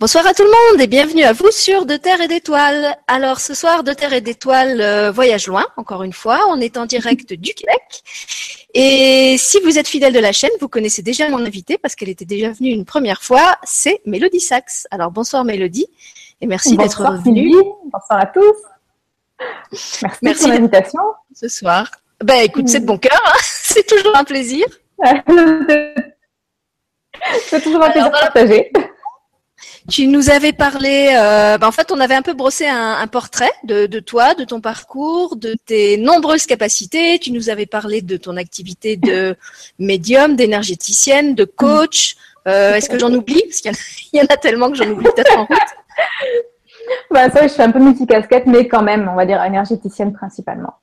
Bonsoir à tout le monde et bienvenue à vous sur De Terre et d'Étoiles. Alors ce soir, De Terre et d'Étoiles euh, voyage loin, encore une fois. On est en direct du Québec. Et si vous êtes fidèle de la chaîne, vous connaissez déjà mon invité parce qu'elle était déjà venue une première fois, c'est Mélodie Sax. Alors bonsoir Mélodie et merci d'être revenue. Bonsoir à tous. Merci, merci pour l'invitation. Ce soir. Ben écoute, c'est de bon cœur, hein. c'est toujours un plaisir. c'est toujours un plaisir de partager. Tu nous avais parlé, euh, bah, en fait, on avait un peu brossé un, portrait de, toi, de ton parcours, de tes nombreuses capacités. Tu nous avais parlé de ton activité de médium, d'énergéticienne, de coach. Euh, est-ce que j'en oublie? Parce qu'il y, en a tellement que j'en oublie peut-être en route. Bah, ça, je suis un peu multicasquette, mais quand même, on va dire énergéticienne principalement.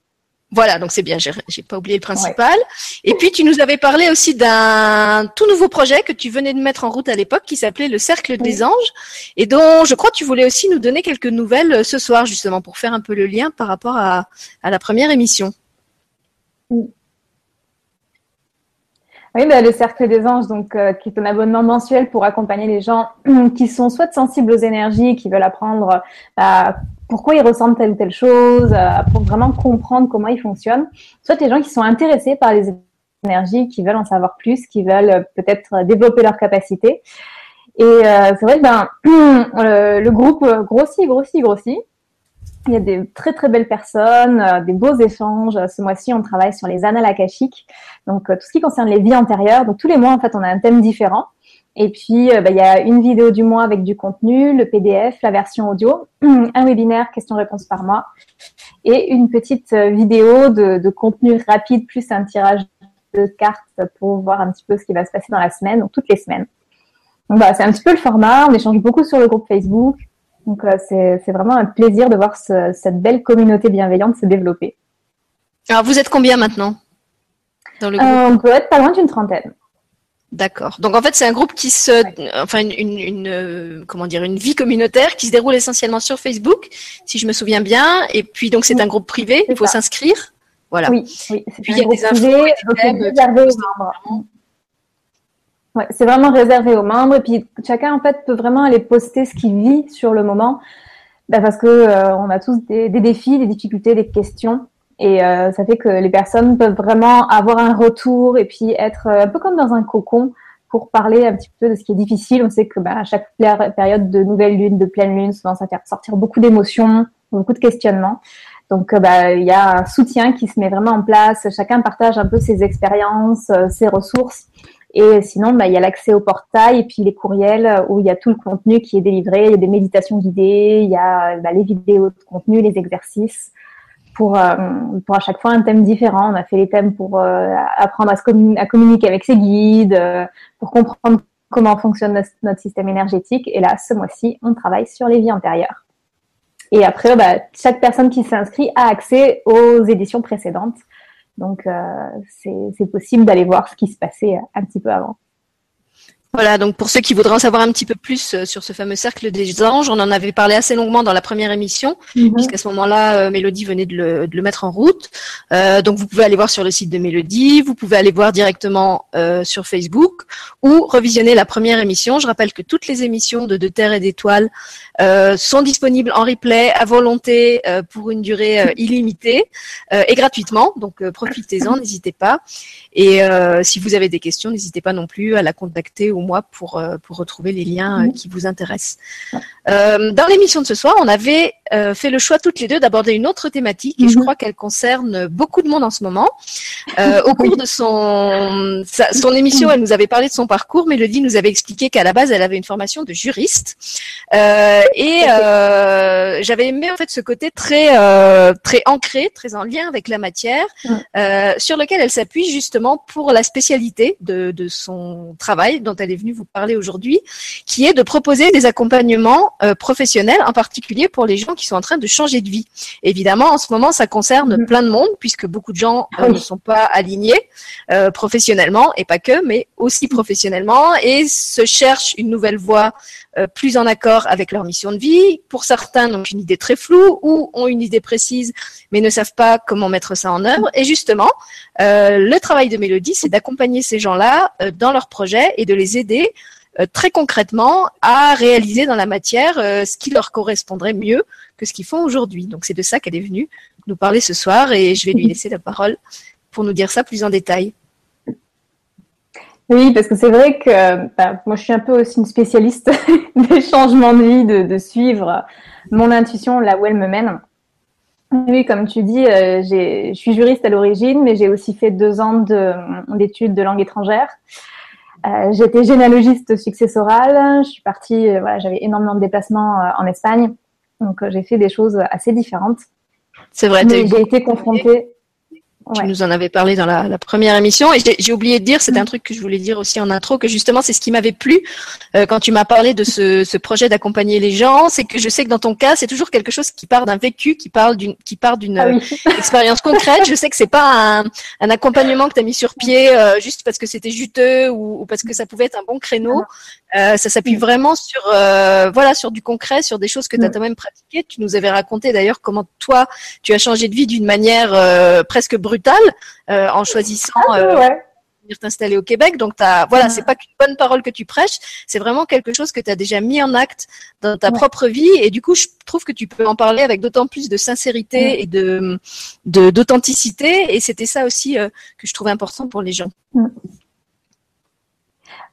Voilà, donc c'est bien, j'ai pas oublié le principal. Et puis tu nous avais parlé aussi d'un tout nouveau projet que tu venais de mettre en route à l'époque qui s'appelait le Cercle des Anges et dont je crois que tu voulais aussi nous donner quelques nouvelles euh, ce soir justement pour faire un peu le lien par rapport à, la première émission. Oui, bah, le Cercle des Anges, donc, euh, qui est un abonnement mensuel pour accompagner les gens qui sont soit sensibles aux énergies, qui veulent apprendre à pourquoi ils ressentent telle ou telle chose, euh, pour vraiment comprendre comment ils fonctionnent. Soit les gens qui sont intéressés par les énergies, qui veulent en savoir plus, qui veulent euh, peut-être développer leurs capacités. Et euh, c'est vrai que ben, le, groupe grossit, grossit, grossit. Il y a des très très belles personnes, des beaux échanges. Ce mois-ci, on travaille sur les annales akashiques, donc tout ce qui concerne les vies antérieures. Donc tous les mois, en fait, on a un thème différent. Et puis, euh, bah, il y a une vidéo du mois avec du contenu, le PDF, la version audio, un webinaire questions-réponses par mois et une petite euh, vidéo de, contenu rapide plus un tirage de cartes pour voir un petit peu ce qui va se passer dans la semaine, donc toutes les semaines. Donc c'est un petit peu le format. On échange beaucoup sur le groupe Facebook. Donc euh, c'est vraiment un plaisir de voir cette belle communauté bienveillante se développer. Alors vous êtes combien maintenant dans le groupe? On peut être pas loin d'une trentaine. D'accord. Donc en fait, c'est un groupe qui se, enfin une, une, euh, comment dire, une vie communautaire qui se déroule essentiellement sur Facebook, si je me souviens bien. Et puis donc c'est un groupe privé, il faut s'inscrire. Voilà. Oui, oui. Puis il y a des infos, réservé aux membres. Ouais, c'est vraiment réservé aux membres. Et puis chacun en fait peut vraiment aller poster ce qu'il vit sur le moment, bah, parce que euh, on a tous des, des défis, des difficultés, des questions. Et euh, ça fait que les personnes peuvent vraiment avoir un retour et puis être euh, un peu comme dans un cocon pour parler un petit peu de ce qui est difficile. On sait que bah, à chaque période de nouvelle lune, de pleine lune, souvent ça fait sortir beaucoup d'émotions, beaucoup de questionnements. Donc euh, bah, il y a un soutien qui se met vraiment en place. Chacun partage un peu ses expériences, ses ressources. Et sinon, bah, il y a l'accès au portail et puis les courriels où il y a tout le contenu qui est délivré. Il y a des méditations guidées, il y a bah, les vidéos de contenu, les exercices pour, euh, pour à chaque fois un thème différent. On a fait les thèmes pour euh, apprendre à communiquer avec ses guides, euh, pour comprendre comment fonctionne notre, système énergétique. Et là, ce mois-ci, on travaille sur les vies antérieures. Et après, bah, chaque personne qui s'inscrit a accès aux éditions précédentes. Donc, c'est possible d'aller voir ce qui se passait un petit peu avant. Voilà, donc pour ceux qui voudraient en savoir un petit peu plus euh, sur ce fameux cercle des anges, on en avait parlé assez longuement dans la première émission, mhm. puisqu'à ce moment-là, euh, Mélodie venait de le, mettre en route. Euh, donc vous pouvez aller voir sur le site de Mélodie, vous pouvez aller voir directement sur Facebook ou revisionner la première émission. Je rappelle que toutes les émissions de De Terre et d'Étoiles sont disponibles en replay à volonté pour une durée illimitée et gratuitement. Donc profitez-en, n'hésitez pas. Et si vous avez des questions, n'hésitez pas non plus à la contacter moi pour, euh, pour retrouver les liens euh, qui vous intéressent. Euh, dans l'émission de ce soir, on avait fait le choix toutes les deux d'aborder une autre thématique et je mhm. crois qu'elle concerne beaucoup de monde en ce moment. au cours de son, son émission, elle nous avait parlé de son parcours. Mélodie nous avait expliqué qu'à la base, elle avait une formation de juriste. et j'avais aimé en fait ce côté très, très ancré, très en lien avec la matière, sur lequel elle s'appuie justement pour la spécialité de, de son travail dont elle est venue vous parler aujourd'hui, qui est de proposer des accompagnements euh, professionnels, en particulier pour les gens qui sont en train de changer de vie. Évidemment, en ce moment, ça concerne mm. plein de monde, puisque beaucoup de gens euh, ne sont pas alignés euh, professionnellement, et pas que, mais aussi professionnellement, et se cherchent une nouvelle voie plus en accord avec leur mission de vie. Pour certains, ont une idée très floue ou ont une idée précise, mais ne savent pas comment mettre ça en œuvre. Et justement, le travail de Mélodie, c'est d'accompagner ces gens-là dans leur projet et de les aider très concrètement à réaliser dans la matière ce qui leur correspondrait mieux que ce qu'ils font aujourd'hui. Donc c'est de ça qu'elle est venue nous parler ce soir et je vais lui laisser la parole pour nous dire ça plus en détail. Oui, parce que c'est vrai que bah, moi je suis un peu aussi une spécialiste des changements de vie, de, suivre mon intuition là où elle me mène. Oui, comme tu dis, euh, je suis juriste à l'origine, mais j'ai aussi fait deux ans d'études de, langue étrangère. Euh, J'étais généalogiste successorale. Je suis partie, euh, voilà, j'avais énormément de déplacements euh, en Espagne, donc j'ai fait des choses assez différentes. C'est vrai. J'ai été confrontée. Tu nous en avais parlé dans la, première émission et j'ai oublié de dire, c'est un truc que je voulais dire aussi en intro, que justement c'est ce qui m'avait plu euh, quand tu m'as parlé de ce, ce projet d'accompagner les gens, c'est que je sais que dans ton cas c'est toujours quelque chose qui part d'un vécu, qui parle d'une, qui part d'une ah expérience concrète. Je sais que c'est pas un, un accompagnement que tu as mis sur pied euh, juste parce que c'était juteux ou, ou, parce que ça pouvait être un bon créneau, euh, ça s'appuie mm. vraiment sur euh, voilà sur du concret, sur des choses que tu as mm. toi-même pratiquées. Tu nous avais raconté d'ailleurs comment toi tu as changé de vie d'une manière euh, presque brutale en choisissant ah, de venir t'installer au Québec. Donc as, voilà, mm. c'est pas qu'une bonne parole que tu prêches, c'est vraiment quelque chose que tu as déjà mis en acte dans ta propre vie et du coup je trouve que tu peux en parler avec d'autant plus de sincérité et de d'authenticité et c'était ça aussi que je trouvais important pour les gens.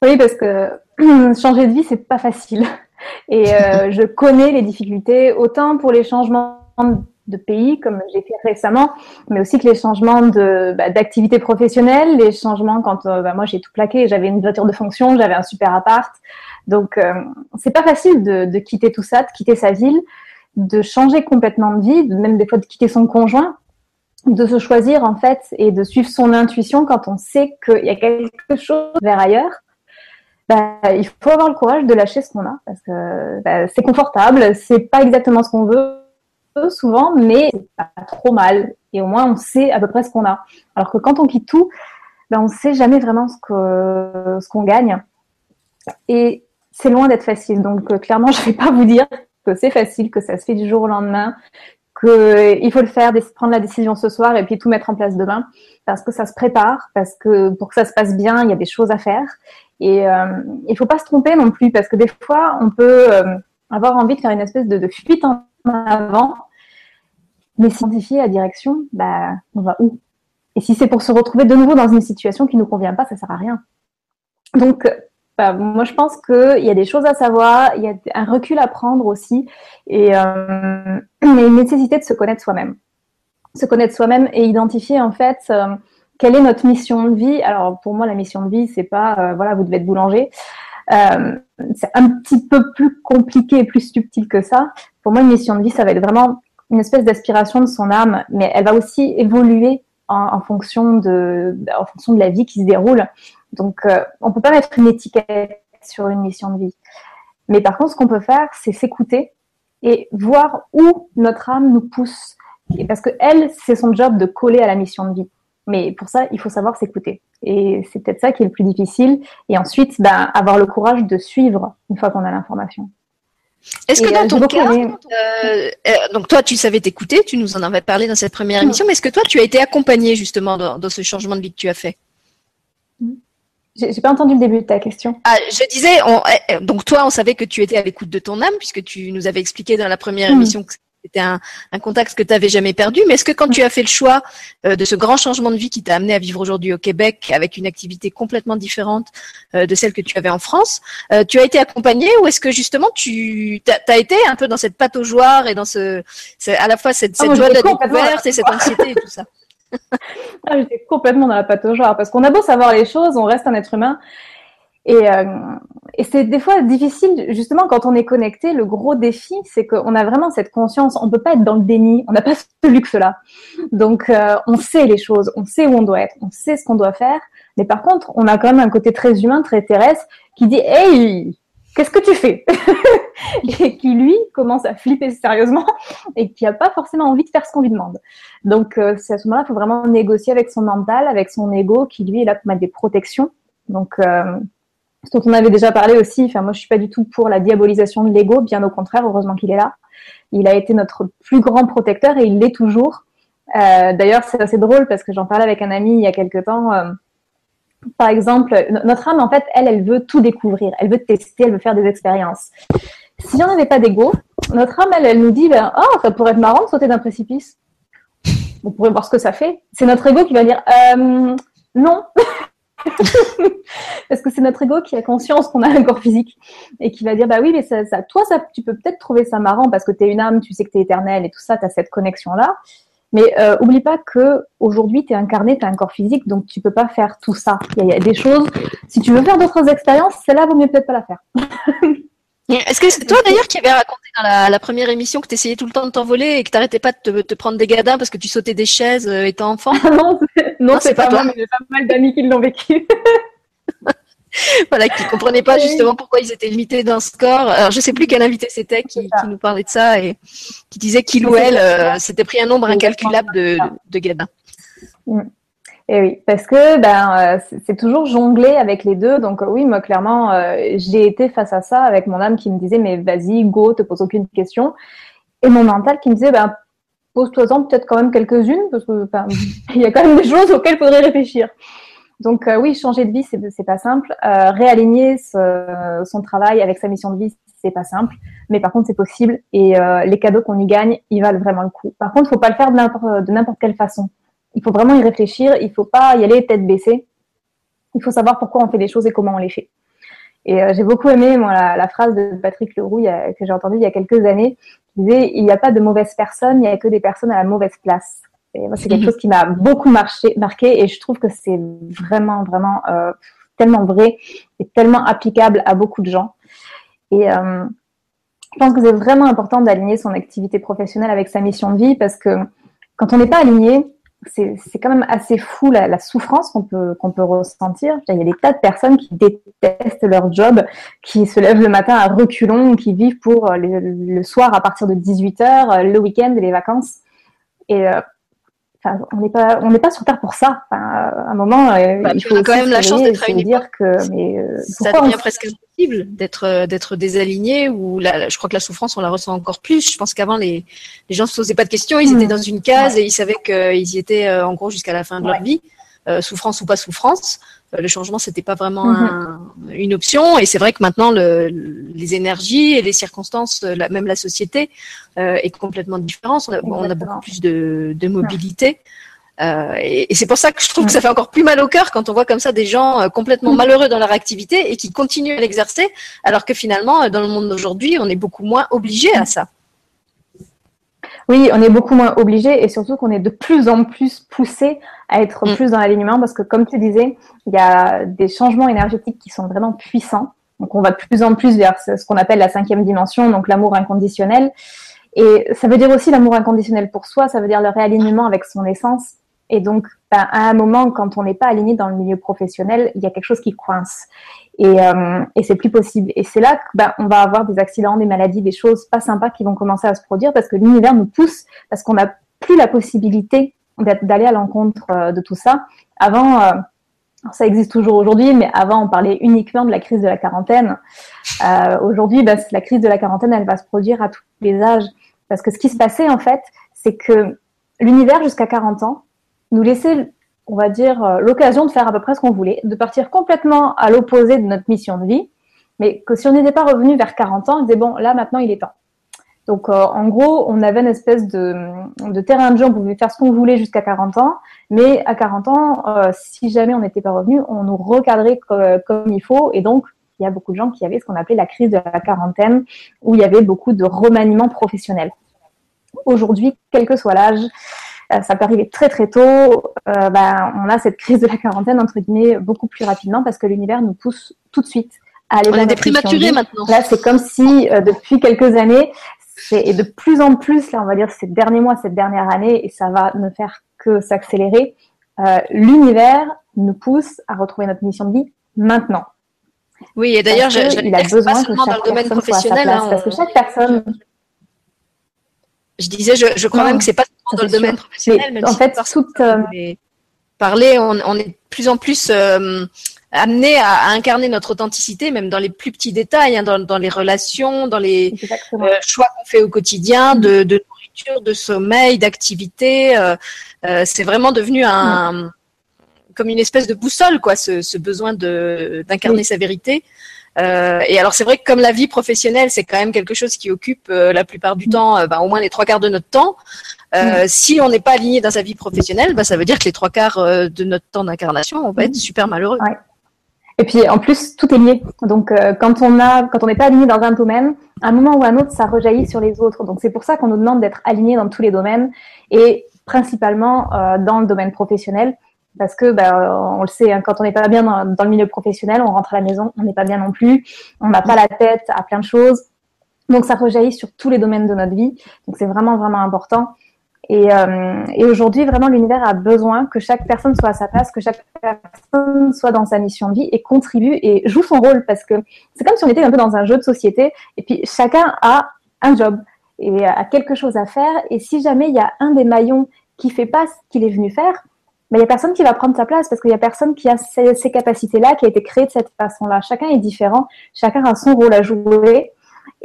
Oui, parce que changer de vie, c'est pas facile. Et euh, je connais les difficultés, autant pour les changements de pays, comme j'ai fait récemment, mais aussi que les changements de bah, d'activité professionnelle, les changements quand euh, bah, moi j'ai tout plaqué, j'avais une voiture de fonction, j'avais un super appart, donc euh, c'est pas facile de, de, quitter tout ça, de quitter sa ville, de changer complètement de vie, même des fois de quitter son conjoint, de se choisir en fait et de suivre son intuition quand on sait qu'il y a quelque chose vers ailleurs bah, il faut avoir le courage de lâcher ce qu'on a parce que bah, c'est confortable, c'est pas exactement ce qu'on veut souvent, mais c'est pas trop mal et au moins on sait à peu près ce qu'on a. Alors que quand on quitte tout, bah, on sait jamais vraiment ce qu'on gagne et c'est loin d'être facile. Donc euh, clairement, je vais pas vous dire que c'est facile, que ça se fait du jour au lendemain, qu'il faut le faire, prendre la décision ce soir et puis tout mettre en place demain, parce que ça se prépare, parce que pour que ça se passe bien, il y a des choses à faire. Et euh, il faut pas se tromper non plus, parce que des fois, on peut euh, avoir envie de faire une espèce de, fuite en avant, mais s'identifier la direction, bah, on va où? Et si c'est pour se retrouver de nouveau dans une situation qui nous convient pas, ça sert à rien. Donc, bah, moi, je pense qu'il y a des choses à savoir, il y a un recul à prendre aussi, et euh, une nécessité de se connaître soi-même. Se connaître soi-même et identifier en fait quelle est notre mission de vie? Alors pour moi, la mission de vie, c'est pas euh, voilà, vous devez être boulanger. Euh, c'est un petit peu plus compliqué et plus subtil que ça. Pour moi, une mission de vie, ça va être vraiment une espèce d'aspiration de son âme, mais elle va aussi évoluer en, fonction de en fonction de la vie qui se déroule. Donc, euh, on peut pas mettre une étiquette sur une mission de vie. Mais par contre, ce qu'on peut faire, c'est s'écouter et voir où notre âme nous pousse. Parce que elle, c'est son job de coller à la mission de vie. Mais pour ça, il faut savoir s'écouter. Et c'est peut-être ça qui est le plus difficile. Et ensuite, ben, avoir le courage de suivre une fois qu'on a l'information. Est-ce que dans euh, ton cas, euh, euh, donc toi tu savais t'écouter, tu nous en avais parlé dans cette première émission, mais est-ce que toi tu as été accompagné justement dans, ce changement de vie que tu as fait? J'ai pas entendu le début de ta question. Ah, je disais, on, eh, eh, donc toi, on savait que tu étais à l'écoute de ton âme, puisque tu nous avais expliqué dans la première hmm. émission que c'était un, un, contact que tu n'avais jamais perdu. Mais est-ce que quand tu as fait le choix euh, de ce grand changement de vie qui t'a amené à vivre aujourd'hui au Québec avec une activité complètement différente euh, de celle que tu avais en France, euh, tu as été accompagné ou est-ce que justement tu as, été un peu dans cette pataugeoire et dans ce, à la fois cette, cette ah, joie de découverte et cette anxiété et tout ça? Ah, J'étais complètement dans la pataugeoire parce qu'on a beau savoir les choses, on reste un être humain. Et, euh, et c'est des fois difficile, justement, quand on est connecté, le gros défi, c'est qu'on a vraiment cette conscience. On peut pas être dans le déni, on n'a pas ce luxe-là. Donc, euh, on sait les choses, on sait où on doit être, on sait ce qu'on doit faire. Mais par contre, on a quand même un côté très humain, très terrestre, qui dit Hey, qu'est-ce que tu fais Et qui, lui, commence à flipper sérieusement et qui n'a pas forcément envie de faire ce qu'on lui demande. Donc, euh, c'est à ce moment-là, il faut vraiment négocier avec son mental, avec son ego, qui, lui, est là pour mettre des protections. Donc, euh, dont on avait déjà parlé aussi, enfin, moi, je suis pas du tout pour la diabolisation de l'ego, bien au contraire, heureusement qu'il est là. Il a été notre plus grand protecteur et il l'est toujours. Euh, D'ailleurs, c'est assez drôle parce que j'en parlais avec un ami il y a quelque temps. Euh, par exemple, notre âme, en fait, elle, elle veut tout découvrir, elle veut tester, elle veut faire des expériences. Si on n'avait pas d'ego, notre âme, elle, elle nous dit, ben, oh, ça pourrait être marrant de sauter d'un précipice. On pourrait voir ce que ça fait. C'est notre ego qui va dire, euh, non. Parce que c'est notre ego qui a conscience qu'on a un corps physique et qui va dire bah oui mais ça, ça toi ça tu peux peut-être trouver ça marrant parce que tu es une âme, tu sais que tu es éternel et tout ça, tu as cette connexion là. Mais euh, oublie pas que aujourd'hui tu es incarné, tu as un corps physique donc tu peux pas faire tout ça. Il y, a des choses si tu veux faire d'autres expériences, celle-là vaut mieux peut-être pas la faire. Est-ce que c'est toi d'ailleurs qui avais raconté dans la, première émission que tu essayais tout le temps de t'envoler et que tu n'arrêtais pas de te, prendre des gadins parce que tu sautais des chaises euh, étant enfant Non, non, c'est pas, toi. mais j'ai pas mal d'amis qui l'ont vécu. voilà, qui comprenaient pas justement pourquoi ils étaient limités d'un score. Alors je sais plus quel invité c'était qui, nous parlait de ça et qui disait qu'il ou elle euh, s'était pris un nombre incalculable de, de gadins. Mm. Et eh oui, parce que ben euh, c'est toujours jongler avec les deux. Donc oui, moi clairement, euh, j'ai été face à ça avec mon âme qui me disait mais vas-y, go, te pose aucune question. Et mon mental qui me disait ben pose-toi-en peut-être quand même quelques-unes parce que il y a quand même des choses auxquelles il faudrait réfléchir. Donc euh, oui, changer de vie, c'est c'est pas simple. réaligner son travail avec sa mission de vie, c'est pas simple. Mais par contre, c'est possible et les cadeaux qu'on y gagne, ils valent vraiment le coup. Par contre, faut pas le faire de n'importe quelle façon il faut vraiment y réfléchir. Il ne faut pas y aller tête baissée. Il faut savoir pourquoi on fait les choses et comment on les fait. Et euh, j'ai beaucoup aimé moi, la, phrase de Patrick Leroux que j'ai entendue il y a quelques années, qui disait il n'y a pas de mauvaises personnes, il n'y a que des personnes à la mauvaise place. Et moi, c'est quelque chose qui m'a beaucoup marché, marqué et je trouve que c'est vraiment, vraiment euh, tellement vrai et tellement applicable à beaucoup de gens. Et euh, je pense que c'est vraiment important d'aligner son activité professionnelle avec sa mission de vie parce que quand on n'est pas aligné, c'est quand même assez fou la, souffrance qu'on peut, qu'on peut ressentir. Il y a des tas de personnes qui détestent leur job, qui se lèvent le matin à reculons, qui vivent pour euh, le, soir à partir de 18h, euh, le week-end et les vacances. Et euh, on n'est pas, on n'est pas sur terre pour ça. à un moment, bah, il faut quand même la chance d'être à une dire que, mais ça devient presque impossible d'être, d'être désaligné. Ou je crois que la souffrance, on la ressent encore plus. Je pense qu'avant, les, les gens se posaient pas de questions. Ils étaient mmh. dans une case et ils savaient qu'ils y étaient en gros jusqu'à la fin de leur vie. souffrance ou pas souffrance, le changement c'était pas vraiment mmh. une option et c'est vrai que maintenant le, les énergies et les circonstances, même la société euh, est complètement différente. On a, on a beaucoup plus de, de mobilité. Euh, et, et c'est pour ça que je trouve que ça fait encore plus mal au cœur quand on voit comme ça des gens euh, complètement mm. malheureux dans leur activité et qui continuent à l'exercer, alors que finalement, euh, dans le monde d'aujourd'hui, on est beaucoup moins obligé à ça. Oui, on est beaucoup moins obligé et surtout qu'on est de plus en plus poussé à être mm. plus dans l'alignement parce que, comme tu disais, il y a des changements énergétiques qui sont vraiment puissants. Donc, on va de plus en plus vers ce qu'on appelle la cinquième dimension, donc l'amour inconditionnel. Et ça veut dire aussi l'amour inconditionnel pour soi, ça veut dire le réalignement avec son essence. Et donc, ben, à un moment, quand on n'est pas aligné dans le milieu professionnel, il y a quelque chose qui coince. Et, euh, et c'est plus possible. Et c'est là qu'on ben, va avoir des accidents, des maladies, des choses pas sympas qui vont commencer à se produire parce que l'univers nous pousse, parce qu'on n'a plus la possibilité d'aller à l'encontre euh, de tout ça. Avant, euh, ça existe toujours aujourd'hui, mais avant, on parlait uniquement de la crise de la quarantaine. Aujourd'hui, ben, la crise de la quarantaine, elle va se produire à tous les âges. Parce que ce qui se passait, en fait, c'est que l'univers, jusqu'à 40 ans, nous laissait, on va dire, euh, l'occasion de faire à peu près ce qu'on voulait, de partir complètement à l'opposé de notre mission de vie, mais que si on n'était pas revenu vers 40 ans, on disait, bon, là, maintenant, il est temps. Donc, euh, en gros, on avait une espèce de, de, terrain de jeu, on pouvait faire ce qu'on voulait jusqu'à 40 ans, mais à 40 ans, euh, si jamais on n'était pas revenu, on nous recadrait comme il faut, et donc il y a beaucoup de gens qui avaient ce qu'on appelait la crise de la quarantaine, où il y avait beaucoup de remaniement professionnel. Aujourd'hui, quel que soit l'âge, ça peut arriver très très tôt. Euh, ben, on a cette crise de la quarantaine entre guillemets beaucoup plus rapidement parce que l'univers nous pousse tout de suite à aller. On est des prématurés maintenant. Là, c'est comme si euh, depuis quelques années, et de plus en plus là, on va dire ces derniers mois, cette dernière année, et ça va ne faire que s'accélérer. l'univers nous pousse à retrouver notre mission de vie maintenant. Oui, et d'ailleurs, il a besoin que chaque dans le domaine professionnel, hein, parce que chaque personne. Je disais, je, je crois même que c'est pas dans le domaine professionnel, même en fait, toute, euh, parler, on, on, est de plus en plus euh, amené à, incarner notre authenticité, même dans les plus petits détails, hein, dans, dans, les relations, dans les euh, choix qu'on fait au quotidien, de, de, nourriture, de sommeil, d'activité. Euh, c'est vraiment devenu un comme une espèce de boussole, quoi, ce, ce besoin d'incarner sa vérité. Euh, et alors c'est vrai que comme la vie professionnelle, c'est quand même quelque chose qui occupe euh, la plupart du temps, euh, ben, au moins les trois quarts de notre temps. Si on n'est pas aligné dans sa vie professionnelle, ben, ça veut dire que les trois quarts de notre temps d'incarnation, on va être super malheureux. Ouais. Et puis en plus, tout est lié. Donc quand on a, quand on n'est pas aligné dans un domaine, à un moment ou à un autre, ça rejaillit sur les autres. Donc c'est pour ça qu'on nous demande d'être aligné dans tous les domaines et principalement dans le domaine professionnel parce que bah, on le sait, hein, quand on n'est pas bien dans, le milieu professionnel, on rentre à la maison, on n'est pas bien non plus, on n'a pas la tête à plein de choses. Donc ça rejaillit sur tous les domaines de notre vie. Donc c'est vraiment vraiment important. Et, euh, et aujourd'hui, vraiment, l'univers a besoin que chaque personne soit à sa place, que chaque personne soit dans sa mission de vie et contribue et joue son rôle. Parce que c'est comme si on était un peu dans un jeu de société et puis chacun a un job et a quelque chose à faire. Et si jamais il y a un des maillons qui fait pas ce qu'il est venu faire, mais il n'y a personne qui va prendre sa place parce qu'il n'y a personne qui a ces, capacités-là, qui a été créé de cette façon-là. Chacun est différent, chacun a son rôle à jouer.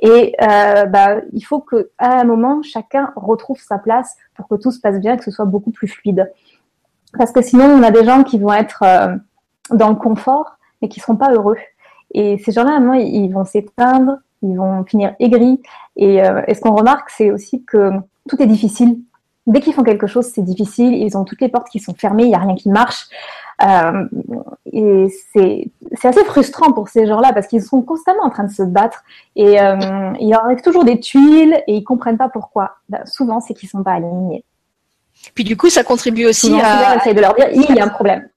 Et euh, bah, il faut qu'à un moment, chacun retrouve sa place pour que tout se passe bien et que ce soit beaucoup plus fluide. Parce que sinon, on a des gens qui vont être euh, dans le confort, mais qui ne seront pas heureux. Et ces gens-là, à un moment, ils vont s'éteindre, ils vont finir aigris. Euh, et ce qu'on remarque, c'est aussi que tout est difficile dès qu'ils font quelque chose, c'est difficile. Ils ont toutes les portes qui sont fermées, il n'y a rien qui marche. Euh, et c'est assez frustrant pour ces gens-là parce qu'ils sont constamment en train de se battre et euh, il arrive toujours des tuiles et ils comprennent pas pourquoi. Ben, souvent, c'est qu'ils sont pas alignés. Puis du coup, ça contribue aussi à, essayer de leur dire il y a un problème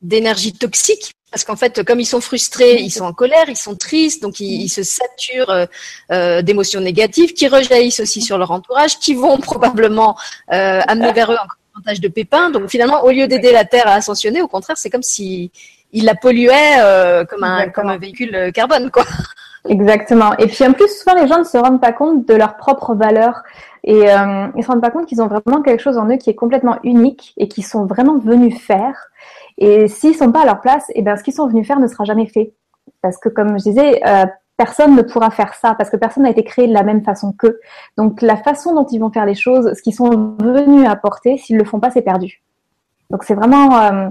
d'énergie toxique parce qu'en fait, comme ils sont frustrés, ils sont en colère, ils sont tristes, donc ils, se saturent euh, euh, d'émotions négatives qui rejaillissent aussi sur leur entourage, qui vont probablement euh, amener vers eux encore davantage de pépins. Donc finalement, au lieu d'aider la Terre à ascensionner, au contraire, c'est comme si il la polluait comme un comme un véhicule carbone, quoi. Exactement. Et puis en plus, souvent les gens ne se rendent pas compte de leur propre valeur et euh, ils se rendent pas compte qu'ils ont vraiment quelque chose en eux qui est complètement unique et qu'ils sont vraiment venus faire. Et s'ils sont pas à leur place, et eh ben ce qu'ils sont venus faire ne sera jamais fait. Parce que comme je disais, euh, personne ne pourra faire ça parce que personne n'a été créé de la même façon qu'eux. Donc la façon dont ils vont faire les choses, ce qu'ils sont venus apporter, s'ils le font pas, c'est perdu. Donc c'est vraiment, euh,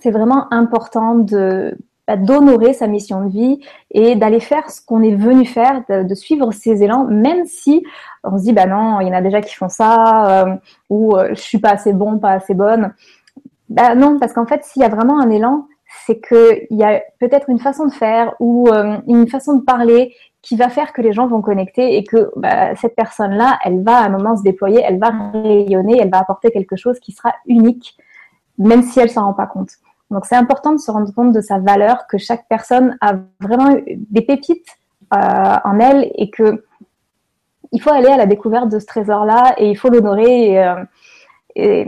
c'est vraiment important de bah, d'honorer sa mission de vie et d'aller faire ce qu'on est venu faire, de, suivre ses élans, même si on se dit bah non, il y en a déjà qui font ça euh, ou euh, je suis pas assez bon, pas assez bonne. Bah non, parce qu'en fait, s'il y a vraiment un élan, c'est qu'il y a peut-être une façon de faire ou euh, une façon de parler qui va faire que les gens vont connecter et que bah, cette personne-là, elle va à un moment se déployer, elle va rayonner, elle va apporter quelque chose qui sera unique, même si elle s'en rend pas compte. Donc c'est important de se rendre compte de sa valeur, que chaque personne a vraiment des pépites euh, en elle et que il faut aller à la découverte de ce trésor-là et il faut l'honorer. Et, euh, et,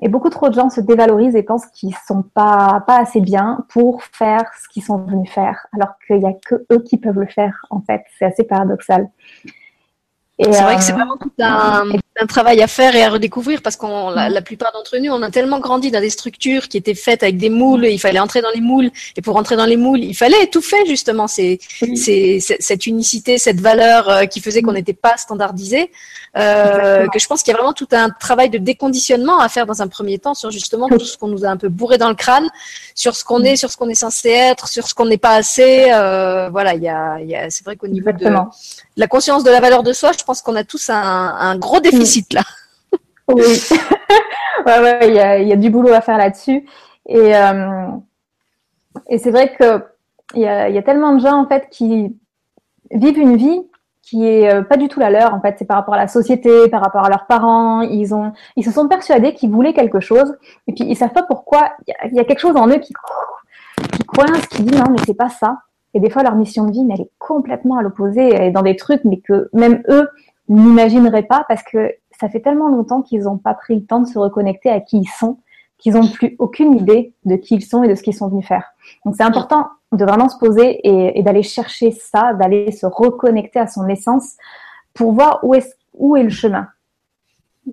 et, beaucoup trop de gens se dévalorisent et pensent qu'ils sont pas pas assez bien pour faire ce qu'ils sont venus faire, alors qu'il y a que eux qui peuvent le faire. En fait, c'est assez paradoxal. C'est vrai que c'est euh, vraiment tout un, un, travail à faire et à redécouvrir parce qu'on la, la, plupart d'entre nous, on a tellement grandi dans des structures qui étaient faites avec des moules. Il fallait entrer dans les moules et pour entrer dans les moules, il fallait étouffer justement c'est c'est cette unicité, cette valeur euh, qui faisait qu'on n'était pas standardisé. Euh, que je pense qu'il y a vraiment tout un travail de déconditionnement à faire dans un premier temps sur justement tout ce qu'on nous a un peu bourré dans le crâne, sur ce qu'on est, sur ce qu'on est censé être, sur ce qu'on n'est pas assez. Euh, voilà, il y a, y a c'est vrai qu'au niveau de la conscience de la valeur de soi, je pense qu'on a tous un, gros déficit là. Oui, ouais, ouais, il y a, y a, du boulot à faire là-dessus. Et, euh, et c'est vrai que il y a, y a, tellement de gens en fait qui vivent une vie qui est euh, pas du tout la leur en fait. C'est par rapport à la société par rapport à leurs parents. Ils ont ils se sont persuadés qu'ils voulaient quelque chose. Et puis ils savent pas pourquoi. Il y, a quelque chose en eux qui qui coince qui dit non mais c'est pas ça et des fois, leur mission de vie, mais elle est complètement à l'opposé. Elle est dans des trucs, mais que même eux n'imagineraient pas parce que ça fait tellement longtemps qu'ils n'ont pas pris le temps de se reconnecter à qui ils sont, qu'ils n'ont plus aucune idée de qui ils sont et de ce qu'ils sont venus faire. Donc, c'est important de vraiment se poser et, d'aller chercher ça, d'aller se reconnecter à son essence pour voir où est, où est le chemin.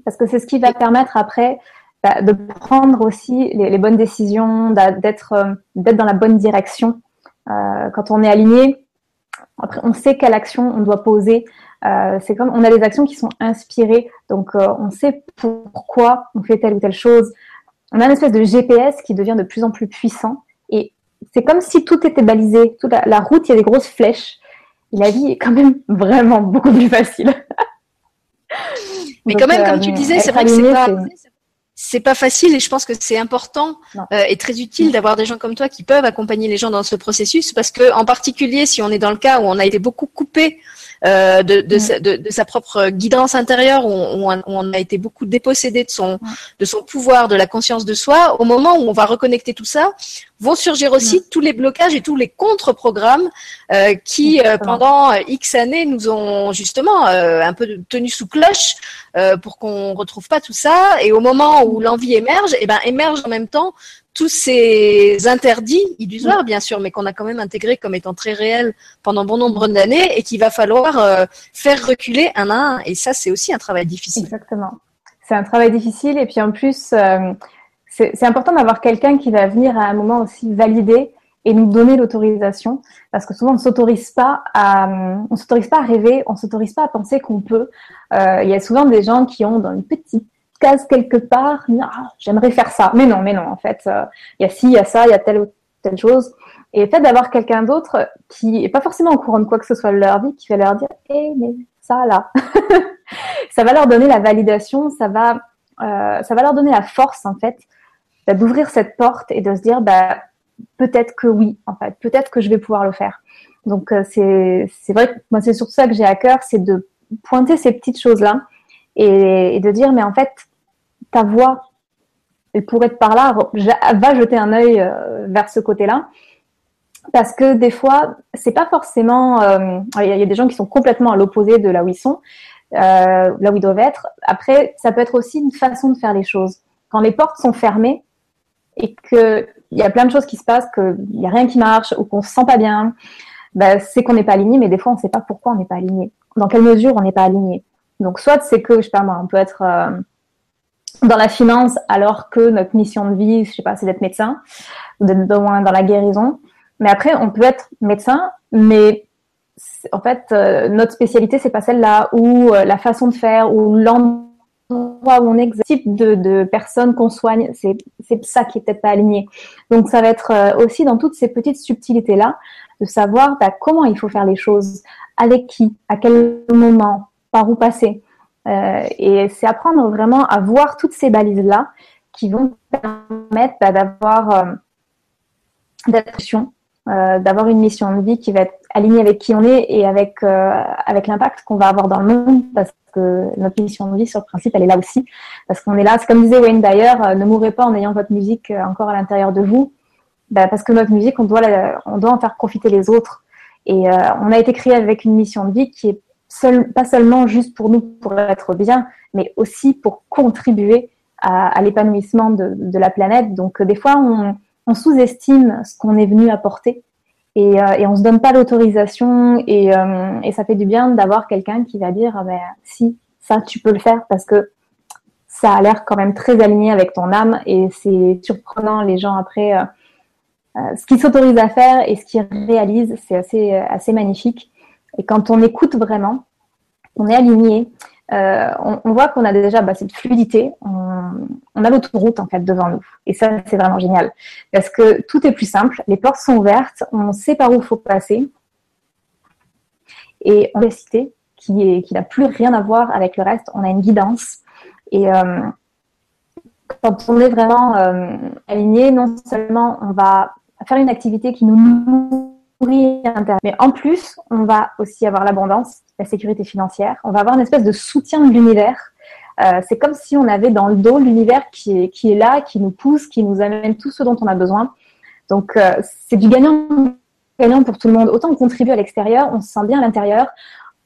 Parce que c'est ce qui va permettre après bah, de prendre aussi les, bonnes décisions, euh, d'être dans la bonne direction euh, quand on est aligné, on sait quelle action on doit poser. Euh, c'est comme on a des actions qui sont inspirées, donc euh, on sait pourquoi on fait telle ou telle chose. on a une espèce de GPS qui devient de plus en plus puissant. Et c'est comme si tout était balisé, toute la, route, il y a des grosses flèches. Et la vie est quand même vraiment beaucoup plus facile. Mais quand même, comme tu disais, c'est vrai que c'est pas, c'est pas facile et je pense que c'est important euh, et très utile d'avoir des gens comme toi qui peuvent accompagner les gens dans ce processus parce que en particulier si on est dans le cas où on a été beaucoup coupé euh, de, de, sa, de, sa, propre guidance intérieure, où on, on, a été beaucoup dépossédé de son, de son pouvoir, de la conscience de soi. Au moment où on va reconnecter tout ça, vont surgir aussi tous les blocages et tous les contre-programmes euh, qui, euh, pendant X années, nous ont justement euh, un peu tenu sous cloche pour qu'on retrouve pas tout ça. Et au moment où l'envie émerge, et eh ben émerge en même temps tous ces interdits illusoires, bien sûr, mais qu'on a quand même intégrés comme étant très réels pendant bon nombre d'années et qu'il va falloir euh, faire reculer un à un. Et ça, c'est aussi un travail difficile. Exactement. C'est un travail difficile. Et puis en plus, euh, c'est important d'avoir quelqu'un qui va venir à un moment aussi valider et nous donner l'autorisation. Parce que souvent, on ne s'autorise pas à, on s'autorise pas à rêver, on s'autorise pas à penser qu'on peut. Euh, il y a souvent des gens qui ont dans une petite case quelque part, ah, j'aimerais faire ça. Mais non, mais non, en fait, euh, il y a ci, il y a ça, il y a telle ou telle chose. Et le fait d'avoir quelqu'un d'autre qui est pas forcément au courant de quoi que ce soit de leur vie, qui va leur dire, eh, mais ça là, ça va leur donner la validation, ça va, euh, ça va leur donner la force, en fait, bah, d'ouvrir cette porte et de se dire, bah, peut-être que oui, en fait, peut-être que je vais pouvoir le faire. Donc, euh, c'est vrai que moi, c'est surtout ça que j'ai à cœur, c'est de pointer ces petites choses-là et, de dire, mais en fait, voix, elle pourrait être par là, va jeter un œil euh, vers ce côté-là. Parce que des fois, c'est pas forcément. Euh, il y, a des gens qui sont complètement à l'opposé de là où ils sont, euh, là où ils doivent être. Après, ça peut être aussi une façon de faire les choses. Quand les portes sont fermées et qu'il y a plein de choses qui se passent, qu'il n'y a rien qui marche ou qu'on se sent pas bien, ben, c'est qu'on n'est pas aligné, mais des fois, on ne sait pas pourquoi on n'est pas aligné. Dans quelle mesure on n'est pas aligné. Donc, soit c'est que, je sais pas moi, on peut être dans la finance alors que notre mission de vie, je sais pas, c'est d'être médecin, ou d'être moins dans la guérison. Mais après, on peut être médecin, mais en fait, euh, notre spécialité, c'est pas celle-là, ou euh, la façon de faire, ou l'endroit où on le type de, de personnes qu'on soigne, c'est ça qui est peut-être pas aligné. Donc, ça va être aussi dans toutes ces petites subtilités-là, de savoir bah, comment il faut faire les choses, avec qui, à quel moment, par où passer. Euh, et c'est apprendre vraiment à voir toutes ces balises-là qui vont permettre bah, d'avoir euh, euh, d'avoir une mission de vie qui va être alignée avec qui on est et avec, avec l'impact qu'on va avoir dans le monde parce que notre mission de vie, sur le principe, elle est là aussi. Parce qu'on est là, c'est comme disait Wayne d'ailleurs, ne mourrez pas en ayant votre musique encore à l'intérieur de vous. Bah, parce que notre musique, on doit, on doit en faire profiter les autres. Et on a été créé avec une mission de vie qui est pas seulement juste pour nous, pour être bien, mais aussi pour contribuer à, l'épanouissement de, la planète. Donc, euh, des fois, on, sous-estime ce qu'on est venu apporter et, euh, on se donne pas l'autorisation et, euh, et, ça fait du bien d'avoir quelqu'un qui va dire, ah ben, si, ça, tu peux le faire parce que ça a l'air quand même très aligné avec ton âme et c'est surprenant les gens après. ce qu'ils s'autorisent à faire et ce qu'ils réalisent, c'est assez, assez magnifique. Et quand on écoute vraiment, on est aligné, euh, on, voit qu'on a déjà bah, cette fluidité, on, a l'autoroute en fait devant nous. Et ça, c'est vraiment génial. Parce que tout est plus simple, les portes sont ouvertes, on sait par où il faut passer. Et on a cité qui, est, qui n'a plus rien à voir avec le reste, on a une guidance. Et euh, quand on est vraiment euh, aligné, non seulement on va faire une activité qui nous mais en plus, on va aussi avoir l'abondance, la sécurité financière. On va avoir une espèce de soutien de l'univers. Euh, c'est comme si on avait dans le dos l'univers qui est, qui est là, qui nous pousse, qui nous amène tout ce dont on a besoin. Donc, euh, c'est du gagnant, gagnant pour tout le monde. Autant on contribue à l'extérieur, on se sent bien à l'intérieur.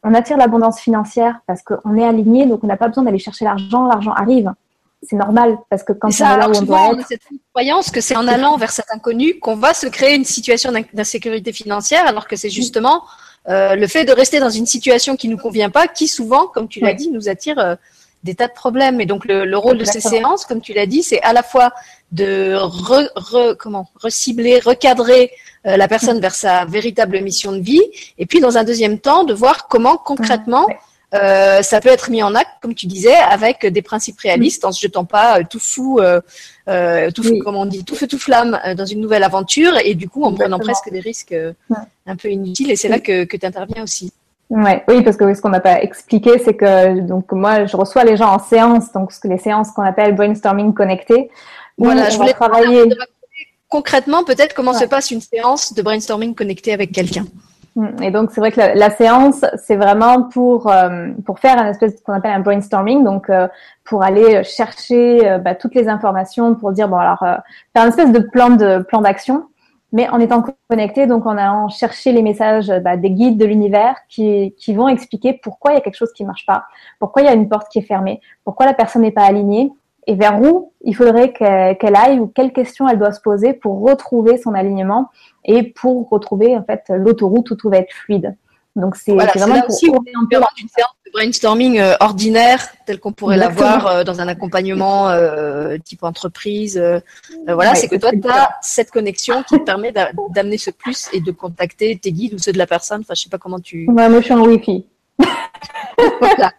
On attire l'abondance financière parce qu'on est aligné, donc on n'a pas besoin d'aller chercher l'argent. L'argent arrive c'est normal parce que quand on est là où on doit être, cette croyance que c'est en allant vers cet inconnu qu'on va se créer une situation d'insécurité financière, alors que c'est justement euh, le fait de rester dans une situation qui nous convient pas, qui souvent, comme tu l'as dit, nous attire euh, des tas de problèmes. Et donc le, rôle de ces séances, comme tu l'as dit, c'est à la fois de re, comment recibler, recadrer euh, la personne vers sa véritable mission de vie, et puis dans un deuxième temps de voir comment concrètement euh, ça peut être mis en acte, comme tu disais, avec des principes réalistes, en se jetant pas euh, tout fou, euh, tout, comme on dit, tout feu tout flamme dans une nouvelle aventure, et du coup en prenant presque des risques un peu inutiles. Et c'est là que, que tu interviens aussi. Ouais, oui, parce que ce qu'on n'a pas expliqué, c'est que donc moi, je reçois les gens en séance, donc les séances qu'on appelle brainstorming connecté. Voilà, je voulais travailler concrètement peut-être comment se passe une séance de brainstorming connecté avec quelqu'un. Mm. Et donc c'est vrai que la, séance, c'est vraiment pour euh, pour faire un espèce qu'on appelle un brainstorming, donc euh, pour aller chercher euh, bah, toutes les informations, pour dire bon alors faire une espèce de plan de plan d'action, mais en étant connecté, donc en allant chercher les messages bah, des guides de l'univers qui qui vont expliquer pourquoi il y a quelque chose qui marche pas, pourquoi il y a une porte qui est fermée, pourquoi la personne n'est pas alignée, et vers où il faudrait qu'elle aille ou quelles questions elle doit se poser pour retrouver son alignement et pour retrouver en fait l'autoroute où tout va être fluide. Donc c'est vraiment aussi on d'une séance de brainstorming euh, ordinaire telle qu'on pourrait l'avoir euh, dans un accompagnement euh, type entreprise. voilà, c'est que toi tu as cette connexion qui te permet d'amener ce plus et de contacter tes guides ou ceux de la personne. Enfin, je sais pas comment tu. Ouais, moi je suis en wifi. voilà.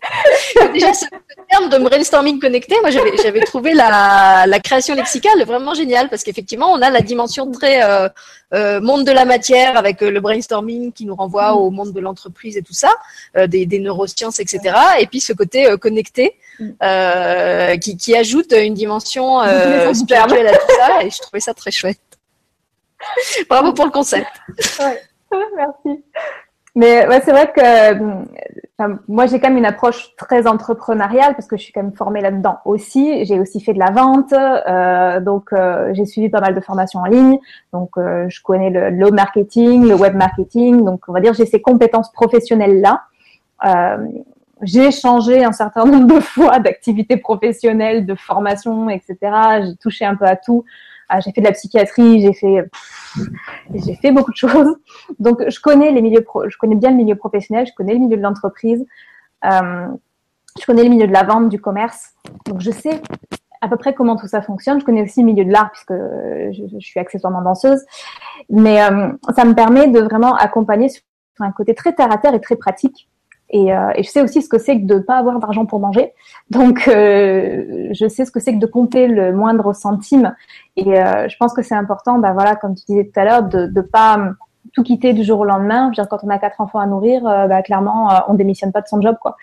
Déjà, ce terme de brainstorming connecté, moi j'avais trouvé la, création lexicale vraiment géniale parce qu'effectivement, on a la dimension très euh, euh, monde de la matière avec euh, le brainstorming qui nous renvoie au monde de l'entreprise et tout ça, des, neurosciences, etc. Et puis ce côté connecté qui, qui, ajoute une dimension spirituelle à tout ça et je trouvais ça très chouette. Bravo pour le concept. Merci. Mais ouais, c'est vrai que euh, moi, j'ai quand même une approche très entrepreneuriale parce que je suis quand même formée là-dedans aussi. J'ai aussi fait de la vente, euh, donc euh, j'ai suivi pas mal de formations en ligne. Donc, euh, je connais le low marketing, le web marketing. Donc, on va dire j'ai ces compétences professionnelles là. j'ai changé un certain nombre de fois d'activités professionnelles, de formation, etc. J'ai touché un peu à tout. Ah, j'ai fait de la psychiatrie, j'ai fait, j'ai fait beaucoup de choses. Donc, je connais les milieux, je connais bien le milieu professionnel, je connais le milieu de l'entreprise, euh, je connais le milieu de la vente, du commerce. Donc, je sais à peu près comment tout ça fonctionne. Je connais aussi le milieu de l'art puisque je, je, suis accessoirement danseuse. Mais euh, ça me permet de vraiment accompagner sur un côté très terre à terre et très pratique et, euh, et, je sais aussi ce que c'est que de ne pas avoir d'argent pour manger. Donc, euh, je sais ce que c'est que de compter le moindre centime. Et euh, je pense que c'est important, bah, voilà, comme tu disais tout à l'heure, de ne pas tout quitter du jour au lendemain. Je veux dire, quand on a quatre enfants à nourrir, euh, bah, clairement, euh, on démissionne pas de son job. Quoi.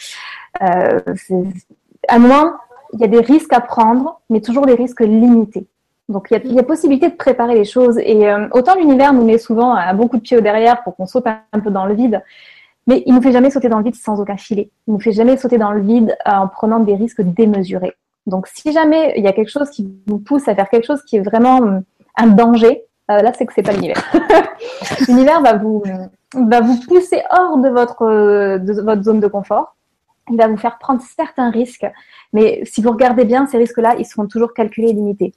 à moins, il y a des risques à prendre, mais toujours des risques limités. Donc, il y, a, il y a possibilité de préparer les choses. Et autant l'univers nous met souvent un bon coup de pied au derrière pour qu'on saute un peu dans le vide. Mais il ne nous fait jamais sauter dans le vide sans aucun filet. Il ne nous fait jamais sauter dans le vide euh, en prenant des risques démesurés. Donc, si jamais il y a quelque chose qui vous pousse à faire quelque chose qui est vraiment hum, un danger, euh, là, c'est que c'est pas l'univers. l'univers va vous, va vous pousser hors de votre, de votre zone de confort. Il va vous faire prendre certains risques. Mais si vous regardez bien, ces risques-là, ils seront toujours calculés et limités.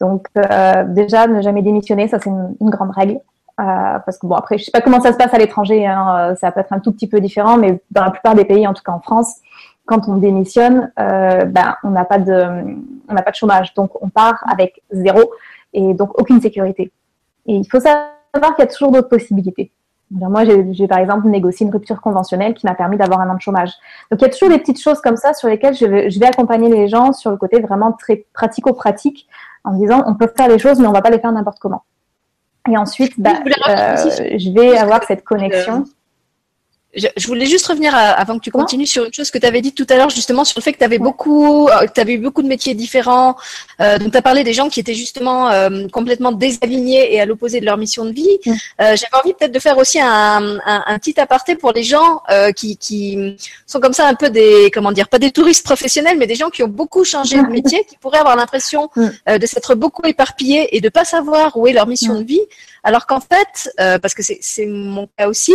Donc, euh, déjà, ne jamais démissionner, ça, c'est une grande règle. Euh, parce que bon, après, je sais pas comment ça se passe à l'étranger, hein, euh, ça peut être un tout petit peu différent, mais dans la plupart des pays, en tout cas en France, quand on démissionne, euh, ben, on n'a pas de, on n'a pas de chômage, donc on part avec zéro et donc aucune sécurité. Et il faut savoir qu'il y a toujours d'autres possibilités. moi, j'ai par exemple négocié une rupture conventionnelle qui m'a permis d'avoir un an de chômage. Donc, il y a toujours des petites choses comme ça sur lesquelles je vais, je vais accompagner les gens sur le côté vraiment très pratico-pratique en disant on peut faire les choses, mais on va pas les faire n'importe comment. Et ensuite, bah, euh, je vais avoir cette connexion. Je, voulais juste revenir avant que tu continues sur une chose que tu avais dit tout à l'heure justement sur le fait que tu avais beaucoup, euh, tu avais eu beaucoup de métiers différents. Euh, donc tu as parlé des gens qui étaient justement euh, complètement désalignés et à l'opposé de leur mission de vie. Euh, J'avais envie peut-être de faire aussi un, un, un, petit aparté pour les gens euh, qui, qui sont comme ça un peu des, comment dire, pas des touristes professionnels, mais des gens qui ont beaucoup changé de métier, qui pourraient avoir l'impression de s'être beaucoup éparpillés et de pas savoir où est leur mission de vie. Alors qu'en fait, euh, parce que c'est mon cas aussi,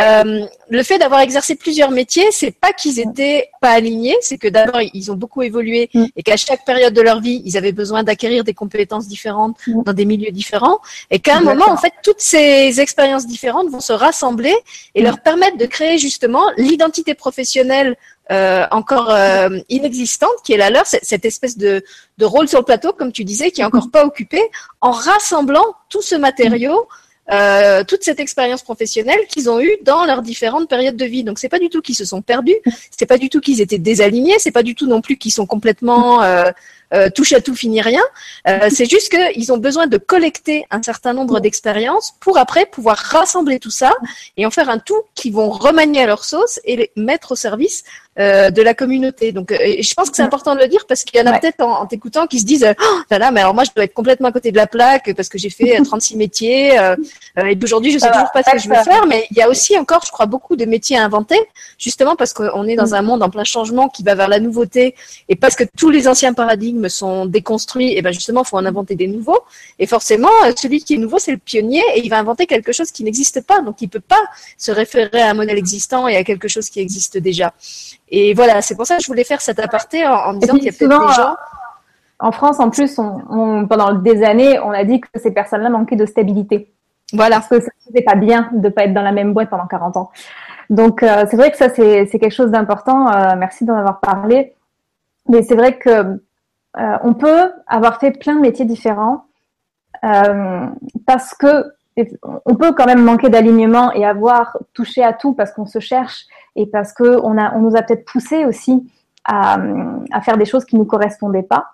euh, le fait d'avoir exercé plusieurs métiers, c'est pas qu'ils étaient pas alignés, c'est que d'abord ils ont beaucoup évolué et qu'à chaque période de leur vie, ils avaient besoin d'acquérir des compétences différentes dans des milieux différents, et qu'à un moment, en fait, toutes ces expériences différentes vont se rassembler et leur permettre de créer justement l'identité professionnelle euh, encore euh, inexistante, qui est la leur, cette espèce de, de, rôle sur le plateau, comme tu disais, qui est encore pas occupé, en rassemblant tout ce matériau euh, toute cette expérience professionnelle qu'ils ont eue dans leurs différentes périodes de vie. Donc c'est pas du tout qu'ils se sont perdus, c'est pas du tout qu'ils étaient désalignés, c'est pas du tout non plus qu'ils sont complètement euh, euh, touche à tout, finit rien. Euh, c'est juste qu'ils ont besoin de collecter un certain nombre d'expériences pour après pouvoir rassembler tout ça et en faire un tout qui vont remanier à leur sauce et les mettre au service euh, de la communauté. Donc, euh, je pense que c'est important de le dire parce qu'il y en a peut-être en, t'écoutant qui se disent oh, là là, mais alors moi je dois être complètement à côté de la plaque parce que j'ai fait 36 métiers et d'aujourd'hui je sais toujours pas ce que je veux faire. Mais il y a aussi encore, je crois, beaucoup de métiers à inventer, justement parce qu'on est dans mm. un monde en plein changement qui va vers la nouveauté et parce que tous les anciens paradigmes sont déconstruits. Et ben justement, faut en inventer des nouveaux. Et forcément, celui qui est nouveau, c'est le pionnier et il va inventer quelque chose qui n'existe pas. Donc il peut pas se référer à un modèle existant et à quelque chose qui existe déjà. Et voilà, c'est pour ça que je voulais faire cet aparté en, disant qu'il y a peut-être des gens. En France, en plus, on, pendant des années, on a dit que ces personnes-là manquaient de stabilité. Voilà. Parce que c'est pas bien de pas être dans la même boîte pendant 40 ans. Donc, euh, c'est vrai que ça, c'est quelque chose d'important. Euh, merci d'en avoir parlé. Mais c'est vrai que euh, on peut avoir fait plein de métiers différents parce que on peut quand même manquer d'alignement et avoir touché à tout parce qu'on se cherche et parce que on, nous a peut-être poussé aussi à, faire des choses qui nous correspondaient pas.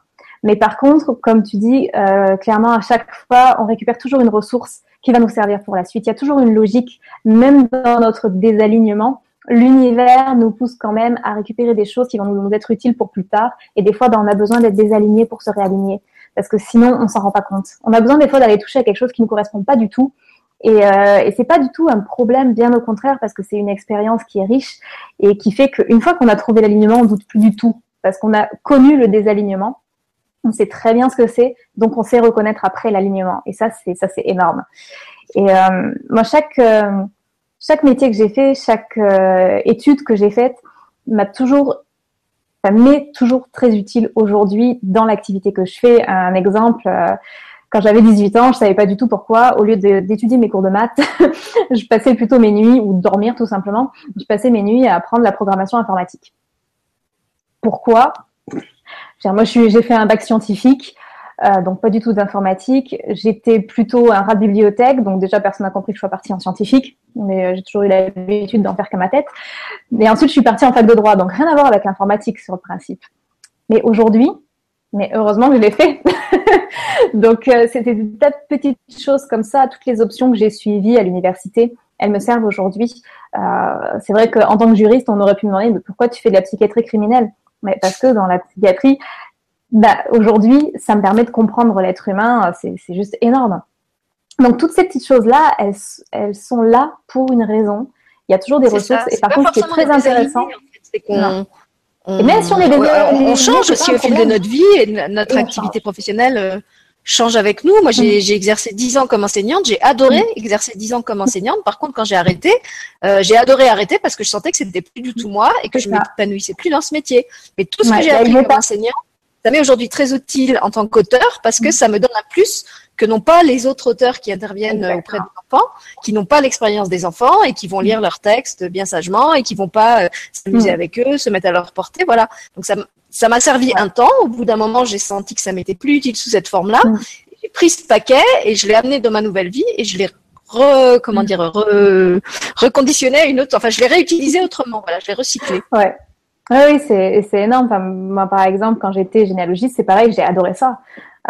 Mais par contre, comme tu dis, euh, clairement, à chaque fois, on récupère toujours une ressource qui va nous servir pour la suite. Il y a toujours une logique, même dans notre désalignement. L'univers nous pousse quand même à récupérer des choses qui vont nous être utiles pour plus tard. Et des fois, ben, on a besoin d'être désaligné pour se réaligner. Parce que sinon, on s'en rend pas compte. On a besoin des fois d'aller toucher à quelque chose qui ne nous correspond pas du tout et, euh, et c'est pas du tout un problème, bien au contraire, parce que c'est une expérience qui est riche et qui fait qu'une fois qu'on a trouvé l'alignement, on doute plus du tout, parce qu'on a connu le désalignement, on sait très bien ce que c'est, donc on sait reconnaître après l'alignement. Et ça, c'est ça, c'est énorme. Et euh, moi, chaque euh, chaque métier que j'ai fait, chaque euh, étude que j'ai faite, m'a toujours ça m'est toujours très utile aujourd'hui dans l'activité que je fais. Un exemple, euh, quand j'avais 18 ans, je savais pas du tout pourquoi, au lieu d'étudier mes cours de maths, je passais plutôt mes nuits, ou dormir tout simplement, je passais mes nuits à apprendre la programmation informatique. Pourquoi? Moi, j'ai fait un bac scientifique, euh, donc pas du tout d'informatique. J'étais plutôt un rat de bibliothèque, donc déjà personne n'a compris que je sois partie en scientifique, mais euh, j'ai toujours eu l'habitude d'en faire qu'à ma tête. Et ensuite, je suis partie en fac de droit, donc rien à voir avec l'informatique sur le principe. Mais aujourd'hui, mais heureusement que je l'ai fait. Donc, euh, c'était des tas de petites choses comme ça. Toutes les options que j'ai suivies à l'université, elles me servent aujourd'hui. Euh, c'est vrai qu'en tant que juriste, on aurait pu me demander mais pourquoi tu fais de la psychiatrie criminelle? Mais parce que dans la psychiatrie, bah, aujourd'hui, ça me permet de comprendre l'être humain. C'est juste énorme. Donc, toutes ces petites choses-là, elles, elles sont là pour une raison. Il y a toujours des ressources. Et par contre, ce qui est très intéressant, c'est qu'on on, même si on, est on, change aussi au fil de notre vie et notre activité professionnelle euh, change avec nous. Moi, j'ai mm. exercé dix ans comme enseignante. J'ai adoré mm. exercer dix ans comme enseignante. Par contre, quand j'ai arrêté, euh, j'ai adoré arrêter parce que je sentais que c'était plus du tout moi et que je m'épanouissais plus dans ce métier. Mais tout ce que j'ai appris comme enseignant, ça m'est aujourd'hui très utile en tant qu'auteur parce que mm. ça me donne un plus que n'ont pas les autres auteurs qui interviennent auprès des enfants, qui n'ont pas l'expérience des enfants et qui vont lire leurs textes bien sagement et qui vont pas euh, s'amuser mm. avec eux, se mettre à leur portée, voilà. Donc ça, ça m'a servi un temps. Au bout d'un moment, j'ai senti que ça m'était plus utile sous cette forme-là. Mm. J'ai pris ce paquet et je l'ai amené dans ma nouvelle vie et je l'ai re, comment mm. dire, re, reconditionné à une autre, enfin, je l'ai réutilisé autrement, voilà, je l'ai recyclé. Ouais. Oui, c'est, c'est énorme. Enfin, moi, par exemple, quand j'étais généalogiste, c'est pareil, j'ai adoré ça.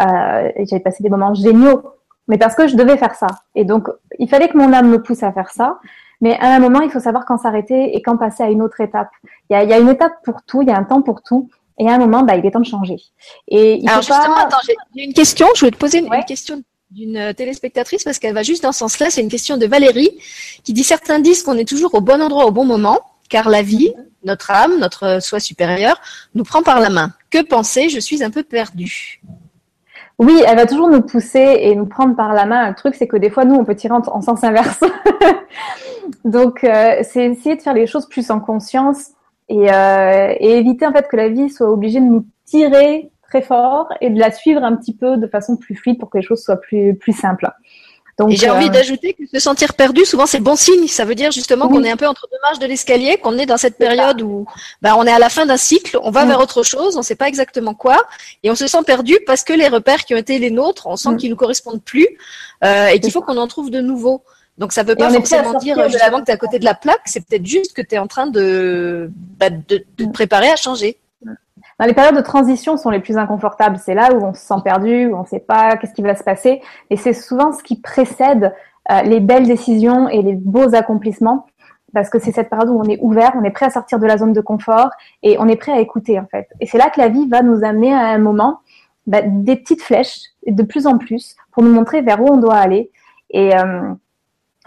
Euh, J'avais passé des moments géniaux, mais parce que je devais faire ça. Et donc, il fallait que mon âme me pousse à faire ça. Mais à un moment, il faut savoir quand s'arrêter et quand passer à une autre étape. Il y a, il y a une étape pour tout, il y a un temps pour tout. Et à un moment, bah, il est temps de changer. Et il Alors justement, attends, j'ai une question. Je voulais te poser une, question d'une téléspectatrice parce qu'elle va juste dans ce sens-là. C'est une question de Valérie qui dit certains disent qu'on est toujours au bon endroit au bon moment, car la vie, notre âme, notre soi supérieur, nous prend par la main. Que penser? Je suis un peu perdue. Oui, elle va toujours nous pousser et nous prendre par la main. Le truc, c'est que des fois, nous, on peut tirer en, sens inverse. Donc, euh, c'est essayer de faire les choses plus en conscience et, euh, et, éviter en fait que la vie soit obligée de nous tirer très fort et de la suivre un petit peu de façon plus fluide pour que les choses soient plus plus simples. J'ai envie euh, d'ajouter que se sentir perdu, souvent c'est bon signe. Ça veut dire justement qu'on est un peu entre deux marches de l'escalier, qu'on est dans cette période où ben, on est à la fin d'un cycle, on va mm. vers autre chose, on ne sait pas exactement quoi, et on se sent perdu parce que les repères qui ont été les nôtres, on sent mm. qu'ils nous correspondent plus euh, et qu'il faut qu'on en trouve de nouveaux. Donc ça ne veut pas forcément dire justement que tu es à côté de la plaque, c'est peut-être juste que tu es en train de, bah, de, te préparer à changer. Les périodes de transition sont les plus inconfortables. C'est là où on se sent perdu, où on ne sait pas qu'est-ce qui va se passer. Et c'est souvent ce qui précède euh, les belles décisions et les beaux accomplissements. Parce que c'est cette période où on est ouvert, on est prêt à sortir de la zone de confort et on est prêt à écouter en fait. Et c'est là que la vie va nous amener à un moment bah, des petites flèches, de plus en plus, pour nous montrer vers où on doit aller. Euh,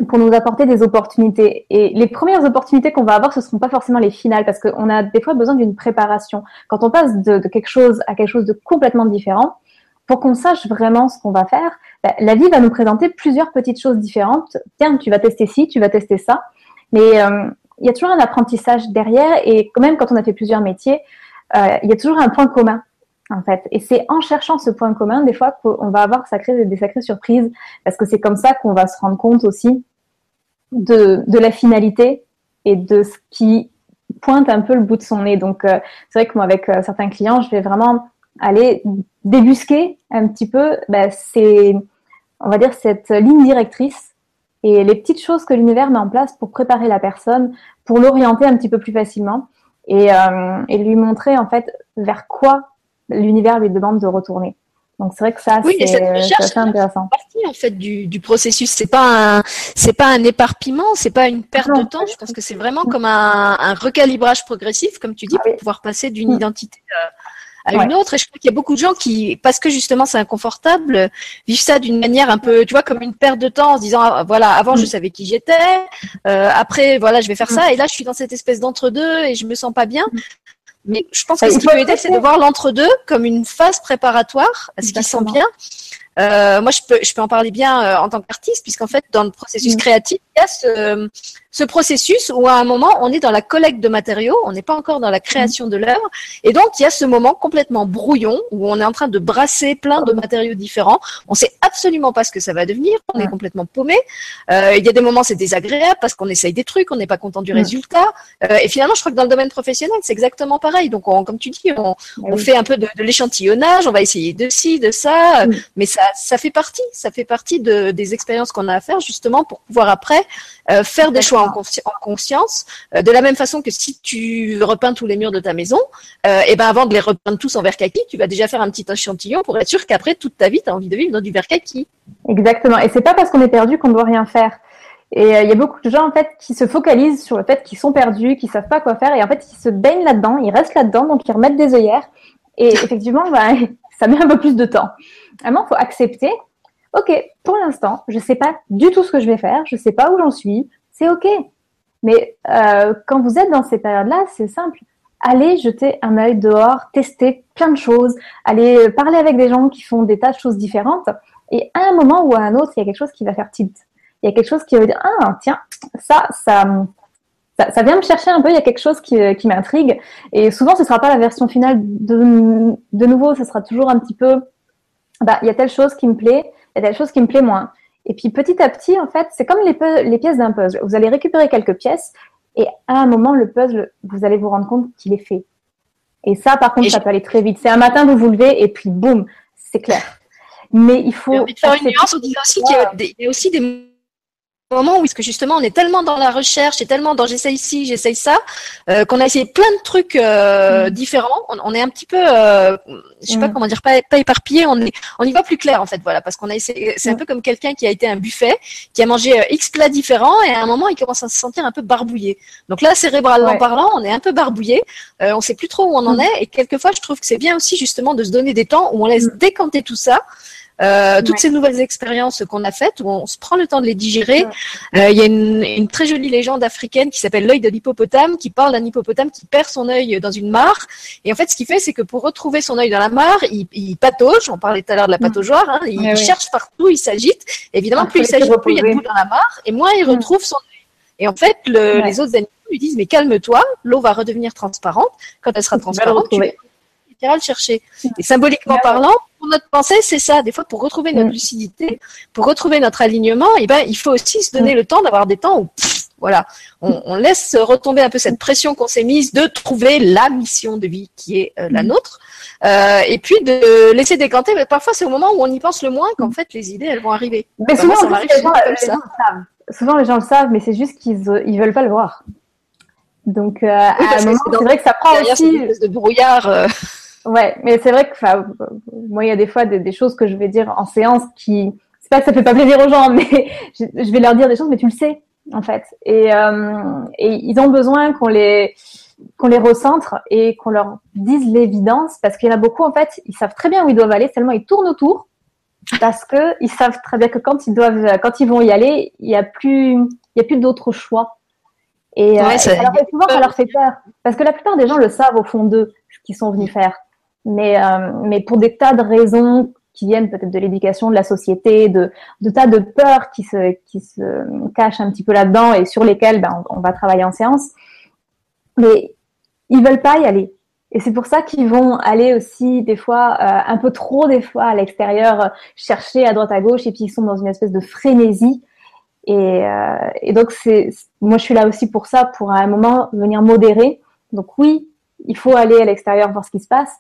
pour nous apporter des opportunités. Et les premières opportunités qu'on va avoir, ce ne seront pas forcément les finales, parce qu'on a des fois besoin d'une préparation. Quand on passe de, quelque chose à quelque chose de complètement différent, pour qu'on sache vraiment ce qu'on va faire, bah, la vie va nous présenter plusieurs petites choses différentes. Tiens, tu vas tester ci, tu vas tester ça. Mais euh, il y a toujours un apprentissage derrière, et quand même, quand on a fait plusieurs métiers, euh, il y a toujours un point commun en fait. Et c'est en cherchant ce point commun, des fois, qu'on va avoir des sacrées surprises, parce que c'est comme ça qu'on va se rendre compte aussi de, la finalité et de ce qui pointe un peu le bout de son nez. Donc, euh, c'est vrai que moi, avec euh, certains clients, je vais vraiment aller débusquer un petit peu, bah, c'est, on va dire, cette ligne directrice et les petites choses que l'univers met en place pour préparer la personne, pour l'orienter un petit peu plus facilement et, euh, et lui montrer en fait vers quoi l'univers lui demande de retourner. Donc c'est vrai que ça, oui, c'est intéressant. Partie en fait du, du processus. C'est pas un, c'est pas un éparpillement, c'est pas une perte de temps. Je pense que c'est vraiment comme un, un, recalibrage progressif, comme tu dis, pour pouvoir passer d'une mm. identité euh, à une autre. Et je crois qu'il y a beaucoup de gens qui, parce que justement c'est inconfortable, vivent ça d'une manière un peu, tu vois, comme une perte de temps en se disant, ah, voilà, avant je mm. savais qui j'étais, euh, après voilà, je vais faire mm. ça, et là je suis dans cette espèce d'entre-deux et je me sens pas bien. Mais je pense que ce qui peut aider, c'est de voir l'entre-deux comme une phase préparatoire à ce qui sent bien. Euh, moi, je peux, je peux en parler bien euh, en tant qu'artiste, puisqu'en fait, dans le processus mm. créatif, il y a ce, ce processus où à un moment on est dans la collecte de matériaux, on n'est pas encore dans la création de l'œuvre, et donc il y a ce moment complètement brouillon où on est en train de brasser plein de matériaux différents. On sait absolument pas ce que ça va devenir, on est complètement paumé. Euh, il y a des moments c'est désagréable parce qu'on essaye des trucs, on n'est pas content du résultat, euh, et finalement je crois que dans le domaine professionnel c'est exactement pareil. Donc on, comme tu dis, on, ah on fait un peu de, de l'échantillonnage, on va essayer de ci, de ça, mais ça, ça fait partie, ça fait partie de, des expériences qu'on a à faire justement pour pouvoir après euh, faire des choix en, conscience. Euh, de la même façon que si tu repeins tous les murs de ta maison, euh, et ben avant de les repeindre tous en verre kaki, tu vas déjà faire un petit échantillon pour être sûr qu'après toute ta vie, tu as envie de vivre dans du verre kaki. Exactement. Et c'est pas parce qu'on est perdu qu'on ne doit rien faire. Et il y a beaucoup de gens en fait qui se focalisent sur le fait qu'ils sont perdus, qu'ils savent pas quoi faire, et en fait ils se baignent là-dedans, ils restent là-dedans, donc ils remettent des œillères. Et effectivement, bah, ça met un peu plus de temps. Vraiment, il faut accepter ok, pour l'instant, je ne sais pas du tout ce que je vais faire, je ne sais pas où j'en suis, c'est ok. Mais euh, quand vous êtes dans ces périodes-là, c'est simple. Allez jeter un œil dehors, tester plein de choses, allez parler avec des gens qui font des tas de choses différentes. Et à un moment ou à un autre, il y a quelque chose qui va faire tilt. Il y a quelque chose qui va dire ah tiens ça ça ça, vient me chercher un peu. Il y a quelque chose qui, qui m'intrigue. Et souvent, ce sera pas la version finale de, de nouveau. Ce sera toujours un petit peu bah il y a telle chose qui me plaît il y a des choses qui me plaisent moins. Et puis petit à petit, en fait, c'est comme les, les pièces d'un puzzle. Vous allez récupérer quelques pièces et à un moment, le puzzle, vous allez vous rendre compte qu'il est fait. Et ça, par contre, ça peut aller très vite. C'est un matin, vous vous levez et puis boum, c'est clair. Mais il faut. faire une nuance en disant aussi qu'il y, a aussi des moment où est-ce que justement on est tellement dans la recherche et tellement dans j'essaye ici, j'essaye ça, euh, qu'on a essayé plein de trucs euh, mm. différents. On, est un petit peu, euh, je sais pas mm. comment dire, pas, pas éparpillé. On est, on y va plus clair en fait, voilà, parce qu'on a essayé. C'est un mm. peu comme quelqu'un qui a été à un buffet, qui a mangé x plats différents et à un moment il commence à se sentir un peu barbouillé. Donc là, cérébralement parlant, on est un peu barbouillé. on sait plus trop où on en est et quelquefois je trouve que c'est bien aussi justement de se donner des temps où on laisse décanter tout ça euh, toutes ces nouvelles expériences qu'on a faites, où on se prend le temps de les digérer. Euh, il y a une, une, très jolie légende africaine qui s'appelle l'œil de l'hippopotame, qui parle d'un hippopotame qui perd son œil dans une mare. Et en fait, ce qu'il fait, c'est que pour retrouver son œil dans la mare, il, il patauge. On parlait tout à l'heure de la pataugeoire. Hein, il, cherche partout, il s'agite. Évidemment, plus il s'agite, plus il y a de boue dans la mare, et moins il mm. retrouve son œil. Et en fait, le, les autres animaux lui disent mais calme-toi, l'eau va redevenir transparente. Quand elle sera transparente, tu ira le chercher. Et symboliquement parlant, pour notre pensée, c'est ça. Des fois, pour retrouver notre mm. lucidité, pour retrouver notre alignement, eh ben, il faut aussi se donner mm. le temps d'avoir des temps où, voilà, on, laisse retomber un peu cette pression qu'on s'est mise de trouver la mission de vie qui est euh, la mm. nôtre. Euh, et puis de laisser décanter. Mais parfois, c'est au moment où on y pense le moins qu'en fait les idées elles vont arriver. Mais souvent, les gens, comme ça. souvent les gens le savent, mais c'est juste qu'ils ils veulent pas le voir. Donc euh, à un moment, c'est vrai que ça prend aussi de brouillard. Euh. Ouais, mais c'est vrai que moi il y a des fois des, choses que je vais dire en séance qui c'est pas que ça fait pas plaisir aux gens, mais je, vais leur dire des choses, mais tu le sais en fait. Et, et ils ont besoin qu'on les qu'on les recentre et qu'on leur dise l'évidence, parce qu'il y en a beaucoup, en fait, ils savent très bien où ils doivent aller, seulement ils tournent autour, parce que ils savent très bien que quand ils doivent, quand ils vont y aller, il n'y a plus, il y a plus d'autres choix. Et, euh, ça, alors, souvent, ça leur fait peur, parce que la plupart des gens le savent au fond d'eux, ce qu'ils sont venus faire. Mais, euh, mais pour des tas de raisons qui viennent peut-être de l'éducation, de la société, de, de tas de peurs qui se, qui se cachent un petit peu là-dedans et sur lesquelles ben, on, va travailler en séance mais ils veulent pas y aller. Et c'est pour ça qu'ils vont aller aussi des fois euh, un peu trop des fois à l'extérieur chercher à droite à gauche et puis ils sont dans une espèce de frénésie. Et, euh, et donc c'est moi je suis là aussi pour ça, pour à un moment venir modérer. Donc oui, il faut aller à l'extérieur voir ce qui se passe,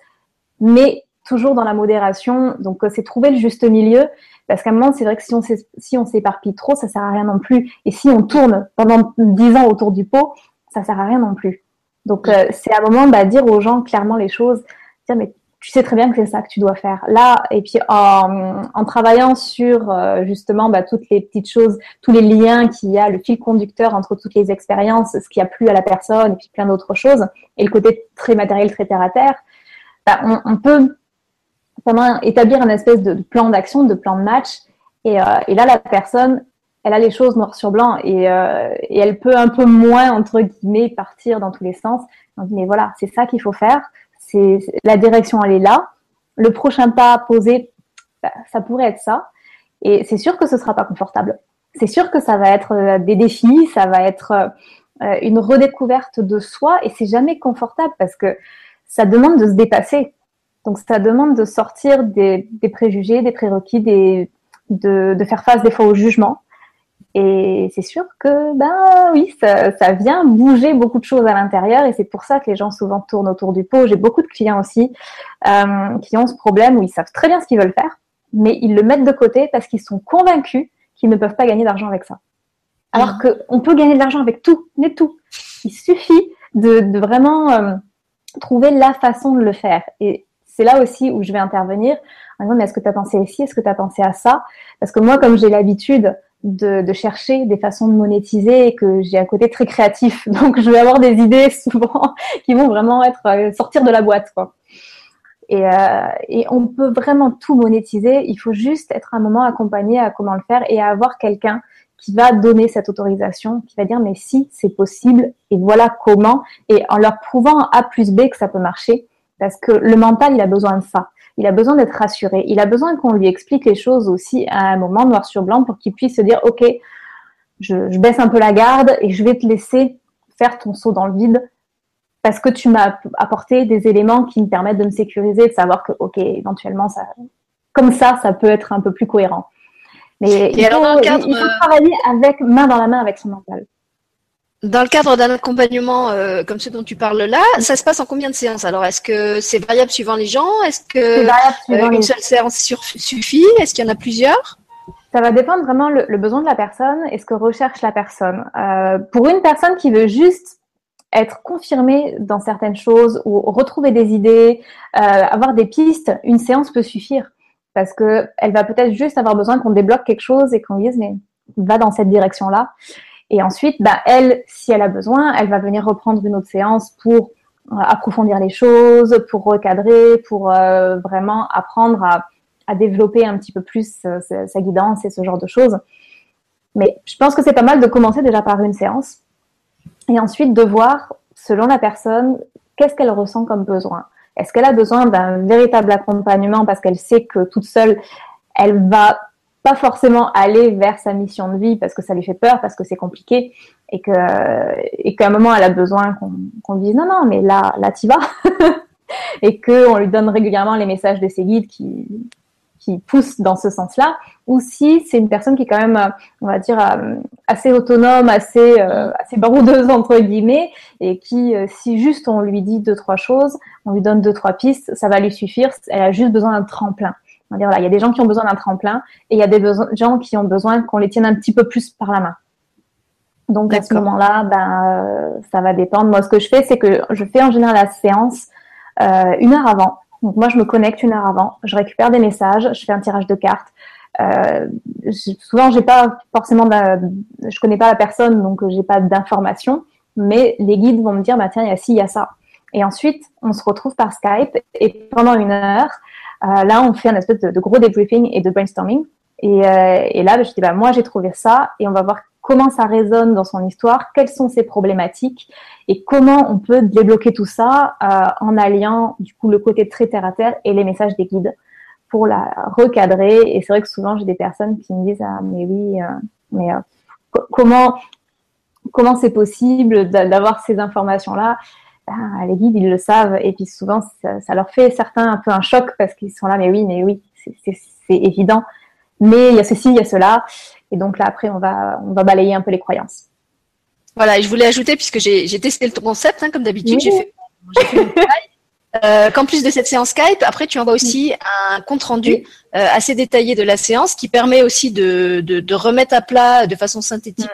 mais toujours dans la modération. Donc c'est trouver le juste milieu. Parce qu'à un moment, c'est vrai que si on si s'éparpille trop, ça sert à rien non plus. Et si on tourne pendant dix ans autour du pot, ça sert à rien non plus. Donc, euh, c'est un moment bah, dire aux gens clairement les choses, dire mais tu sais très bien que c'est ça que tu dois faire. Là, et puis en, en travaillant sur euh, justement bah, toutes les petites choses, tous les liens qu'il y a, le fil conducteur entre toutes les expériences, ce qui a plu à la personne et puis plein d'autres choses, et le côté très matériel, très terre à terre, bah, on, peut établir un espèce de, plan d'action, de plan de match. Et, euh, là, la personne, elle a les choses noir sur blanc et, euh, et, elle peut un peu moins entre guillemets partir dans tous les sens. mais voilà, c'est ça qu'il faut faire. C'est la direction, elle est là. Le prochain pas à poser, bah, ça pourrait être ça. Et c'est sûr que ce sera pas confortable. C'est sûr que ça va être euh, des défis, ça va être une redécouverte de soi et c'est jamais confortable parce que ça demande de se dépasser. Donc ça demande de sortir des, des préjugés, des prérequis, des, de, de, faire face des fois au jugement. Et c'est sûr que, ben oui, ça, ça, vient bouger beaucoup de choses à l'intérieur et c'est pour ça que les gens souvent tournent autour du pot. J'ai beaucoup de clients aussi euh, qui ont ce problème où ils savent très bien ce qu'ils veulent faire, mais ils le mettent de côté parce qu'ils sont convaincus qu'ils ne peuvent pas gagner d'argent avec ça. Alors mmh. qu'on peut gagner de l'argent avec tout, mais tout. Il suffit de, de vraiment euh, trouver la façon de le faire. Et c'est là aussi où je vais intervenir. Est-ce que tu as pensé ici? Est-ce que tu as pensé à ça? Parce que moi, comme j'ai l'habitude de, de, chercher des façons de monétiser et que j'ai un côté très créatif. Donc, je vais avoir des idées souvent qui vont vraiment être euh, sortir de la boîte, quoi. Et, euh, et, on peut vraiment tout monétiser. Il faut juste être un moment accompagné à comment le faire et à avoir quelqu'un qui va donner cette autorisation, qui va dire mais si c'est possible et voilà comment et en leur prouvant A plus B que ça peut marcher parce que le mental il a besoin de ça il a besoin d'être rassuré. Il a besoin qu'on lui explique les choses aussi à un moment noir sur blanc pour qu'il puisse se dire, OK, je, baisse un peu la garde et je vais te laisser faire ton saut dans le vide parce que tu m'as apporté des éléments qui me permettent de me sécuriser, de savoir que, OK, éventuellement, ça, comme ça, ça peut être un peu plus cohérent. Mais il, faut, il faut travailler avec, main dans la main avec son mental. Dans le cadre d'un accompagnement euh, comme ce dont tu parles là, ça se passe en combien de séances? Alors, est-ce que c'est variable suivant les gens? Est-ce que euh, une seule séance suffit? Est-ce qu'il y en a plusieurs? Ça va dépendre vraiment le, le, besoin de la personne et ce que recherche la personne. Euh, pour une personne qui veut juste être confirmée dans certaines choses ou retrouver des idées, euh, avoir des pistes, une séance peut suffire parce que elle va peut-être juste avoir besoin qu'on débloque quelque chose et qu'on dise mais va dans cette direction-là. Et ensuite, bah, elle, si elle a besoin, elle va venir reprendre une autre séance pour euh, approfondir les choses, pour recadrer, pour euh, vraiment apprendre à, à, développer un petit peu plus euh, sa, guidance et ce genre de choses. Mais je pense que c'est pas mal de commencer déjà par une séance et ensuite de voir, selon la personne, qu'est-ce qu'elle ressent comme besoin. Est-ce qu'elle a besoin d'un véritable accompagnement parce qu'elle sait que toute seule, elle va pas forcément aller vers sa mission de vie parce que ça lui fait peur, parce que c'est compliqué et que qu'à un moment elle a besoin qu'on qu'on dise non non mais là là t'y vas. et qu'on lui donne régulièrement les messages de ses guides qui, qui poussent dans ce sens-là, ou si c'est une personne qui est quand même, euh, on va dire, euh, assez autonome, assez, euh, assez baroudeuse entre guillemets, et qui, si juste on lui dit deux trois choses, on lui donne deux trois pistes, ça va lui suffire. Elle a juste besoin d'un tremplin. On va dire, voilà, il y a des gens qui ont besoin d'un tremplin, et il y a des gens qui ont besoin qu'on les tienne un petit peu plus par la main. Donc à ce moment-là, ben, ça va dépendre. Moi, ce que je fais, c'est que je fais en général la séance une heure avant. Donc moi, je me connecte une heure avant, je récupère des messages, je fais un tirage de cartes. Euh, souvent, j'ai pas forcément, de, je connais pas la personne, donc j'ai pas d'informations, mais les guides vont me dire, bah tiens, il y a ci, il y a ça. Et ensuite, on se retrouve par Skype et pendant une heure, euh, là, on fait un espèce de, gros debriefing et de brainstorming. Et, euh, et là, je dis, bah moi, j'ai trouvé ça et on va voir comment ça résonne dans son histoire, quelles sont ses problématiques et comment on peut débloquer tout ça euh, en alliant du coup le côté très terre à terre et les messages des guides pour la recadrer. Et c'est vrai que souvent j'ai des personnes qui me disent ah mais oui euh, mais euh, comment comment c'est possible d'avoir ces informations là ben, les guides ils le savent et puis souvent ça, ça, leur fait certains un peu un choc parce qu'ils sont là mais oui mais oui c'est évident mais il y a ceci il y a cela et donc là, après, on va, on va balayer un peu les croyances. Voilà, et je voulais ajouter, puisque j'ai testé le concept, hein, comme d'habitude, j'ai fait, fait euh, qu'en plus de cette séance Skype, après tu envoies aussi un compte rendu euh, assez détaillé de la séance qui permet aussi de, de, de remettre à plat de façon synthétique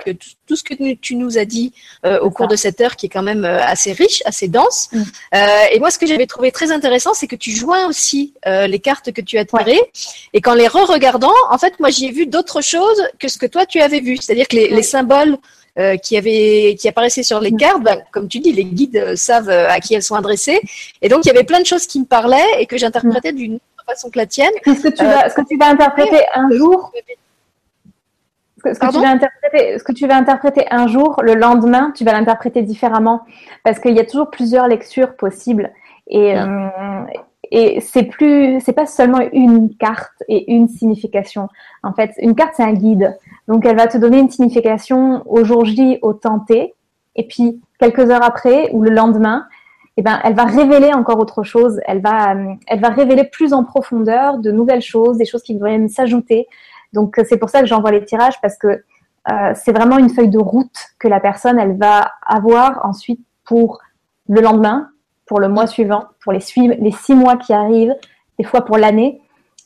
tout, ce que tu nous as dit euh, au cours de cette heure qui est quand même euh, assez riche, assez dense. et moi, ce que j'avais trouvé très intéressant, c'est que tu joins aussi les cartes que tu as tirées. Et qu'en les re-regardant, en fait, moi, j'y ai vu d'autres choses que ce que toi tu avais vu, c'est-à-dire que les, les symboles euh, qui avait qui apparaissaient sur les cartes, ben, comme tu dis, les guides euh, savent euh, à qui elles sont adressées. Et donc il y avait plein de choses qui me parlaient et que j'interprétais d'une autre façon que la tienne. Ce que tu vas, ce que tu vas interpréter un jour. Ce que, tu vas interpréter, ce que tu vas interpréter un jour, le lendemain, tu vas l'interpréter différemment? Parce qu'il y a toujours plusieurs lectures possibles. Et, et c'est plus, c'est pas seulement une carte et une signification. En fait, une carte c'est un guide. Donc, elle va te donner une signification au jour J, au temps T, et puis quelques heures après ou le lendemain, eh ben, elle va révéler encore autre chose. Elle va, va révéler plus en profondeur de nouvelles choses, des choses qui devraient s'ajouter. Donc, c'est pour ça que j'envoie les tirages parce que euh, c'est vraiment une feuille de route que la personne, elle va avoir ensuite pour le lendemain, pour le mois suivant, pour les six mois qui arrivent, des fois pour l'année.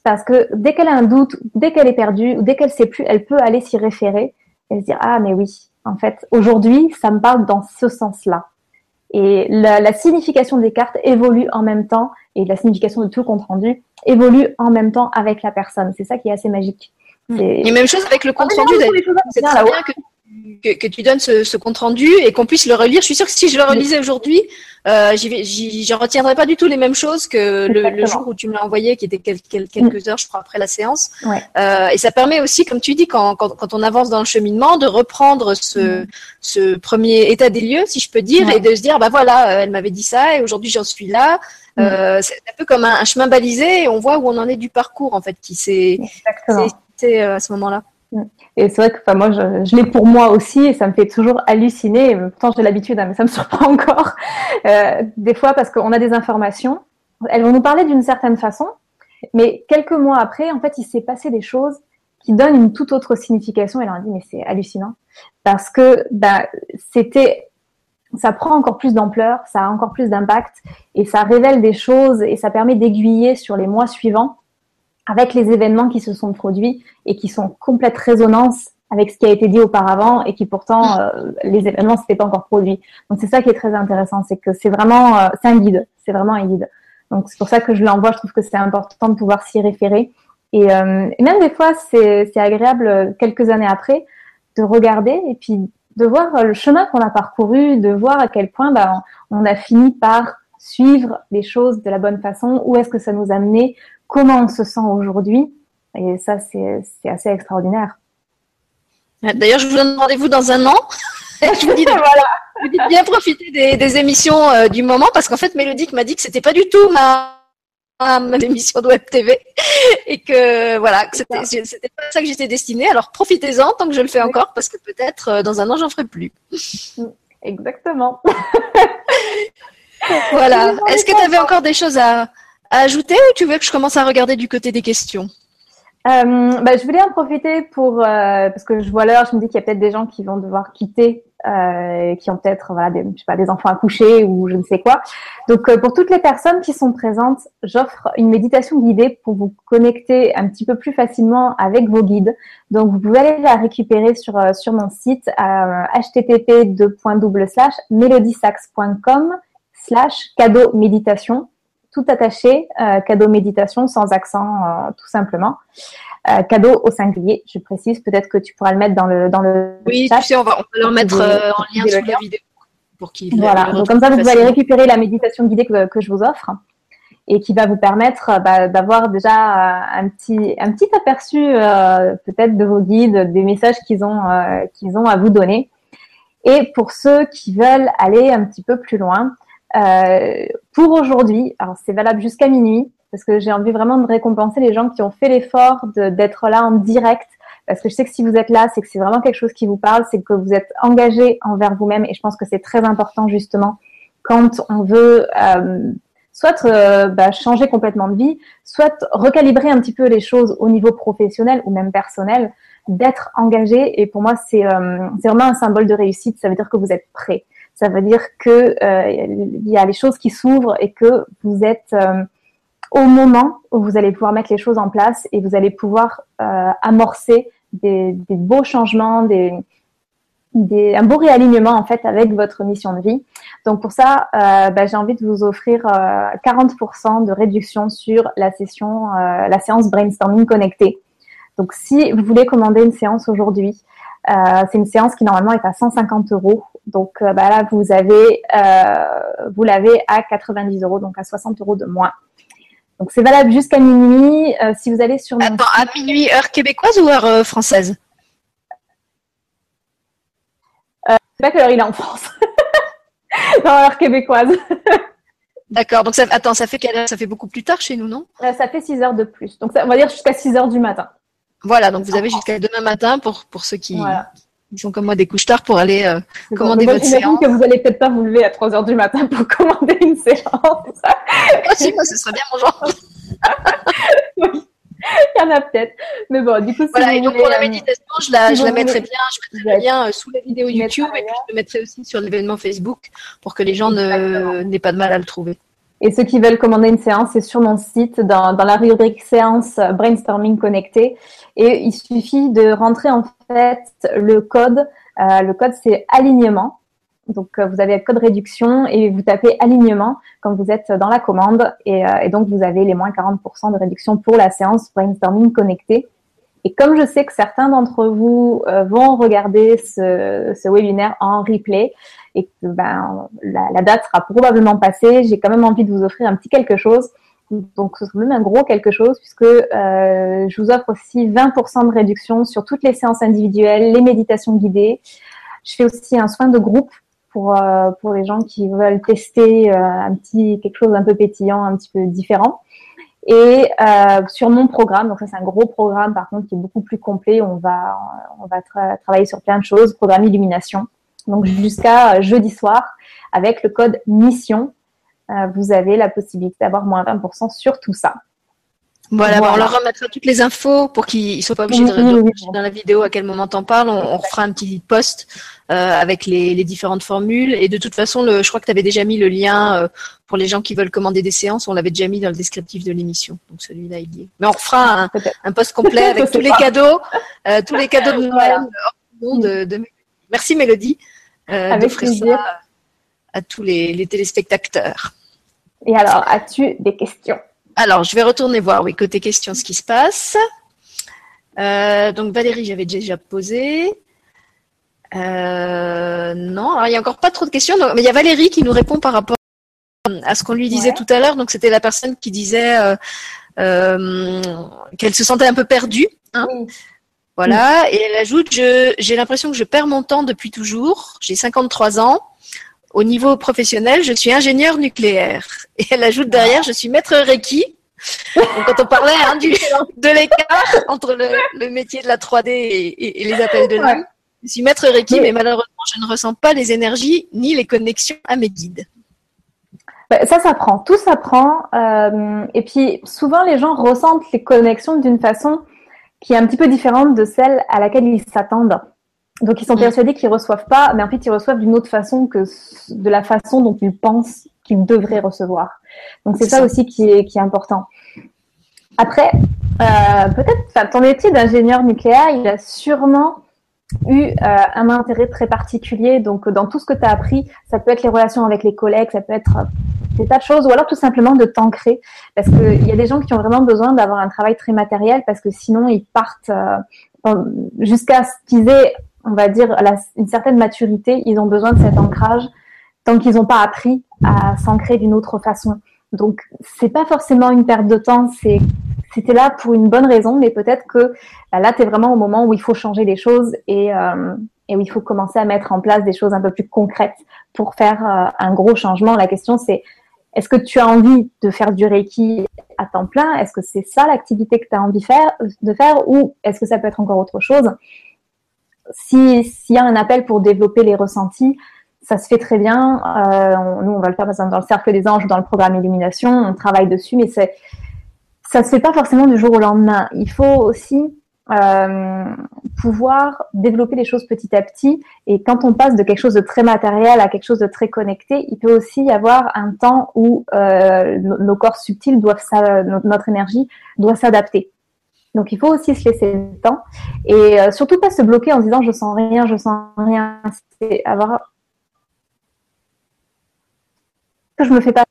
Parce que dès qu'elle a un doute, dès qu'elle est perdue, ou dès qu'elle sait plus, elle peut aller s'y référer et se dire ah mais oui, en fait aujourd'hui ça me parle dans ce sens-là. Et la, signification des cartes évolue en même temps et la signification de tout compte rendu évolue en même temps avec la personne. C'est ça qui est assez magique. Et même chose avec le compte rendu. C'est très bien que que, tu donnes ce, compte rendu et qu'on puisse le relire. Je suis sûre que si je le relisais aujourd'hui, euh, j'y retiendrais pas du tout les mêmes choses que le, jour où tu me l'as envoyé, qui était quelques, mm. heures, je crois, après la séance. Euh, et ça permet aussi, comme tu dis, quand, on avance dans le cheminement, de reprendre ce, mm. ce premier état des lieux, si je peux dire, et de se dire, bah voilà, euh, elle m'avait dit ça, et aujourd'hui j'en suis là. Mm. Euh, c'est un peu comme un, chemin balisé, et on voit où on en est du parcours, en fait, qui s'est à ce moment-là. Et c'est vrai que moi, je, l'ai pour moi aussi et ça me fait toujours halluciner. Pourtant, j'ai l'habitude, hein, mais ça me surprend encore. Euh, des fois, parce qu'on a des informations, elles vont nous parler d'une certaine façon, mais quelques mois après, en fait, il s'est passé des choses qui donnent une toute autre signification. Et là, on dit, mais c'est hallucinant. Parce que bah, c'était ça prend encore plus d'ampleur, ça a encore plus d'impact et ça révèle des choses et ça permet d'aiguiller sur les mois suivants avec les événements qui se sont produits et qui sont en complète résonance avec ce qui a été dit auparavant et qui pourtant euh, les événements s'étaient pas encore produits. Donc c'est ça qui est très intéressant, c'est que c'est vraiment euh, c'est un guide, c'est vraiment un guide. Donc c'est pour ça que je l'envoie, je trouve que c'est important de pouvoir s'y référer. Et, euh, et, même des fois c'est agréable quelques années après de regarder et puis de voir le chemin qu'on a parcouru, de voir à quel point bah, on a fini par suivre les choses de la bonne façon, où est-ce que ça nous a mené, comment on se sent aujourd'hui? Et ça, c'est assez extraordinaire. D'ailleurs, je vous donne rendez-vous dans un an. je vous dis, voilà. bien profiter des, émissions euh, du moment parce qu'en fait, Mélodie m'a dit que c'était pas du tout ma, émission de web TV et que voilà, c'était pas ça que j'étais destinée. Alors profitez-en tant que je le fais encore parce que peut-être euh, dans un an, j'en ferai plus. Exactement. voilà. Est-ce que tu avais encore des choses à, ajouter ou tu veux que je commence à regarder du côté des questions? Euh, bah, je voulais en profiter pour euh, parce que je vois l'heure, je me dis qu'il y a peut-être des gens qui vont devoir quitter, euh, qui ont peut-être voilà des, je sais pas des enfants à coucher ou je ne sais quoi. Donc pour toutes les personnes qui sont présentes, j'offre une méditation guidée pour vous connecter un petit peu plus facilement avec vos guides. Donc vous pouvez aller la récupérer sur sur mon site http melodiesax.com slash cadeau méditation tout attaché, euh, cadeau méditation sans accent, euh, tout simplement. Euh, cadeau au singulier, je précise. Peut-être que tu pourras le mettre dans le dans le Oui, tu sais, on va, on va le mettre en lien sous la vidéo pour qu'il. Voilà. Donc comme ça, vous allez récupérer la méditation guidée que, que je vous offre et qui va vous permettre bah, d'avoir déjà un petit un petit aperçu peut-être de vos guides, des messages qu'ils ont qu'ils ont à vous donner. Et pour ceux qui veulent aller un petit peu plus loin, euh, pour aujourd'hui, alors c'est valable jusqu'à minuit, parce que j'ai envie vraiment de récompenser les gens qui ont fait l'effort d'être là en direct, parce que je sais que si vous êtes là, c'est que c'est vraiment quelque chose qui vous parle, c'est que vous êtes engagé envers vous-même, et je pense que c'est très important justement quand on veut euh, soit euh, bah, changer complètement de vie, soit recalibrer un petit peu les choses au niveau professionnel ou même personnel, d'être engagé. Et pour moi, c'est euh, vraiment un symbole de réussite. Ça veut dire que vous êtes prêt ça veut dire que euh, il y a les choses qui s'ouvrent et que vous êtes euh, au moment où vous allez pouvoir mettre les choses en place et vous allez pouvoir euh, amorcer des, beaux changements, un beau réalignement en fait avec votre mission de vie. Donc pour ça, bah, j'ai envie de vous offrir 40% de réduction sur la session, la séance brainstorming connectée. Donc si vous voulez commander une séance aujourd'hui, c'est une séance qui normalement est à 150 euros. Donc euh, bah là, vous avez, euh, vous l'avez à 90 euros, donc à 60 euros de moins. Donc c'est valable jusqu'à minuit. si vous allez sur Attends, à minuit heure québécoise ou heure française? Je sais pas quelle heure il est en France. non, heure québécoise. D'accord. Donc ça, attends, ça fait quelle heure? Ça fait beaucoup plus tard chez nous, non? Ça fait 6 heures de plus. Donc ça, on va dire jusqu'à 6 heures du matin. Voilà, donc vous avez jusqu'à demain matin pour, pour ceux qui, sont comme moi des couches tard pour aller euh, commander votre séance. que vous allez peut-être pas vous lever à 3 heures du matin pour commander une séance. moi, si, moi, ce serait bien mon genre. oui. Il y en a peut-être. Mais bon, du coup, si voilà, et donc pour la euh, méditation, je la, je la mettrai bien, je mettrai le lien euh, sous la vidéo YouTube et puis je le mettrai aussi sur l'événement Facebook pour que les gens n'aient pas de mal à le trouver. Et ceux qui veulent commander une séance, c'est sur mon site dans, dans, la rubrique séance brainstorming connecté. Et il suffit de rentrer en fait le code. Euh, le code c'est alignement. Donc euh, vous avez le code réduction et vous tapez alignement quand vous êtes dans la commande et, euh, et donc vous avez les moins 40% de réduction pour la séance brainstorming connecté. Et comme je sais que certains d'entre vous euh, vont regarder ce, ce, webinaire en replay et que ben, la, date sera probablement passée, j'ai quand même envie de vous offrir un petit quelque chose. Donc, ce sera même un gros quelque chose puisque euh, je vous offre aussi 20% de réduction sur toutes les séances individuelles, les méditations guidées. Je fais aussi un soin de groupe pour, euh, pour les gens qui veulent tester euh, un petit quelque chose un peu pétillant, un petit peu différent. Et sur mon programme, donc ça c'est un gros programme par contre qui est beaucoup plus complet. On va on va travailler sur plein de choses, programme illumination. Donc jusqu'à jeudi soir avec le code mission euh, vous avez la possibilité d'avoir moins 20% sur tout ça. Voilà, on leur remettra toutes les infos pour qu'ils ne soient pas obligés de regarder dans la vidéo à quel moment t'en parles. On, on, fera un petit post euh, avec les, les, différentes formules. Et de toute façon, le, je crois que tu avais déjà mis le lien euh, pour les gens qui veulent commander des séances. On l'avait déjà mis dans le descriptif de l'émission. Donc celui-là, il y est. Mais on fera un, un post complet avec tous les cadeaux, euh, tous les cadeaux de Noël. De, de, Merci Mélodie euh, d'offrir ça à tous les, les téléspectateurs. Et alors, as-tu des questions? Alors, je vais retourner voir, oui, côté questions, ce qui se passe. Euh, donc, Valérie, j'avais déjà posé. Euh, non, alors, il n'y a encore pas trop de questions, mais il y a Valérie qui nous répond par rapport à ce qu'on lui disait tout à l'heure. Donc, c'était la personne qui disait euh, qu'elle se sentait un peu perdue. Hein. Voilà, et elle ajoute, j'ai l'impression que je perds mon temps depuis toujours. J'ai 53 ans. Au niveau professionnel, je suis ingénieur nucléaire. Et elle ajoute derrière, je suis maître Reiki. Donc, quand on parlait hein, du, de l'écart entre le, métier de la 3D et, les appels de l'âme, je suis maître Reiki, mais malheureusement, je ne ressens pas les énergies ni les connexions à mes guides. bah, ça s'apprend, tout s'apprend. Euh, et puis souvent les gens ressentent les connexions d'une façon qui est un petit peu différente de celle à laquelle ils s'attendent. Donc ils sont mm. persuadés qu'ils reçoivent pas, mais en fait ils reçoivent d'une autre façon que de la façon dont ils pensent qu'ils devraient recevoir. Donc c'est ça, aussi qui est, qui est important. Après, euh, peut-être, ton métier d'ingénieur nucléaire, il a sûrement eu euh, un intérêt très particulier. Donc, dans tout ce que tu as appris, ça peut être les relations avec les collègues, ça peut être euh, des tas de choses, ou alors tout simplement de t'ancrer. Parce qu'il y a des gens qui ont vraiment besoin d'avoir un travail très matériel, parce que sinon, ils partent euh, jusqu'à ce qu'ils aient, on va dire, une certaine maturité, ils ont besoin de cet ancrage tant qu'ils n'ont pas appris à s'ancrer d'une autre façon. Donc, c'est pas forcément une perte de temps, c'est c'était là pour une bonne raison, mais peut-être que bah, là, tu es vraiment au moment où il faut changer les choses et, euh, et où il faut commencer à mettre en place des choses un peu plus concrètes pour faire euh, un gros changement. La question, c'est est-ce que tu as envie de faire du Reiki à temps plein? Est-ce que c'est ça l'activité que tu as envie de faire? Ou est-ce que ça peut être encore autre chose? S'il y a un appel pour développer les ressentis, ça se fait très bien. Euh, nous, on va le faire par exemple dans le cercle des anges, dans le programme Illumination, on travaille dessus, mais c'est ça se fait pas forcément du jour au lendemain. Il faut aussi euh, pouvoir développer les choses petit à petit. Et quand on passe de quelque chose de très matériel à quelque chose de très connecté, il peut aussi y avoir un temps où euh, nos corps subtils doivent, notre énergie doit s'adapter. Donc il faut aussi se laisser le temps et euh, surtout pas se bloquer en disant je sens rien, je sens rien. C'est avoir je me fais pas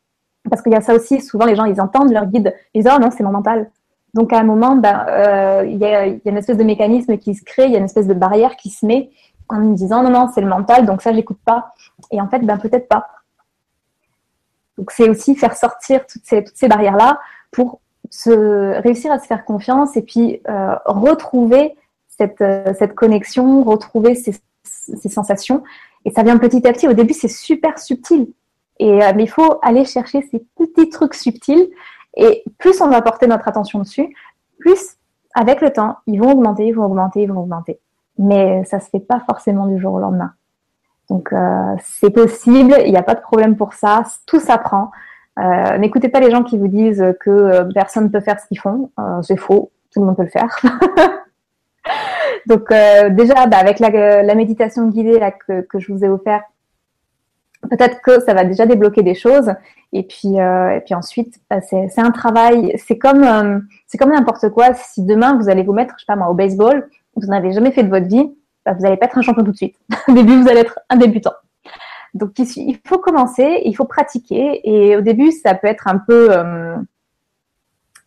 parce qu'il y a ça aussi, souvent les gens, ils entendent leur guide, ils disent, oh non, c'est mon mental. Donc à un moment, ben, euh, il, y a, une espèce de mécanisme qui se crée, il y a une espèce de barrière qui se met en me disant, non, non, c'est le mental, donc ça, j'écoute pas. Et en fait, ben, peut-être pas. Donc c'est aussi faire sortir toutes ces, barrières-là pour réussir à se faire confiance et puis euh, retrouver cette, euh, cette connexion, retrouver ces, ces sensations. Et ça vient petit à petit. Au début, c'est super subtil. Et, euh, mais il faut aller chercher ces petits trucs subtils. Et plus on va porter notre attention dessus, plus avec le temps, ils vont augmenter, ils vont augmenter, ils vont augmenter. Mais ça se fait pas forcément du jour au lendemain. Donc euh, c'est possible, il n'y a pas de problème pour ça, tout s'apprend. Euh, N'écoutez pas les gens qui vous disent que euh, personne ne peut faire ce qu'ils font, euh, c'est faux, tout le monde peut le faire. Donc déjà, bah, avec la, la, méditation guidée là, que, que je vous ai offert, peut-être que ça va déjà débloquer des choses. Et puis, euh, ensuite, bah, c'est un travail. C'est comme, euh, c'est comme n'importe quoi. Si demain vous allez vous mettre, je sais pas moi, au baseball, vous n'avez jamais fait de votre vie, bah, vous n'allez pas être un champion tout de suite. au début, vous allez être un débutant. Donc, il faut commencer, il faut pratiquer. Et au début, ça peut être un peu, euh,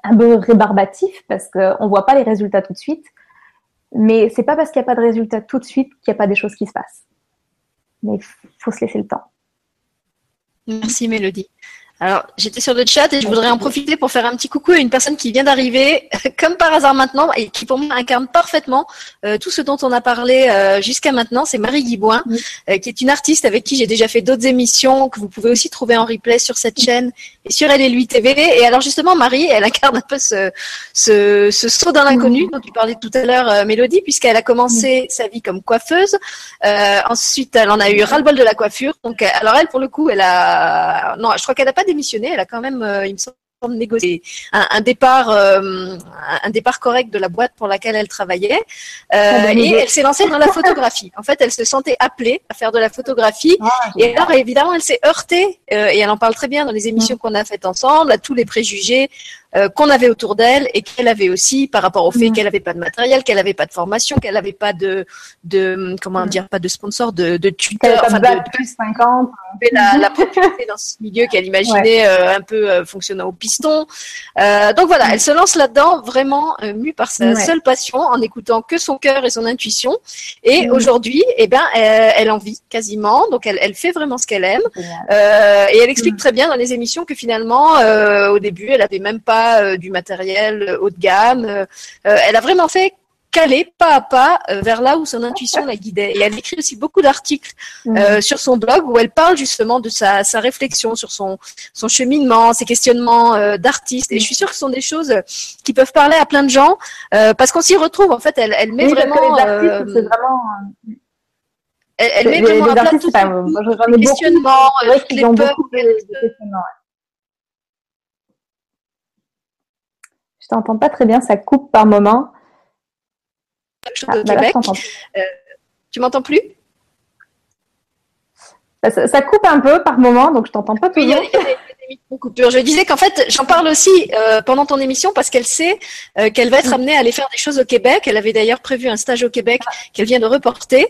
un peu rébarbatif parce qu'on voit pas les résultats tout de suite. Mais c'est pas parce qu'il n'y a pas de résultats tout de suite qu'il n'y a pas des choses qui se passent. Mais il faut se laisser le temps. Merci Mélodie. Alors, j'étais sur le chat et je voudrais en profiter pour faire un petit coucou à une personne qui vient d'arriver, comme par hasard maintenant, et qui pour moi incarne parfaitement euh, tout ce dont on a parlé euh, jusqu'à maintenant. C'est Marie Guiboin, euh, qui est une artiste avec qui j'ai déjà fait d'autres émissions que vous pouvez aussi trouver en replay sur cette chaîne et sur Elle et lui TV. Et alors justement, Marie, elle incarne un peu ce, ce, ce saut dans l'inconnu dont tu parlais tout à l'heure, Mélodie, puisqu'elle a commencé sa vie comme coiffeuse. ensuite, elle en a eu ras-le-bol de la coiffure. Donc, alors elle, pour le coup, elle a... Non, je crois qu'elle n'a pas démissionné. Elle a quand même, euh, il me semble, négocié un, départ euh, un départ correct de la boîte pour laquelle elle travaillait euh, et elle s'est lancée dans la photographie en fait elle se sentait appelée à faire de la photographie ah, et alors évidemment elle s'est heurtée et elle en parle très bien dans les émissions mm. qu'on a faites ensemble à tous les préjugés euh, qu'on avait autour d'elle et qu'elle avait aussi par rapport au fait mm. qu'elle n'avait pas de matériel, qu'elle n'avait pas de formation, qu'elle n'avait pas de, de comment mm. dire, pas de sponsor, de, de tuteur, enfin de, plus 50, la, la propriété dans ce milieu qu'elle imaginait euh, un peu euh, fonctionnant au piston. donc voilà, mm. elle se lance là-dedans vraiment mue par sa seule passion, en écoutant que son cœur et son intuition. Et aujourd'hui, eh ben, elle, elle, en vit quasiment, donc elle, elle fait vraiment ce qu'elle aime. et elle explique très bien dans les émissions que finalement, au début, elle avait même pas euh, du matériel euh, haut de gamme. Euh, elle a vraiment fait caler pas à pas vers là où son intuition la guidait. Et elle écrit aussi beaucoup d'articles mhm. sur son blog où elle parle justement de sa, réflexion sur son, son cheminement, ses questionnements d'artiste. Et je suis sûre que ce sont des choses qui peuvent parler à plein de gens parce qu'on s'y retrouve. En fait, elle, elle met vraiment. c'est vraiment Elle, elle met vraiment à les questionnements, toutes les peurs. Je t'entends pas très bien, ça coupe par moment. Ah, bah. Euh, tu m'entends plus? Ça, coupe un peu par moment, donc je t'entends pas toujours. Oui, il y a coupures. Je disais qu'en fait, j'en parle aussi euh, pendant ton émission parce qu'elle sait euh, qu'elle va être amenée à aller faire des choses au Québec. Elle avait d'ailleurs prévu un stage au Québec qu'elle vient de reporter.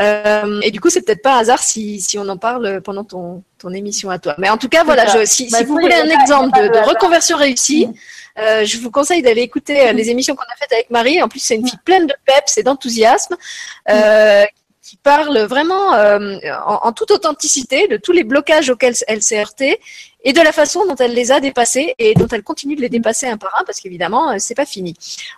Euh, et du coup, c'est peut-être pas hasard si, si on en parle pendant ton, ton émission à toi. Mais en tout cas, voilà, je, si, bah, si vous voulez un exemple de, de, reconversion réussie, euh, je vous conseille d'aller écouter les émissions qu'on a faites avec Marie. En plus, c'est une fille pleine de peps et d'enthousiasme. Euh, qui parle vraiment euh, en, toute authenticité de tous les blocages auxquels elle s'est heurtée et de la façon dont elle les a dépassés et dont elle continue de les dépasser un par un parce qu'évidemment, euh, c'est pas fini.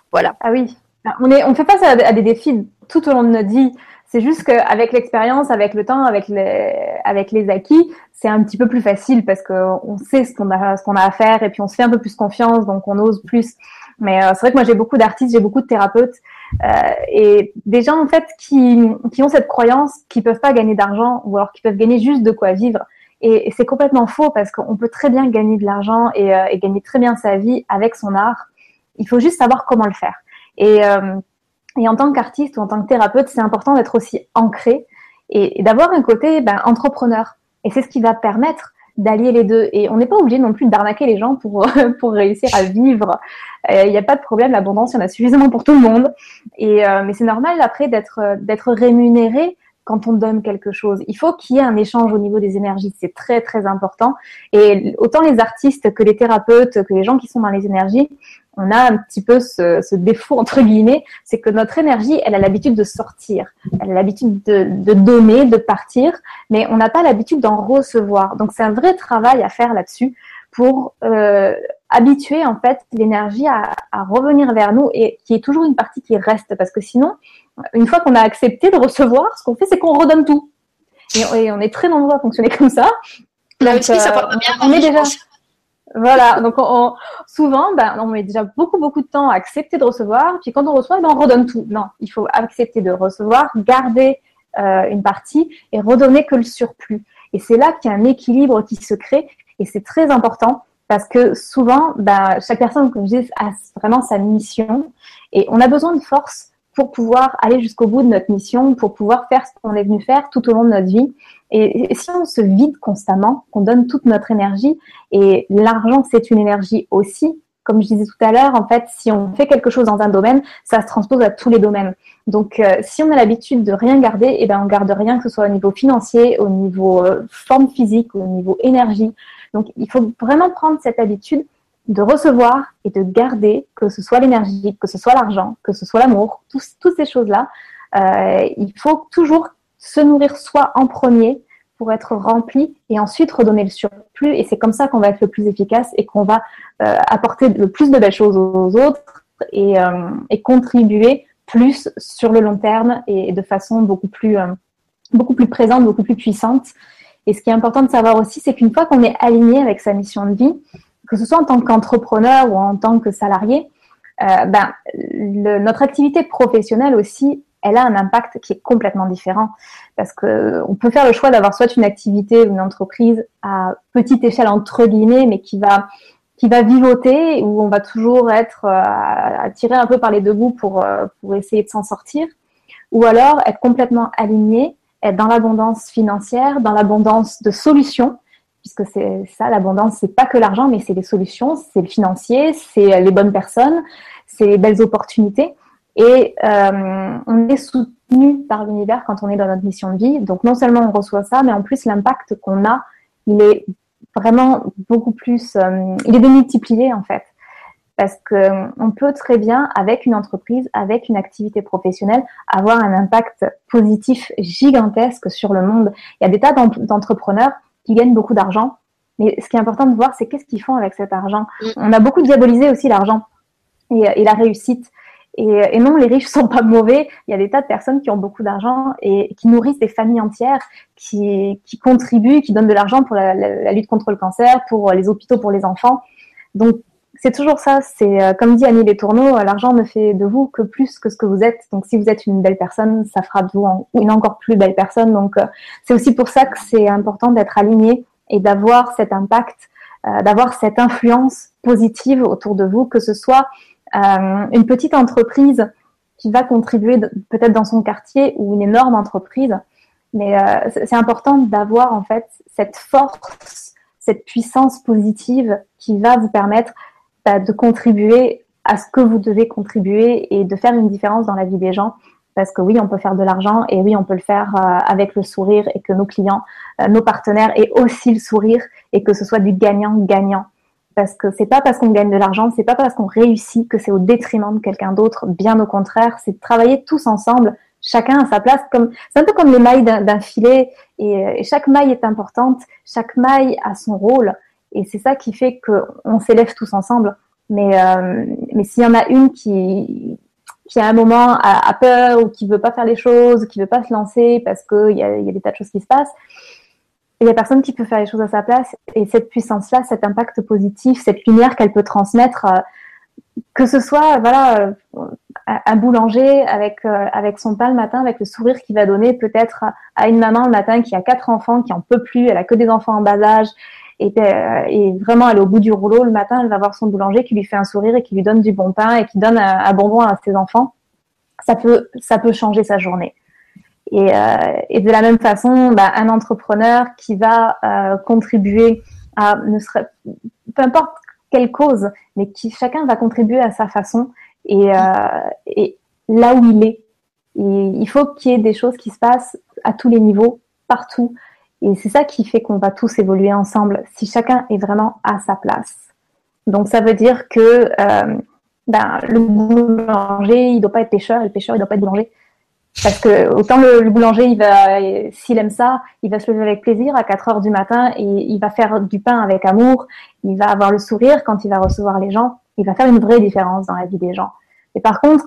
Voilà. Ah oui, on, est, on fait face à, des défis tout au long de notre vie. C'est juste qu'avec l'expérience, avec le temps, avec les, avec les acquis, c'est un petit peu plus facile parce qu'on sait ce qu'on a, ce a à faire et puis on se fait un peu plus confiance, donc on ose plus. Mais euh, c'est vrai que moi j'ai beaucoup d'artistes, j'ai beaucoup de thérapeutes euh, et des gens en fait qui, qui ont cette croyance qu'ils peuvent pas gagner d'argent ou alors qu'ils peuvent gagner juste de quoi vivre. Et, c'est complètement faux parce qu'on peut très bien gagner de l'argent et, euh, et, gagner très bien sa vie avec son art. Il faut juste savoir comment le faire. Et, euh, et en tant qu'artiste ou en tant que thérapeute, c'est important d'être aussi ancré et, d'avoir un côté ben, entrepreneur. Et c'est ce qui va permettre d'allier les deux. Et on n'est pas obligé non plus d'arnaquer les gens pour, pour réussir à vivre. Euh, il n'y a pas de problème, l'abondance, il y en a suffisamment pour tout le monde. Et, euh, mais c'est normal après d'être, d'être rémunéré quand on donne quelque chose. Il faut qu'il y ait un échange au niveau des énergies. C'est très, très important. Et autant les artistes que les thérapeutes, que les gens qui sont dans les énergies, on a un petit peu ce, ce défaut, entre guillemets, c'est que notre énergie, elle a l'habitude de sortir. Elle a l'habitude de, de, donner, de partir, mais on n'a pas l'habitude d'en recevoir. Donc, c'est un vrai travail à faire là-dessus pour euh, habituer, en fait, l'énergie à, à revenir vers nous et qui est toujours une partie qui reste. Parce que sinon, une fois qu'on a accepté de recevoir, ce qu'on fait, c'est qu'on redonne tout. Et, on est très nombreux à fonctionner comme ça. Là aussi, ça euh. On est déjà. Voilà, donc on, souvent, ben, on met déjà beaucoup, beaucoup de temps à accepter de recevoir, puis quand on reçoit, ben, on redonne tout. Non, il faut accepter de recevoir, garder euh, une partie et redonner que le surplus. Et c'est là qu'il y a un équilibre qui se crée, et c'est très important parce que souvent, ben, chaque personne, comme je dis, a vraiment sa mission, et on a besoin de force pour pouvoir aller jusqu'au bout de notre mission, pour pouvoir faire ce qu'on est venu faire tout au long de notre vie. Et, si on se vide constamment, qu'on donne toute notre énergie, et l'argent c'est une énergie aussi, comme je disais tout à l'heure, en fait, si on fait quelque chose dans un domaine, ça se transpose à tous les domaines. Donc, euh, si on a l'habitude de rien garder, et eh ben, on garde rien, que ce soit au niveau financier, au niveau euh, forme physique, au niveau énergie. Donc, il faut vraiment prendre cette habitude de recevoir et de garder, que ce soit l'énergie, que ce soit l'argent, que ce soit l'amour, toutes ces choses-là. Euh, il faut toujours se nourrir soi en premier pour être rempli et ensuite redonner le surplus. Et c'est comme ça qu'on va être le plus efficace et qu'on va euh, apporter le plus de belles choses aux autres et, euh, et, contribuer plus sur le long terme et de façon beaucoup plus, euh, beaucoup plus présente, beaucoup plus puissante. Et ce qui est important de savoir aussi, c'est qu'une fois qu'on est aligné avec sa mission de vie, que ce soit en tant qu'entrepreneur ou en tant que salarié, euh, ben, notre activité professionnelle aussi, elle a un impact qui est complètement différent. Parce que on peut faire le choix d'avoir soit une activité ou une entreprise à petite échelle entre guillemets, mais qui va qui va vivoter où on va toujours être euh, attiré un peu par les deux bouts pour euh, pour essayer de s'en sortir, ou alors être complètement aligné, être dans l'abondance financière, dans l'abondance de solutions puisque c'est ça l'abondance, c'est pas que l'argent, mais c'est les solutions, c'est le financier, c'est les bonnes personnes, c'est les belles opportunités. Et euh, on est soutenu par l'univers quand on est dans notre mission de vie. Donc non seulement on reçoit ça, mais en plus l'impact qu'on a, il est vraiment beaucoup plus, euh, il est démultiplié en fait. Parce que on peut très bien, avec une entreprise, avec une activité professionnelle, avoir un impact positif gigantesque sur le monde. Il y a des tas d'entrepreneurs qui gagnent beaucoup d'argent. Mais ce qui est important de voir, c'est qu'est-ce qu'ils font avec cet argent. Mm. On a beaucoup diabolisé aussi l'argent et, la réussite. Et, non, les riches sont pas mauvais. Il y a des tas de personnes qui ont beaucoup d'argent et qui nourrissent des familles entières, qui, qui contribuent, qui donnent de l'argent pour la, lutte contre le cancer, pour les hôpitaux pour les enfants. Donc, c'est toujours ça. C'est euh, comme dit Annie Les Tourneaux, l'argent ne fait de vous que plus que ce que vous êtes. Donc, si vous êtes une belle personne, ça fera de vous une encore plus belle personne. Donc, c'est aussi pour ça que c'est important d'être aligné et d'avoir cet impact, d'avoir cette influence positive autour de vous, que ce soit une petite entreprise qui va contribuer peut-être dans son quartier ou une énorme entreprise. Mais c'est important d'avoir en fait cette force cette puissance positive qui va vous permettre bah, de contribuer à ce que vous devez contribuer et de faire une différence dans la vie des gens. Parce que oui, on peut faire de l'argent et oui, on peut le faire euh, avec le sourire et que nos clients, euh, nos partenaires aient aussi le sourire et que ce soit du gagnant-gagnant. Parce que c'est pas parce qu'on gagne de l'argent, c'est pas parce qu'on réussit que c'est au détriment de quelqu'un d'autre. Bien au contraire, c'est de travailler tous ensemble chacun à sa place. Comme c'est un peu comme les mailles d'un filet, et, et, chaque maille est importante. Chaque maille a son rôle, et c'est ça qui fait qu'on s'élève tous ensemble. Mais euh, mais s'il y en a une qui qui à un moment a, peur ou qui veut pas faire les choses, qui veut pas se lancer parce qu'il y a, y a des tas de choses qui se passent, il y a personne qui peut faire les choses à sa place. Et cette puissance-là, cet impact positif, cette lumière qu'elle peut transmettre, euh, que ce soit voilà un boulanger avec euh, avec son pain le matin, avec le sourire qu'il va donner peut-être à une maman le matin qui a quatre enfants, qui en peut plus, elle a que des enfants en bas âge, et, euh, vraiment elle est au bout du rouleau le matin, elle va voir son boulanger qui lui fait un sourire et qui lui donne du bon pain et qui donne un, bonbon à ses enfants. Ça peut ça peut changer sa journée. Et, euh, de la même façon, bah, un entrepreneur qui va contribuer à ne serait peu importe quelle cause, mais qui chacun va contribuer à sa façon et, euh, et là où il est. Et il faut qu'il y ait des choses qui se passent à tous les niveaux, partout. Et c'est ça qui fait qu'on va tous évoluer ensemble, si chacun est vraiment à sa place. Donc ça veut dire que euh, ben, le boulanger, il doit pas être pêcheur, et le pêcheur, il doit pas être boulanger. Parce que autant le, boulanger, il va, s'il aime ça, il va se lever avec plaisir à 4 heures du matin et il va faire du pain avec amour. Il va avoir le sourire quand il va recevoir les gens. Il va faire une vraie différence dans la vie des gens. Et par contre,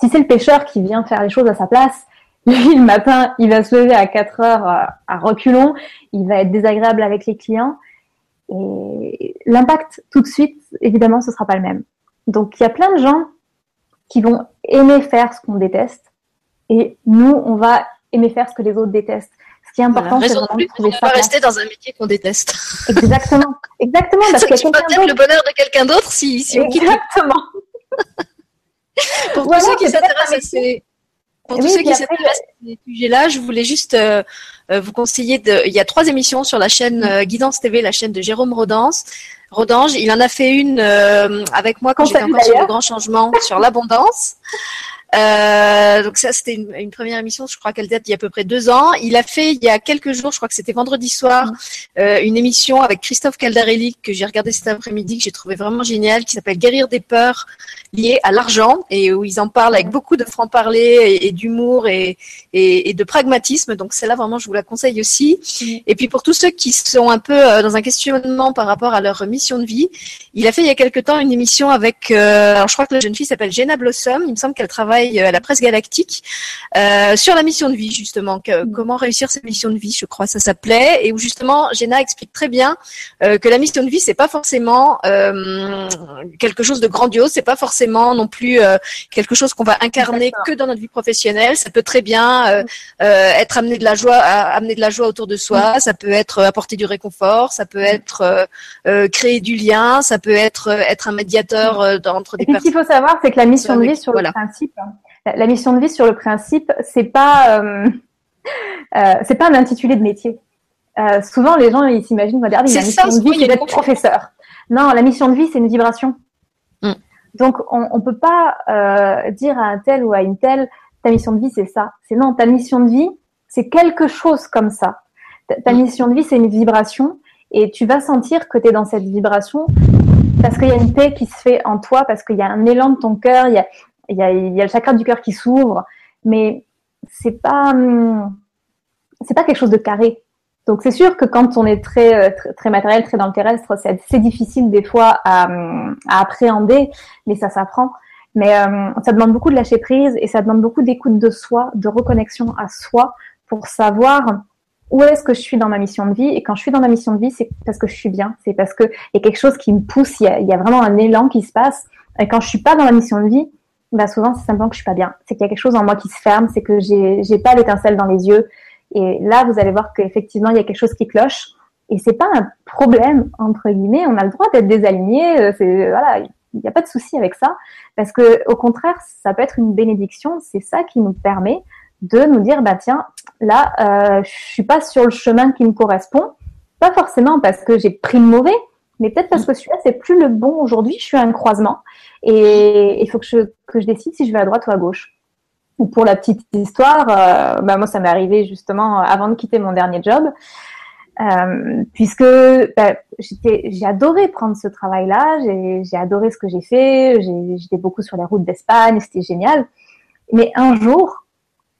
si c'est le pêcheur qui vient faire les choses à sa place, lui, le matin, il va se lever à 4 heures euh, à reculons, il va être désagréable avec les clients. Et l'impact tout de suite, évidemment, ce sera pas le même. Donc, il y a plein de gens qui vont aimer faire ce qu'on déteste et nous, on va aimer faire ce que les autres détestent. Ce qui est important, c'est vraiment de trouver ça. pas rester dans un métier qu'on déteste. Exactement. Exactement. Parce que peut-être le bonheur de quelqu'un d'autre si, si on quitte. Exactement. Pour tous ceux qui s'intéressent à ces, pour tous ceux qui s'intéressent à ces sujets-là, je voulais juste euh, euh, vous conseiller de. Il y a trois émissions sur la chaîne euh, Guidance TV, la chaîne de Jérôme Rodance. Rodange, il en a fait une avec moi quand j'étais encore sur le grand changement sur l'abondance. Euh, donc ça, c'était une, première émission, je crois qu'elle date il y a à peu près deux ans. Il a fait il y a quelques jours, je crois que c'était vendredi soir, mm. euh, une émission avec Christophe Caldarelli que j'ai regardé cet après-midi, que j'ai trouvé vraiment génial, qui s'appelle Guérir des peurs liées à l'argent et où ils en parlent avec mm. beaucoup de franc-parler et, d'humour et, et, de pragmatisme. Donc celle-là, vraiment, je vous la conseille aussi. Mm. Et puis pour tous ceux qui sont un peu euh, dans un questionnement par rapport à leur mission de vie, il a fait il y a quelque temps une émission avec, alors je crois que la jeune fille s'appelle Jenna Blossom. Il me semble qu'elle travaille euh, à la presse galactique euh, sur la mission de vie justement, que, mm. comment réussir sa mission de vie, je crois ça s'appelait, et où justement Jenna explique très bien euh, que la mission de vie c'est pas forcément quelque chose de grandiose, c'est pas forcément non plus quelque chose qu'on va incarner que dans notre vie professionnelle. Ça peut très bien être amener de la joie, amener de la joie autour de soi. Ça peut être apporter du réconfort. Ça peut être créer du lien. Ça peut être être un médiateur entre des personnes. Ce qu'il faut savoir, c'est que la mission de vie, sur le principe, la, mission de vie sur le principe, c'est pas euh, euh, c'est pas un intitulé de métier. Euh, souvent, les gens ils s'imaginent regarde, il a une mission de vie, c'est d'être professeur. Non, la mission de vie, c'est une vibration. Mm. Donc, on, on peut pas euh, dire à un tel ou à une telle, ta mission de vie, c'est ça. C'est non, ta mission de vie, c'est quelque chose comme ça. Ta, mm. mission de vie, c'est une vibration, et tu vas sentir que tu es dans cette vibration parce qu'il y a une paix qui se fait en toi, parce qu'il y a un élan de ton cœur, il y a, il y a, il y a le chakra du cœur qui s'ouvre, mais c'est pas hum, c'est pas quelque chose de carré. Donc c'est sûr que quand on est très, euh, très, matériel, très dans le terrestre, c'est assez difficile des fois à, hum, à appréhender, mais ça s'apprend. Mais euh, ça demande beaucoup de lâcher prise et ça demande beaucoup d'écoute de soi, de reconnexion à soi pour savoir où est-ce que je suis dans ma mission de vie. Et quand je suis dans ma mission de vie, c'est parce que je suis bien. C'est parce qu'il y a quelque chose qui me pousse, il y, a, vraiment un élan qui se passe. Et quand je suis pas dans la mission de vie, bah souvent c'est simplement que je suis pas bien. C'est qu'il y a quelque chose en moi qui se ferme, c'est que j'ai j'ai pas l'étincelle dans les yeux. Et là, vous allez voir qu'effectivement, il y a quelque chose qui cloche. Et c'est pas un problème entre guillemets. On a le droit d'être désaligné. Euh, c'est voilà, il n'y a pas de souci avec ça, parce que au contraire, ça peut être une bénédiction. C'est ça qui nous permet de nous dire, bah tiens, là, euh, je suis pas sur le chemin qui me correspond. Pas forcément parce que j'ai pris le mauvais, mais peut-être parce que celui-là, c'est plus le bon aujourd'hui. Je suis à un croisement et il faut que je, que je décide si je vais à droite ou à gauche. Ou pour la petite histoire, euh, bah moi, ça m'est arrivé justement avant de quitter mon dernier job. Euh, puisque bah, j'ai adoré prendre ce travail-là, j'ai adoré ce que j'ai fait, j'étais beaucoup sur les routes d'Espagne, c'était génial. Mais un jour,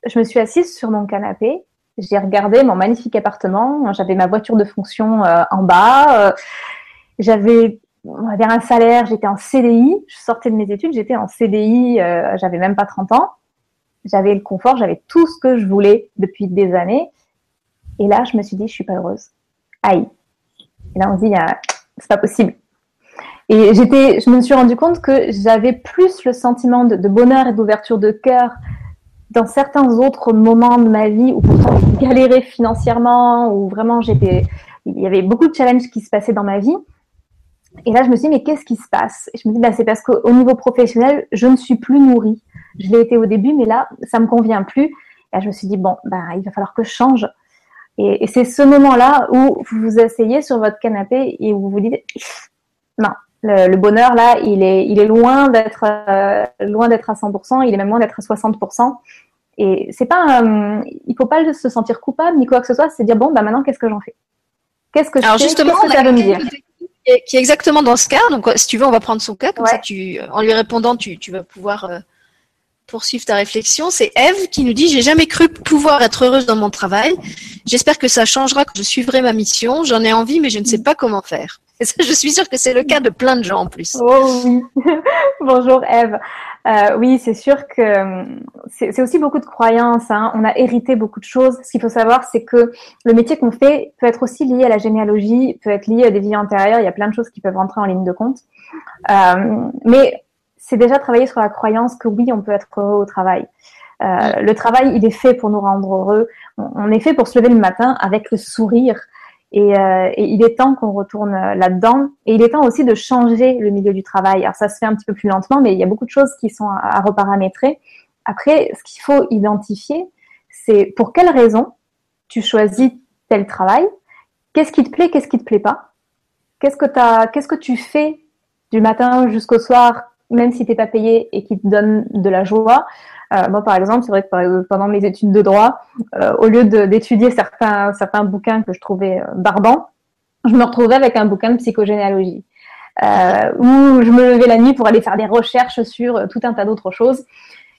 je me suis assise sur mon canapé, j'ai regardé mon magnifique appartement, j'avais ma voiture de fonction euh, en bas, euh, j'avais un salaire, j'étais en CDI, je sortais de mes études, j'étais en CDI, euh, j'avais même pas 30 ans, j'avais le confort, j'avais tout ce que je voulais depuis des années. Et là, je me suis dit, je suis pas heureuse. Aïe. Et là, on se dit, c'est pas possible. Et j'étais, je me suis rendu compte que j'avais plus le sentiment de, bonheur et d'ouverture de cœur dans certains autres moments de ma vie où pourtant je galérais financièrement, où vraiment j'étais, il y avait beaucoup de challenges qui se passaient dans ma vie. Et là, je me suis dit, mais qu'est-ce qui se passe? Je me dis, bah, c'est parce qu'au niveau professionnel, je ne suis plus nourrie. Je l'ai été au début, mais là, ça me convient plus. Et là, je me suis dit, bon, bah, il va falloir que je change. Et c'est ce moment-là où vous vous asseyez sur votre canapé et où vous vous dites non, le, le bonheur là, il est, il est loin d'être euh, loin d'être à 100%, il est même loin d'être à 60%. Et c'est pas, euh, il faut pas se sentir coupable ni quoi que ce soit, c'est dire bon bah maintenant qu'est-ce que j'en fais? Qu'est-ce que je Alors fais? Justement, Qu'est-ce que ça veut me dire? qui est exactement dans ce cas. Donc, si tu veux, on va prendre son cas. Comme ouais. ça, tu, en lui répondant, tu, tu vas pouvoir euh, poursuivre ta réflexion. C'est Eve qui nous dit J'ai jamais cru pouvoir être heureuse dans mon travail. J'espère que ça changera quand je suivrai ma mission. J'en ai envie, mais je ne sais pas comment faire. Je suis sûre que c'est le cas de plein de gens en plus. Oh oui. Bonjour Eve. Euh, oui, c'est sûr que c'est aussi beaucoup de croyances. Hein. On a hérité beaucoup de choses. Ce qu'il faut savoir, c'est que le métier qu'on fait peut être aussi lié à la généalogie, peut être lié à des vies antérieures. Il y a plein de choses qui peuvent rentrer en ligne de compte. Euh, mais c'est déjà travailler sur la croyance que oui, on peut être heureux au travail. Euh, le travail, il est fait pour nous rendre heureux. On est fait pour se lever le matin avec le sourire. Et, euh, et il est temps qu'on retourne là-dedans. Et il est temps aussi de changer le milieu du travail. Alors ça se fait un petit peu plus lentement, mais il y a beaucoup de choses qui sont à, reparamétrer. Après, ce qu'il faut identifier, c'est pour quelle raison tu choisis tel travail, qu'est-ce qui te plaît, qu'est-ce qui te plaît pas, qu'est-ce que qu'est-ce que tu fais du matin jusqu'au soir même si t'es pas payé et qui te donne de la joie? Euh, moi, par exemple, c'est vrai que pendant mes études de droit, euh, au lieu d'étudier certains, certains bouquins que je trouvais euh, barbants, je me retrouvais avec un bouquin de psychogénéalogie. Euh, où je me levais la nuit pour aller faire des recherches sur tout un tas d'autres choses.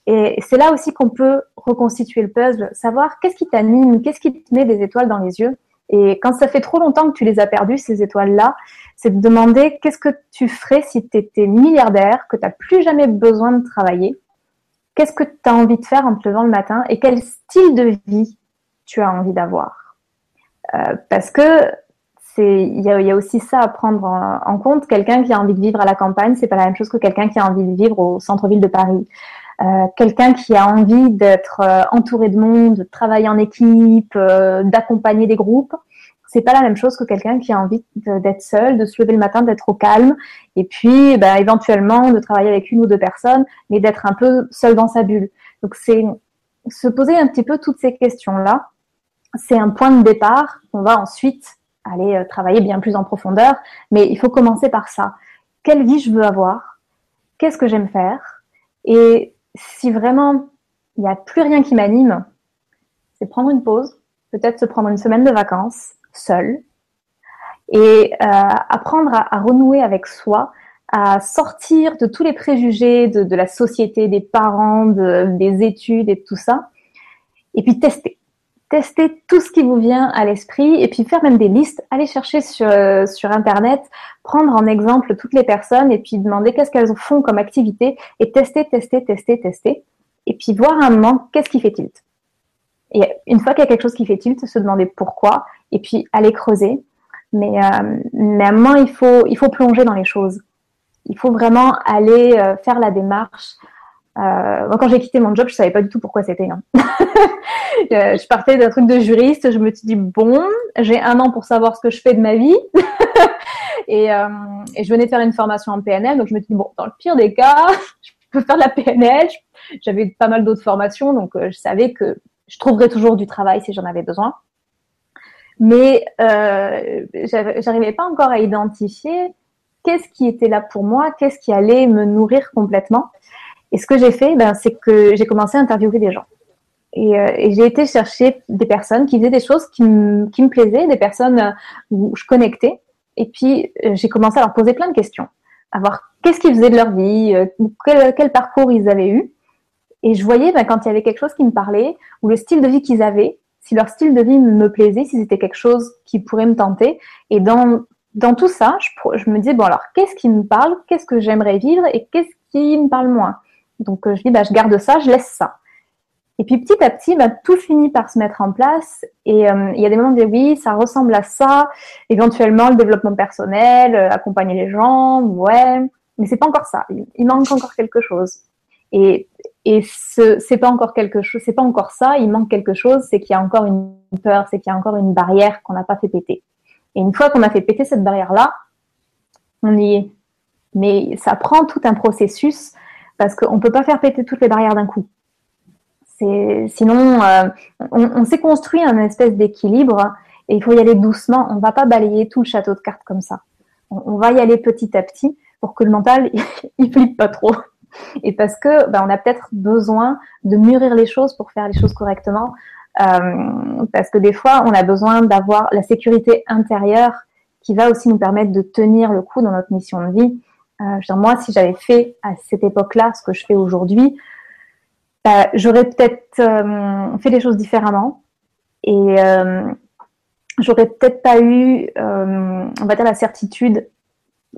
Et c'est là aussi qu'on peut reconstituer le puzzle, savoir qu'est-ce qui t'anime, qu'est-ce qui te met des étoiles dans les yeux. Et quand ça fait trop longtemps que tu les as perdues, ces étoiles-là, c'est de demander qu'est-ce que tu ferais si tu étais milliardaire, que tu n'as plus jamais besoin de travailler. Qu'est-ce que tu as envie de faire en te levant le matin et quel style de vie tu as envie d'avoir? Euh, parce que il y a, aussi ça à prendre en, compte. Quelqu'un qui a envie de vivre à la campagne, c'est pas la même chose que quelqu'un qui a envie de vivre au centre-ville de Paris. Euh, quelqu'un qui a envie d'être euh, entouré de monde, de travailler en équipe, d'accompagner des groupes, c'est pas la même chose que quelqu'un qui a envie d'être seul, de se lever le matin, d'être au calme, et puis bah, éventuellement de travailler avec une ou deux personnes, mais d'être un peu seul dans sa bulle. Donc c'est se poser un petit peu toutes ces questions-là. C'est un point de départ. On va ensuite aller travailler bien plus en profondeur, mais il faut commencer par ça. Quelle vie je veux avoir? Qu'est-ce que j'aime faire? Et si vraiment il n'y a plus rien qui m'anime, c'est prendre une pause, peut-être se prendre une semaine de vacances, seul, et euh, apprendre à, renouer avec soi, à sortir de tous les préjugés de, la société, des parents, de, des études et tout ça, et puis tester. Tester tout ce qui vous vient à l'esprit et puis faire même des listes, aller chercher sur, euh, sur Internet, prendre en exemple toutes les personnes et puis demander qu'est-ce qu'elles font comme activité et tester, tester, tester, tester. Et puis voir un moment qu'est-ce qui fait tilt. Et une fois qu'il y a quelque chose qui fait tilt, se demander pourquoi, et puis aller creuser. Mais, euh, à un moment, il faut, il faut plonger dans les choses. Il faut vraiment aller euh, faire la démarche. Euh, quand j'ai quitté mon job, je savais pas du tout pourquoi c'était. Hein. Je partais d'un truc de juriste. Je me suis dit bon, j'ai un an pour savoir ce que je fais de ma vie. et, et, je venais de faire une formation en PNL, donc je me suis dit bon, dans le pire des cas, je peux faire de la PNL. J'avais pas mal d'autres formations, donc je savais que je trouverais toujours du travail si j'en avais besoin. Mais euh, j'arrivais pas encore à identifier qu'est-ce qui était là pour moi, qu'est-ce qui allait me nourrir complètement. Et ce que j'ai fait, ben, c'est que j'ai commencé à interviewer des gens. Et, euh, et j'ai été chercher des personnes qui faisaient des choses qui, qui me plaisaient, des personnes euh, où je connectais. Et puis, euh, j'ai commencé à leur poser plein de questions. À voir qu'est-ce qu'ils faisaient de leur vie, quel, quel, parcours ils avaient eu. Et je voyais ben, quand il y avait quelque chose qui me parlait, ou le style de vie qu'ils avaient, si leur style de vie me plaisait, si c'était quelque chose qui pourrait me tenter. Et dans, dans tout ça, je, me disais, bon alors, qu'est-ce qui me parle, qu'est-ce que j'aimerais vivre et qu'est-ce qui me parle moins? Donc je dis, bah, je garde ça, je laisse ça. Et puis petit à petit, bah, tout finit par se mettre en place. Et euh, il y a des moments où on dit oui, ça ressemble à ça. Éventuellement, le développement personnel, euh, accompagner les gens, ouais. Mais c'est pas encore ça. Il, manque encore quelque chose. Et, et ce c'est pas encore quelque chose, c'est pas encore ça. Il manque quelque chose, c'est qu'il y a encore une peur, c'est qu'il y a encore une barrière qu'on n'a pas fait péter. Et une fois qu'on a fait péter cette barrière-là, on y est. Mais ça prend tout un processus parce qu'on peut pas faire péter toutes les barrières d'un coup sinon, euh, on, s'est construit un espèce d'équilibre et il faut y aller doucement. On ne va pas balayer tout le château de cartes comme ça. On, va y aller petit à petit pour que le mental il flippe pas trop. Et parce que ben, on a peut-être besoin de mûrir les choses pour faire les choses correctement. Euh, parce que des fois, on a besoin d'avoir la sécurité intérieure qui va aussi nous permettre de tenir le coup dans notre mission de vie. Euh, je veux moi, si j'avais fait à cette époque-là ce que je fais aujourd'hui, bah, j'aurais peut-être euh, fait les choses différemment et j'aurais peut-être pas eu, on va dire, la certitude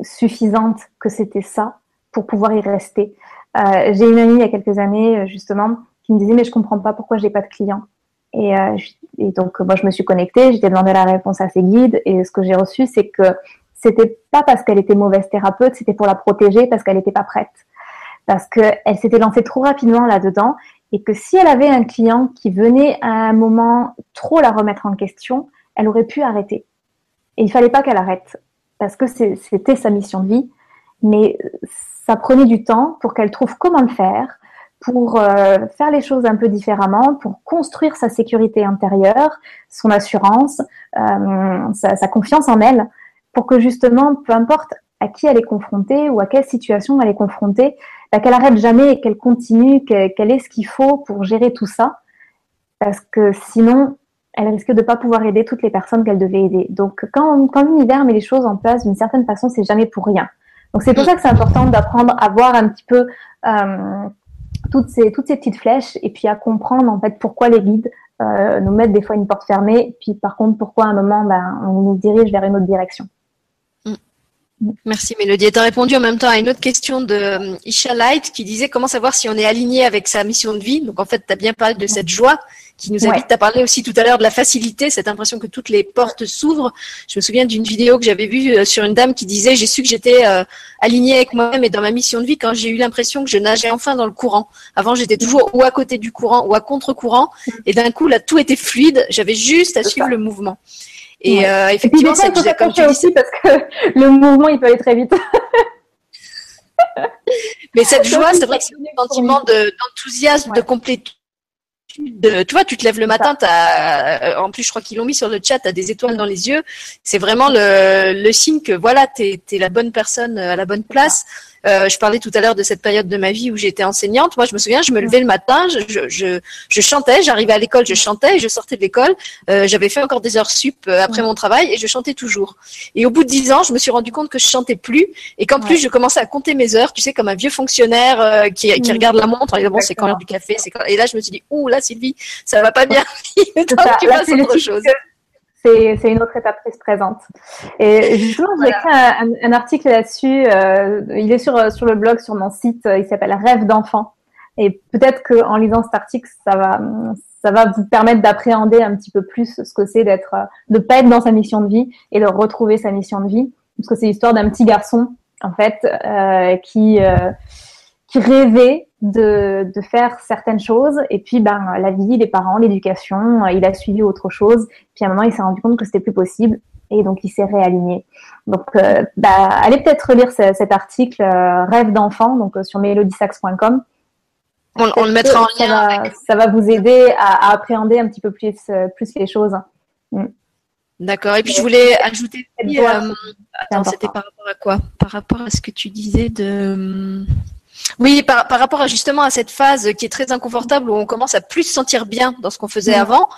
suffisante que c'était ça pour pouvoir y rester. Euh, j'ai une amie il y a quelques années justement qui me disait mais je comprends pas pourquoi j'ai pas de clients. Et, et, donc moi je me suis connectée, j'ai demandé la réponse à ses guides et ce que j'ai reçu c'est que c'était pas parce qu'elle était mauvaise thérapeute, c'était pour la protéger parce qu'elle n'était pas prête parce qu'elle s'était lancée trop rapidement là-dedans et que si elle avait un client qui venait à un moment trop la remettre en question, elle aurait pu arrêter. Et il fallait pas qu'elle arrête parce que c'était sa mission de vie, mais ça prenait du temps pour qu'elle trouve comment le faire, pour euh, faire les choses un peu différemment, pour construire sa sécurité intérieure, son assurance, euh, sa, confiance en elle, pour que justement, peu importe à qui elle est confrontée ou à quelle situation elle est confrontée, bah, qu'elle arrête jamais et qu'elle continue, qu'elle ait ce qu'il faut pour gérer tout ça, parce que sinon, elle risque de pas pouvoir aider toutes les personnes qu'elle devait aider. Donc, quand l'univers met les choses en place d'une certaine façon, c'est jamais pour rien. Donc, c'est pour ça que c'est important d'apprendre à voir un petit peu euh, toutes ces toutes ces petites flèches et puis à comprendre en fait pourquoi les guides euh, nous mettent des fois une porte fermée, puis par contre pourquoi à un moment ben, on nous dirige vers une autre direction. Merci Mélodie. Tu as répondu en même temps à une autre question de euh, Isha Light qui disait comment savoir si on est aligné avec sa mission de vie. Donc en fait, tu as bien parlé de cette joie qui nous invite. Tu as parlé aussi tout à l'heure de la facilité, cette impression que toutes les portes s'ouvrent. Je me souviens d'une vidéo que j'avais vue euh, sur une dame qui disait j'ai su que j'étais euh, alignée avec moi-même et dans ma mission de vie quand j'ai eu l'impression que je nageais enfin dans le courant. Avant, j'étais toujours ou à côté du courant ou à contre-courant et d'un coup là tout était fluide, j'avais juste à suivre le mouvement. Et euh, effectivement, c'est comme tu dis aussi parce que le mouvement, il peut aller très vite. Mais cette joie, c'est vrai que c'est un sentiment d'enthousiasme, de, complétude. De, tu vois, tu te lèves le matin, as, euh, en plus, je crois qu'ils l'ont mis sur le chat, tu as des étoiles dans les yeux. C'est vraiment le, le signe que voilà, tu es, la bonne personne à la bonne place. Euh, je parlais tout à l'heure de cette période de ma vie où j'étais enseignante. Moi, je me souviens, je me levais le matin, je, je, je chantais, j'arrivais à l'école, je chantais, je sortais de l'école. Euh, J'avais fait encore des heures sup euh, après mon travail et je chantais toujours. Et au bout de dix ans, je me suis rendu compte que je chantais plus et qu'en plus, je commençais à compter mes heures, tu sais, comme un vieux fonctionnaire euh, qui, qui regarde la montre. Et bon, c'est quand l'heure du café. Et là, je me suis dit, ouh, là, Sylvie, ça va pas bien. Il que tu fasses autre chose c'est une autre étape qui se présente. Et justement, j'ai écrit un, article là-dessus. Euh, il est sur, sur le blog, sur mon site. Il s'appelle Rêve d'enfant. Et peut-être qu'en lisant cet article, ça va, ça va vous permettre d'appréhender un petit peu plus ce que c'est d'être, de pas être dans sa mission de vie et de retrouver sa mission de vie. Parce que c'est l'histoire d'un petit garçon, en fait, euh, qui, euh, qui rêvait de, de faire certaines choses. Et puis, ben, la vie, les parents, l'éducation, il a suivi autre chose. Puis à un moment, il s'est rendu compte que c'était plus possible. Et donc, il s'est réaligné. Donc, euh, bah, allez peut-être lire cet article Rêve d'enfant, donc sur melodisax.com. On, le mettra en lien. Ça va, vous aider à, appréhender un petit peu plus, euh, plus les choses. Mm. D'accord. Et puis je voulais ajouter. Euh, attends, c'était par rapport à quoi? Par rapport à ce que tu disais de. Oui, par, rapport à justement à cette phase qui est très inconfortable où on commence à plus se sentir bien dans ce qu'on faisait mm. avant.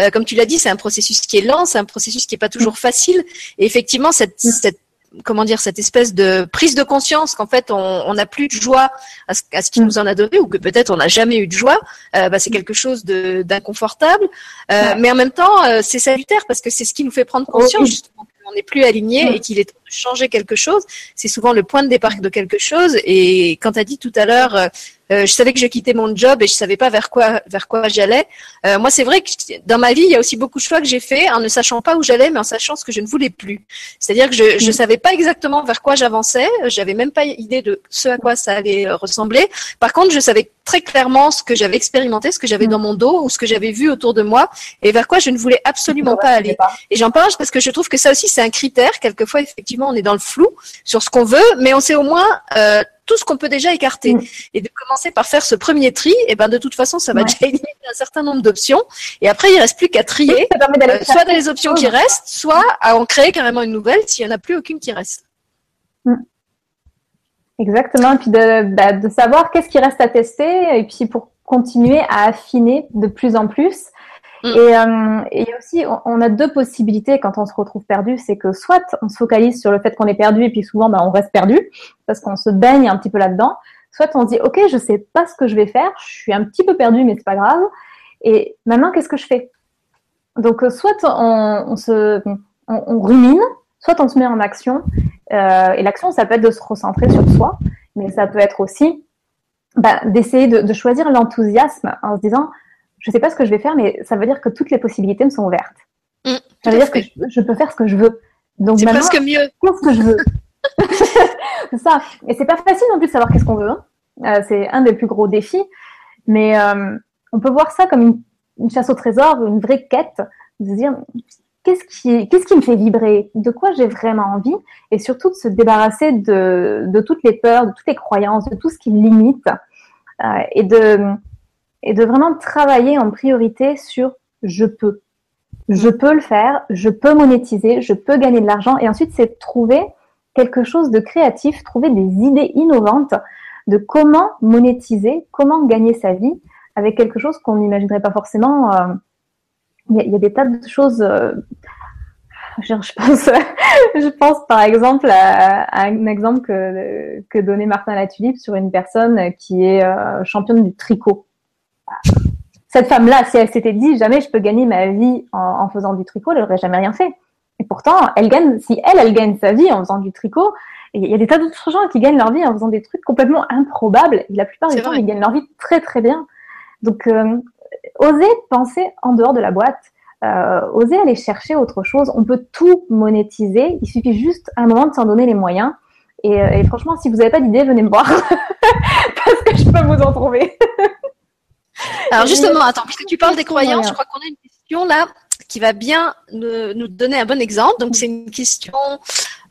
Euh, comme tu l'as dit, c'est un processus qui est lent, c'est un processus qui est pas toujours facile. Et effectivement, cette, mm. cette comment dire cette espèce de prise de conscience qu'en fait on n'a plus de joie à ce, à ce qu'il nous en a donné ou que peut-être on n'a jamais eu de joie, euh, bah, c'est quelque chose d'inconfortable, euh, mais en même temps euh, c'est salutaire parce que c'est ce qui nous fait prendre conscience justement qu'on n'est plus aligné et qu'il est temps changer quelque chose. C'est souvent le point de départ de quelque chose. Et quand tu as dit tout à l'heure euh, je savais que je quittais mon job et je savais pas vers quoi vers quoi j'allais. Euh, moi, c'est vrai que dans ma vie, il y a aussi beaucoup de choix que j'ai fait en ne sachant pas où j'allais, mais en sachant ce que je ne voulais plus. C'est-à-dire que je je mm. savais pas exactement vers quoi j'avançais. J'avais même pas idée de ce à quoi ça allait euh, ressembler. Par contre, je savais très clairement ce que j'avais expérimenté, ce que j'avais mm. dans mon dos ou ce que j'avais vu autour de moi et vers quoi je ne voulais absolument pas aller. Et j'en parle parce que je trouve que ça aussi c'est un critère. Quelquefois, effectivement, on est dans le flou sur ce qu'on veut, mais on sait au moins euh, tout ce qu'on peut déjà écarter. Mm. Et de commencer par faire ce premier tri, et eh ben de toute façon, ça va déjà éliminer un certain nombre d'options. Et après, il reste plus qu'à trier, euh, soit dans les options qui restent, soit à en créer carrément une nouvelle s'il n'y en a plus aucune qui reste. Mm. Exactement. Et puis de, bah, de savoir qu'est-ce qui reste à tester, et puis pour continuer à affiner de plus en plus. Mm. Et, euh, et, aussi, on, a deux possibilités quand on se retrouve perdu, c'est que soit on se focalise sur le fait qu'on est perdu et puis souvent bah, on reste perdu parce qu'on se baigne un petit peu là-dedans. Soit on se dit ok, je sais pas ce que je vais faire, je suis un petit peu perdu mais c'est pas grave. Et maintenant qu'est-ce que je fais? Donc euh, soit on, on se on, on, rumine, soit on se met en action. Euh, et l'action, ça peut être de se recentrer sur soi, mais ça peut être aussi bah, d'essayer de, de choisir l'enthousiasme en se disant je sais pas ce que je vais faire, mais ça veut dire que toutes les possibilités me sont ouvertes. Mm, ça veut dire que je, peux faire ce que je veux. Donc c'est presque mieux. Qu'est-ce que je veux C'est ça. Et c'est pas facile non plus de savoir qu'est-ce qu'on veut. Hein. Euh, c'est un des plus gros défis. Mais euh, on peut voir ça comme une, chasse au trésor, une vraie quête, de se dire qu'est-ce qui, qu'est-ce qui me fait vibrer, de quoi j'ai vraiment envie, et surtout de se débarrasser de, de toutes les peurs, de toutes les croyances, de tout ce qui limite, euh, et de et de vraiment travailler en priorité sur je peux. Je peux le faire, je peux monétiser, je peux gagner de l'argent. Et ensuite, c'est trouver quelque chose de créatif, trouver des idées innovantes de comment monétiser, comment gagner sa vie avec quelque chose qu'on n'imaginerait pas forcément. Euh, il y, a des tas de choses. Euh, je, pense, je pense par exemple à, un exemple que, que donnait Martin Latulippe sur une personne qui est euh, championne du tricot cette femme-là, si elle s'était dit jamais je peux gagner ma vie en, faisant du tricot, elle n'aurait jamais rien fait. Et pourtant, elle gagne, si elle, elle gagne sa vie en faisant du tricot, il y a des tas d'autres gens qui gagnent leur vie en faisant des trucs complètement improbables. Et la plupart du temps, ils gagnent leur vie très très bien. Donc, euh, oser penser en dehors de la boîte, euh, oser aller chercher autre chose. On peut tout monétiser. Il suffit juste à un moment de s'en donner les moyens. Et, euh, et franchement, si vous n'avez pas d'idée, venez me voir parce que je peux vous en trouver. Alors justement, attends, puisque tu parles des croyances, je crois qu'on a une question là qui va bien nous, donner un bon exemple. Donc c'est une question,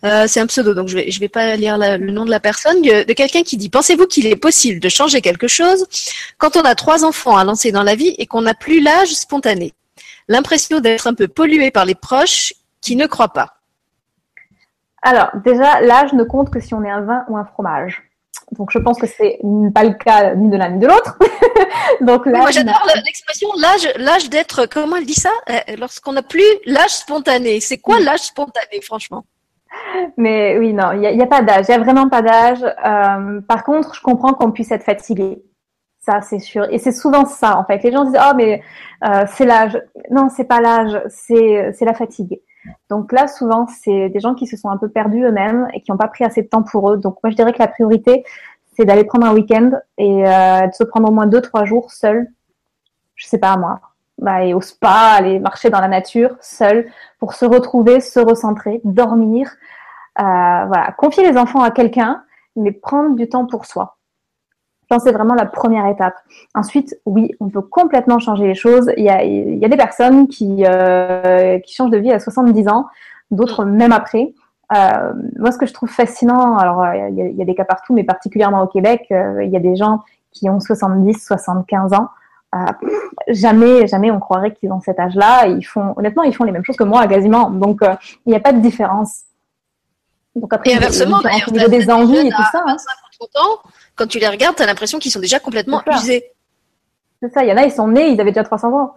euh, c'est un pseudo, donc je vais je vais pas lire le nom de la personne, de quelqu'un qui dit pensez-vous qu'il est possible de changer quelque chose quand on a trois enfants à lancer dans la vie et qu'on n'a plus l'âge spontané, l'impression d'être un peu pollué par les proches qui ne croient pas. Alors déjà, l'âge ne compte que si on est un vin ou un fromage. Donc je pense que c'est pas le cas ni de l'un ni de l'autre. Donc là, moi j'adore l'expression l'âge, l'âge d'être. Comment elle dit ça? Euh, Lorsqu'on n'a plus l'âge spontané. C'est quoi l'âge spontané, franchement? Mais oui, non, il n'y a, a, pas d'âge. Il y a vraiment pas d'âge. Euh, par contre, je comprends qu'on puisse être fatigué. Ça, c'est sûr. Et c'est souvent ça, en fait. Les gens disent oh mais euh, c'est l'âge. Non, c'est pas l'âge. C'est c'est la fatigue. Donc là, souvent, c'est des gens qui se sont un peu perdus eux-mêmes et qui n'ont pas pris assez de temps pour eux. Donc moi, je dirais que la priorité, c'est d'aller prendre un week-end et euh, de se prendre au moins deux, trois jours seul. Je sais pas moi, bah, et au spa, aller marcher dans la nature seul pour se retrouver, se recentrer, dormir. Euh, voilà, confier les enfants à quelqu'un, mais prendre du temps pour soi. Je pense que c'est vraiment la première étape. Ensuite, oui, on peut complètement changer les choses. Il y a, il y a des personnes qui, euh, qui changent de vie à 70 ans, d'autres même après. Euh, moi, ce que je trouve fascinant, alors il y, a, il y, a, des cas partout, mais particulièrement au Québec, euh, il y a des gens qui ont 70, 75 ans euh, jamais, jamais on croirait qu'ils ont cet âge-là. Ils font, honnêtement, ils font les mêmes choses que moi, quasiment. Donc, euh, il n'y a pas de différence. Donc après, et inversement, il y a des envies et tout ça. Hein. Quand tu les regardes, tu as l'impression qu'ils sont déjà complètement usés. C'est ça. Il y en a, ils sont nés, ils avaient déjà 300 ans.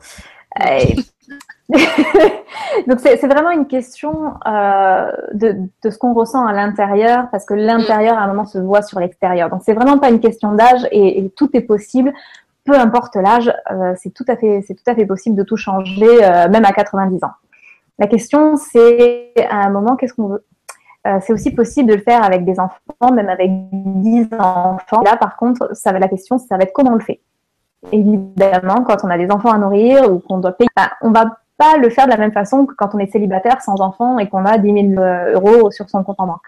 Donc c'est vraiment une question euh, de, de, ce qu'on ressent à l'intérieur, parce que l'intérieur à un moment se voit sur l'extérieur. Donc c'est vraiment pas une question d'âge et, et, tout est possible peu importe l'âge, euh, c'est tout à fait, c'est tout à fait possible de tout changer, euh, même à 90 ans. La question, c'est à un moment, qu'est-ce qu'on veut euh, C'est aussi possible de le faire avec des enfants, même avec 10 enfants. Là, par contre, ça va, la question, ça va être comment on le fait. Évidemment, quand on a des enfants à nourrir ou qu'on doit payer, ben, on va pas le faire de la même façon que quand on est célibataire sans enfants et qu'on a 10 000 euros sur son compte en banque.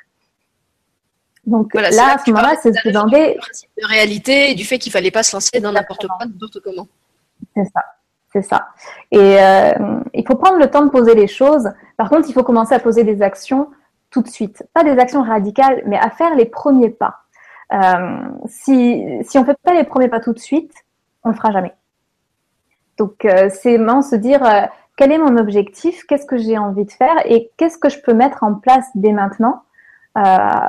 Donc là, à ce moment-là, c'est se demander. De réalité et du fait qu'il fallait pas se lancer dans n'importe quoi, n'importe comment. C'est ça. C'est ça. Et euh, il faut prendre le temps de poser les choses. Par contre, il faut commencer à poser des actions tout de suite. Pas des actions radicales, mais à faire les premiers pas. Euh, si, on ne fait pas les premiers pas tout de suite, on ne le fera jamais. Donc, euh, c'est vraiment se dire euh, quel est mon objectif, qu'est-ce que j'ai envie de faire et qu'est-ce que je peux mettre en place dès maintenant euh,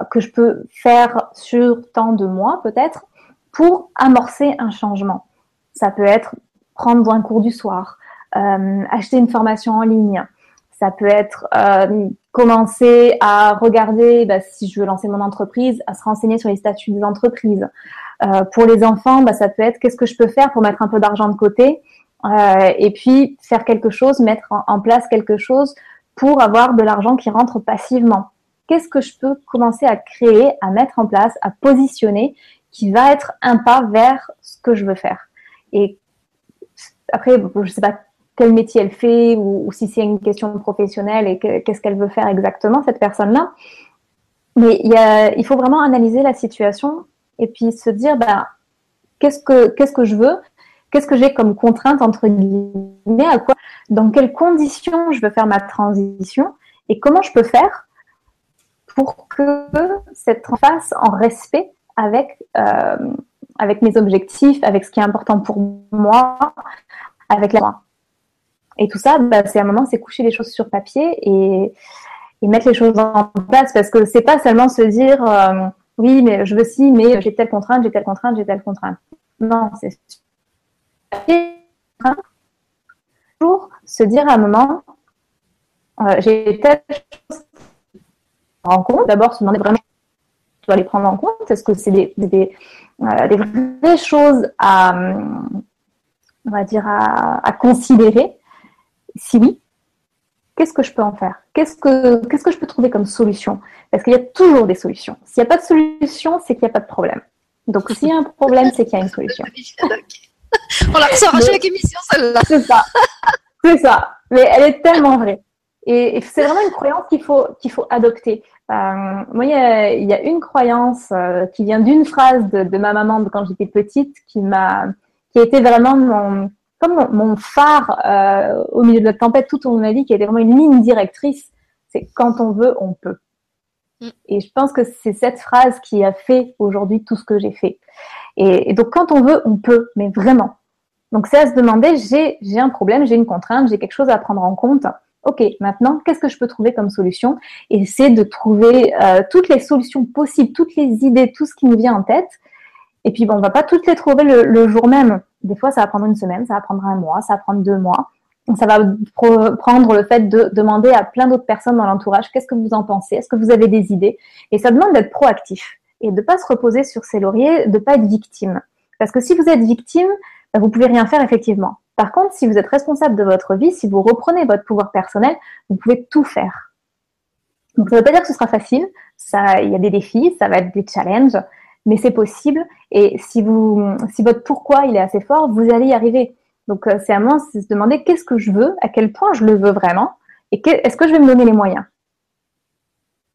que je peux faire sur tant de mois peut-être pour amorcer un changement. Ça peut être prendre un cours du soir, acheter une formation en ligne. Ça peut être euh, commencer à regarder bah, si je veux lancer mon entreprise, à se renseigner sur les statuts des entreprises. Euh, pour les enfants, bah, ça peut être qu'est-ce que je peux faire pour mettre un peu d'argent de côté euh, et puis faire quelque chose, mettre en, en place quelque chose pour avoir de l'argent qui rentre passivement qu'est-ce que je peux commencer à créer, à mettre en place, à positionner, qui va être un pas vers ce que je veux faire? Et après, je ne sais pas quel métier elle fait ou, si c'est une question professionnelle et qu'est-ce qu'elle veut faire exactement, cette personne-là. Mais il, faut vraiment analyser la situation et puis se dire, bah, qu'est-ce que, je veux Qu'est-ce que j'ai comme contrainte entre guillemets à quoi, Dans quelles conditions je veux faire ma transition Et comment je peux faire pour que cette face en respect avec, euh, avec mes objectifs, avec ce qui est important pour moi, avec la Et tout ça, bah, c'est un moment, c'est coucher les choses sur papier et, et, mettre les choses en place parce que c'est pas seulement se dire euh, oui, mais je veux si, mais j'ai telle contrainte, j'ai telle contrainte, j'ai telle contrainte. Non, c'est pour se dire à un moment, euh, j'ai telle chose en compte. D'abord, se demander vraiment tu dois les prendre en compte. Est-ce que c'est des, des, euh, des, vraies choses à, on va dire, à considérer Si oui, qu'est-ce que je peux en faire? Qu'est-ce que qu'est-ce que je peux trouver comme solution? Parce qu'il y a toujours des solutions. S'il n'y a pas de solution, c'est qu'il n'y a pas de problème. Donc, s'il y a un problème, c'est qu'il y a une solution. On la ressort à chaque émission, celle-là. C'est ça. C'est ça. Mais elle est tellement vraie. Et, c'est vraiment une croyance qu'il faut, qu'il faut adopter. Euh, moi, il y, a, il y, a, une croyance euh, qui vient d'une phrase de, de, ma maman de quand j'étais petite qui m'a, qui a été vraiment mon, comme mon, phare euh, au milieu de la tempête tout au long de ma vie, qui été vraiment une ligne directrice. C'est quand on veut, on peut. Mm. Et je pense que c'est cette phrase qui a fait aujourd'hui tout ce que j'ai fait. Et, et, donc, quand on veut, on peut, mais vraiment. Donc, c'est à se demander, j'ai, j'ai un problème, j'ai une contrainte, j'ai quelque chose à prendre en compte ok, maintenant, qu'est-ce que je peux trouver comme solution? Et c'est de trouver euh, toutes les solutions possibles, toutes les idées, tout ce qui nous vient en tête. Et puis, bon, on va pas toutes les trouver le, jour même. Des fois, ça va prendre une semaine, ça va prendre un mois, ça va prendre deux mois. Ça va prendre le fait de demander à plein d'autres personnes dans l'entourage qu'est-ce que vous en pensez, est-ce que vous avez des idées? Et ça demande d'être proactif et de pas se reposer sur ses lauriers, de pas être victime. Parce que si vous êtes victime, ben, vous pouvez rien faire effectivement. Par contre, si vous êtes responsable de votre vie, si vous reprenez votre pouvoir personnel, vous pouvez tout faire. Donc, ça ne veut pas dire que ce sera facile. Il y a des défis, ça va être des challenges, mais c'est possible. Et si votre pourquoi il est assez fort, vous allez y arriver. Donc c'est à moi de se demander qu'est-ce que je veux, à quel point je le veux vraiment, et est-ce que je vais me donner les moyens?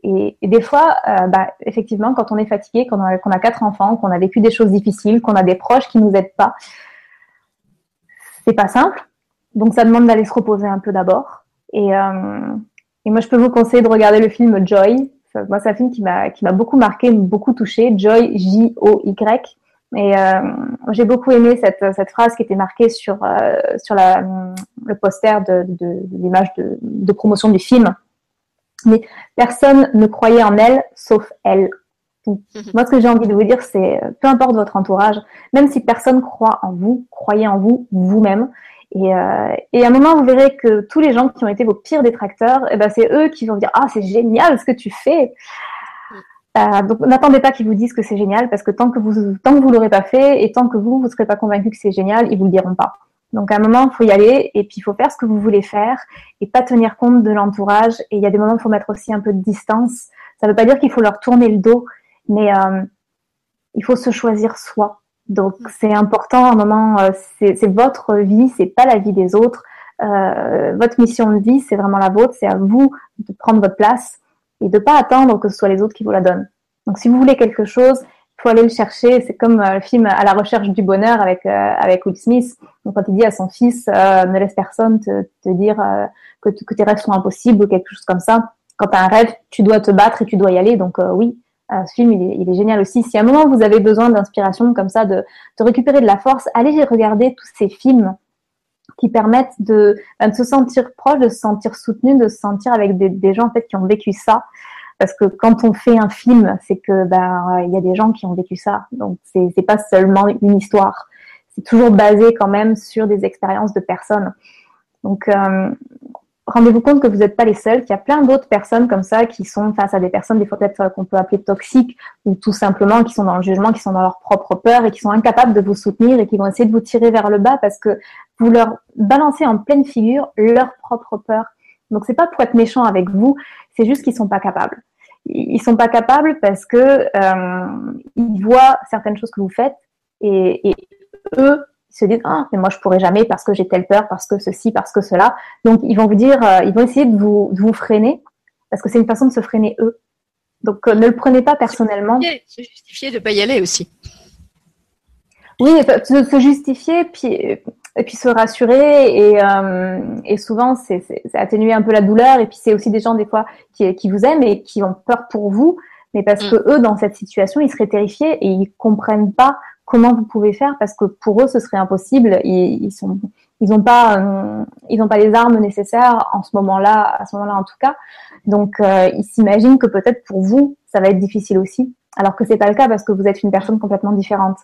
Et, des fois, bah, effectivement, quand on est fatigué, qu'on a, a, quatre enfants, qu'on a vécu des choses difficiles, qu'on a des proches qui nous aident pas, c'est pas simple. Donc ça demande d'aller se reposer un peu d'abord. Et, euh, et, moi, je peux vous conseiller de regarder le film Joy. Moi, c'est un film qui m'a qui m'a beaucoup marqué, beaucoup touché. Joy, J O Y. Et euh, j'ai beaucoup aimé cette, cette phrase qui était marquée sur euh, sur la, le poster de, de, de l'image de, de promotion du film. Mais personne ne croyait en elle sauf elle. Moi, ce que j'ai envie de vous dire, c'est peu importe votre entourage, même si personne croit en vous, croyez en vous vous-même. Et, euh, et, à un moment, vous verrez que tous les gens qui ont été vos pires détracteurs, eh ben, c'est eux qui vont dire Ah, c'est génial ce que tu fais. Euh, donc, n'attendez pas qu'ils vous disent que c'est génial, parce que tant que vous tant que vous l'aurez pas fait et tant que vous vous serez pas convaincu que c'est génial, ils vous le diront pas. Donc, à un moment, il faut y aller et puis il faut faire ce que vous voulez faire et pas tenir compte de l'entourage. Et il y a des moments où il faut mettre aussi un peu de distance. Ça ne veut pas dire qu'il faut leur tourner le dos, mais euh, il faut se choisir soi. Donc c'est important à un moment, euh, c'est votre vie, c'est pas la vie des autres. Euh, votre mission de vie, c'est vraiment la vôtre, c'est à vous de prendre votre place et de pas attendre que ce soit les autres qui vous la donnent. Donc si vous voulez quelque chose, il faut aller le chercher. C'est comme euh, le film À la recherche du bonheur avec avec Will Smith. Donc quand il dit à son fils, ne laisse personne te, te dire que, que tes rêves sont impossibles ou quelque chose comme ça. Quand tu as un rêve, tu dois te battre et tu dois y aller. Donc oui, euh, ce film, il est, génial aussi. Si à un moment vous avez besoin d'inspiration comme ça, de, récupérer de la force, allez regarder tous ces films qui permettent de, ben, se sentir proche, de se sentir soutenu, de se sentir avec des, gens en fait qui ont vécu ça. Parce que quand on fait un film, c'est que ben il y a des gens qui ont vécu ça. Donc c'est c'est pas seulement une histoire. C'est toujours basé quand même sur des expériences de personnes. Donc euh, rendez-vous compte que vous n'êtes pas les seuls, qu'il y a plein d'autres personnes comme ça qui sont face à des personnes des fois peut-être qu'on peut appeler toxiques ou tout simplement qui sont dans le jugement, qui sont dans leur propre peur et qui sont incapables de vous soutenir et qui vont essayer de vous tirer vers le bas parce que vous leur balancez en pleine figure leur propre peur. Donc c'est pas pour être méchant avec vous, c'est juste qu'ils sont pas capables. Ils sont pas capables parce que euh, ils voient certaines choses que vous faites et, et eux se disent ah mais moi je pourrais jamais parce que j'ai telle peur parce que ceci parce que cela. Donc ils vont vous dire euh, ils vont essayer de vous, de vous freiner parce que c'est une façon de se freiner eux. Donc euh, ne le prenez pas personnellement. Se justifier de pas y aller aussi. Oui se, se justifier puis et puis se rassurer et, euh, et souvent c'est atténuer un peu la douleur et puis c'est aussi des gens des fois qui, qui vous aiment et qui ont peur pour vous. Mais parce mm. que eux dans cette situation ils seraient terrifiés et ils comprennent pas comment vous pouvez faire parce que pour eux ce serait impossible. Ils, ils ils n'ont pas, euh, ils pas les armes nécessaires en ce moment-là, à ce moment-là en tout cas. Donc euh, ils s'imaginent que peut-être pour vous ça va être difficile aussi, alors que c'est pas le cas parce que vous êtes une personne complètement différente.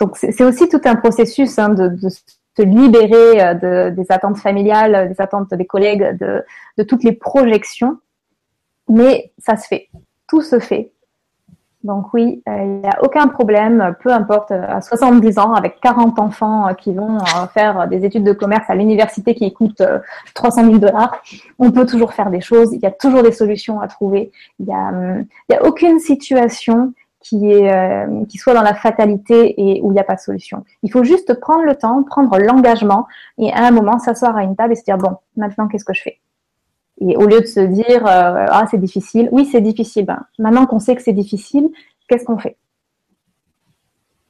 Donc c'est aussi tout un processus hein, de, se libérer euh, de, des attentes familiales, des attentes des collègues, de, de toutes les projections. Mais ça se fait, tout se fait. Donc oui, euh, il n'y a aucun problème, peu importe, euh, à 70 ans, avec 40 enfants euh, qui vont faire des études de commerce à l'université qui coûtent 300 000 dollars, on peut toujours faire des choses, il y a toujours des solutions à trouver. Il n'y a, a aucune situation qui, est, qui soit dans la fatalité et où il n'y a pas de solution. Il faut juste prendre le temps, prendre l'engagement et à un moment s'asseoir à une table et se dire, bon, maintenant qu'est-ce que je fais? Et au lieu de se dire euh, ah c'est difficile, oui c'est difficile. Ben, maintenant qu'on sait que c'est difficile, qu'est-ce qu'on fait?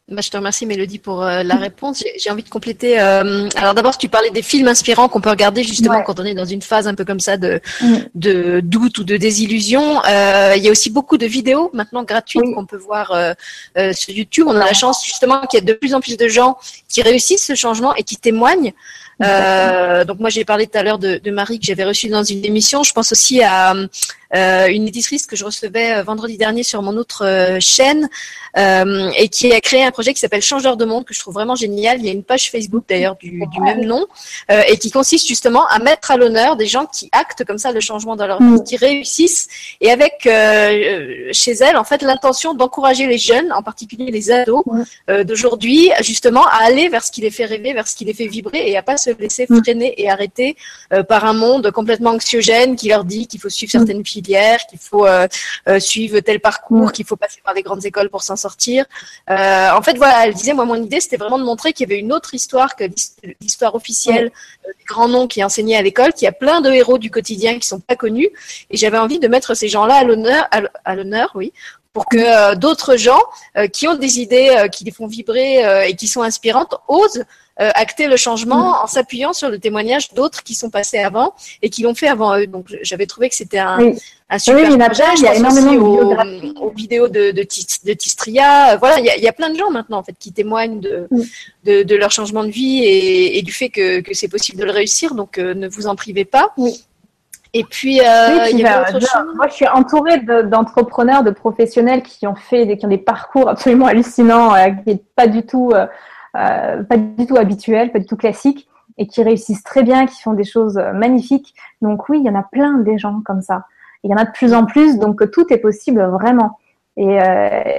Bah, je te remercie Mélodie pour euh, la réponse. J'ai envie de compléter. Euh, alors d'abord, tu parlais des films inspirants qu'on peut regarder justement quand on est dans une phase un peu comme ça de, mm. de doute ou de désillusion. il y a aussi beaucoup de vidéos maintenant gratuites qu'on peut voir sur YouTube. On a la chance justement qu'il y ait de plus en plus de gens qui réussissent ce changement et qui témoignent. Euh, donc moi j'ai parlé tout à l'heure de, de, Marie que j'avais reçue dans une émission. Je pense aussi à une éditrice que je recevais euh, vendredi dernier sur mon autre euh, chaîne euh, et qui a créé un projet qui s'appelle Changeur de monde que je trouve vraiment génial. Il y a une page Facebook d'ailleurs du, du, même nom et qui consiste justement à mettre à l'honneur des gens qui actent comme ça le changement dans leur vie, mm. qui réussissent et avec chez elle en fait l'intention d'encourager les jeunes, en particulier les ados mm. d'aujourd'hui, justement à aller vers ce qui les fait rêver, vers ce qui les fait vibrer et à pas se laisser mm. freiner et arrêter par un monde complètement anxiogène qui leur dit qu'il faut suivre certaines filles qu'il faut suivre tel parcours, qu'il faut passer par des grandes écoles pour s'en sortir. en fait, voilà, elle disait, moi, mon idée, c'était vraiment de montrer qu'il y avait une autre histoire que l'histoire officielle des grands noms qui enseignaient à l'école, qu'il y a plein de héros du quotidien qui sont pas connus. Et j'avais envie de mettre ces gens-là à l'honneur, à l'honneur, oui, pour que euh, d'autres gens euh, qui ont des idées euh, qui les font vibrer et qui sont inspirantes osent acter le changement mm. en s'appuyant sur le témoignage d'autres qui sont passés avant et qui l'ont fait avant eux. Donc j'avais trouvé que c'était un, un super oui, projet. Il y a énormément de aux, vidéos de, de, de Tistria. Voilà, il y, a, il y, a, plein de gens maintenant en fait qui témoignent de, mm. de, de, leur changement de vie et, et du fait que, que c'est possible de le réussir. Donc ne vous en privez pas. Oui. Et puis, euh, il y a autre chose. Moi, je suis entourée d'entrepreneurs, de, professionnels qui ont fait, qui ont des parcours absolument hallucinants, euh, qui n'est pas du tout, euh, pas du tout habituel, pas du tout classique, et qui réussissent très bien, qui font des choses magnifiques. Donc oui, il y en a plein des gens comme ça. Il y en a de plus en plus, donc tout est possible vraiment. Et,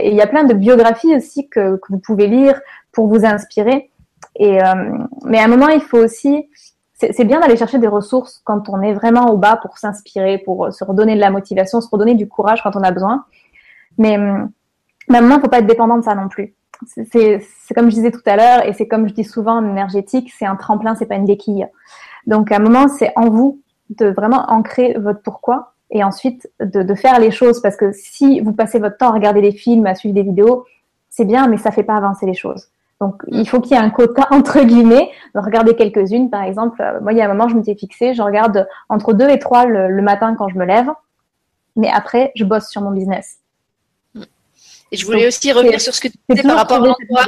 il y a plein de biographies aussi que, que, vous pouvez lire pour vous inspirer. Et mais à un moment, il faut aussi c'est bien d'aller chercher des ressources quand on est vraiment au bas pour s'inspirer, pour euh, se redonner de la motivation, se redonner du courage quand on a besoin. Mais hum, maintenant, il ne faut pas être dépendant de ça non plus. C'est comme je disais tout à l'heure, et c'est comme je dis souvent en énergétique, c'est un tremplin, c'est pas une béquille. Donc à un moment, c'est en vous de vraiment ancrer votre pourquoi et ensuite de, de, faire les choses. Parce que si vous passez votre temps à regarder des films, à suivre des vidéos, c'est bien, mais ça fait pas avancer les choses. Donc, il faut qu'il y ait un quota entre guillemets. Regardez quelques-unes, par exemple. Euh, moi, il y a un moment, je m'étais fixée, je regarde entre deux et trois le, matin quand je me lève. Mais après, je bosse sur mon business. Et je voulais aussi revenir sur ce que tu disais par rapport à l'entourage.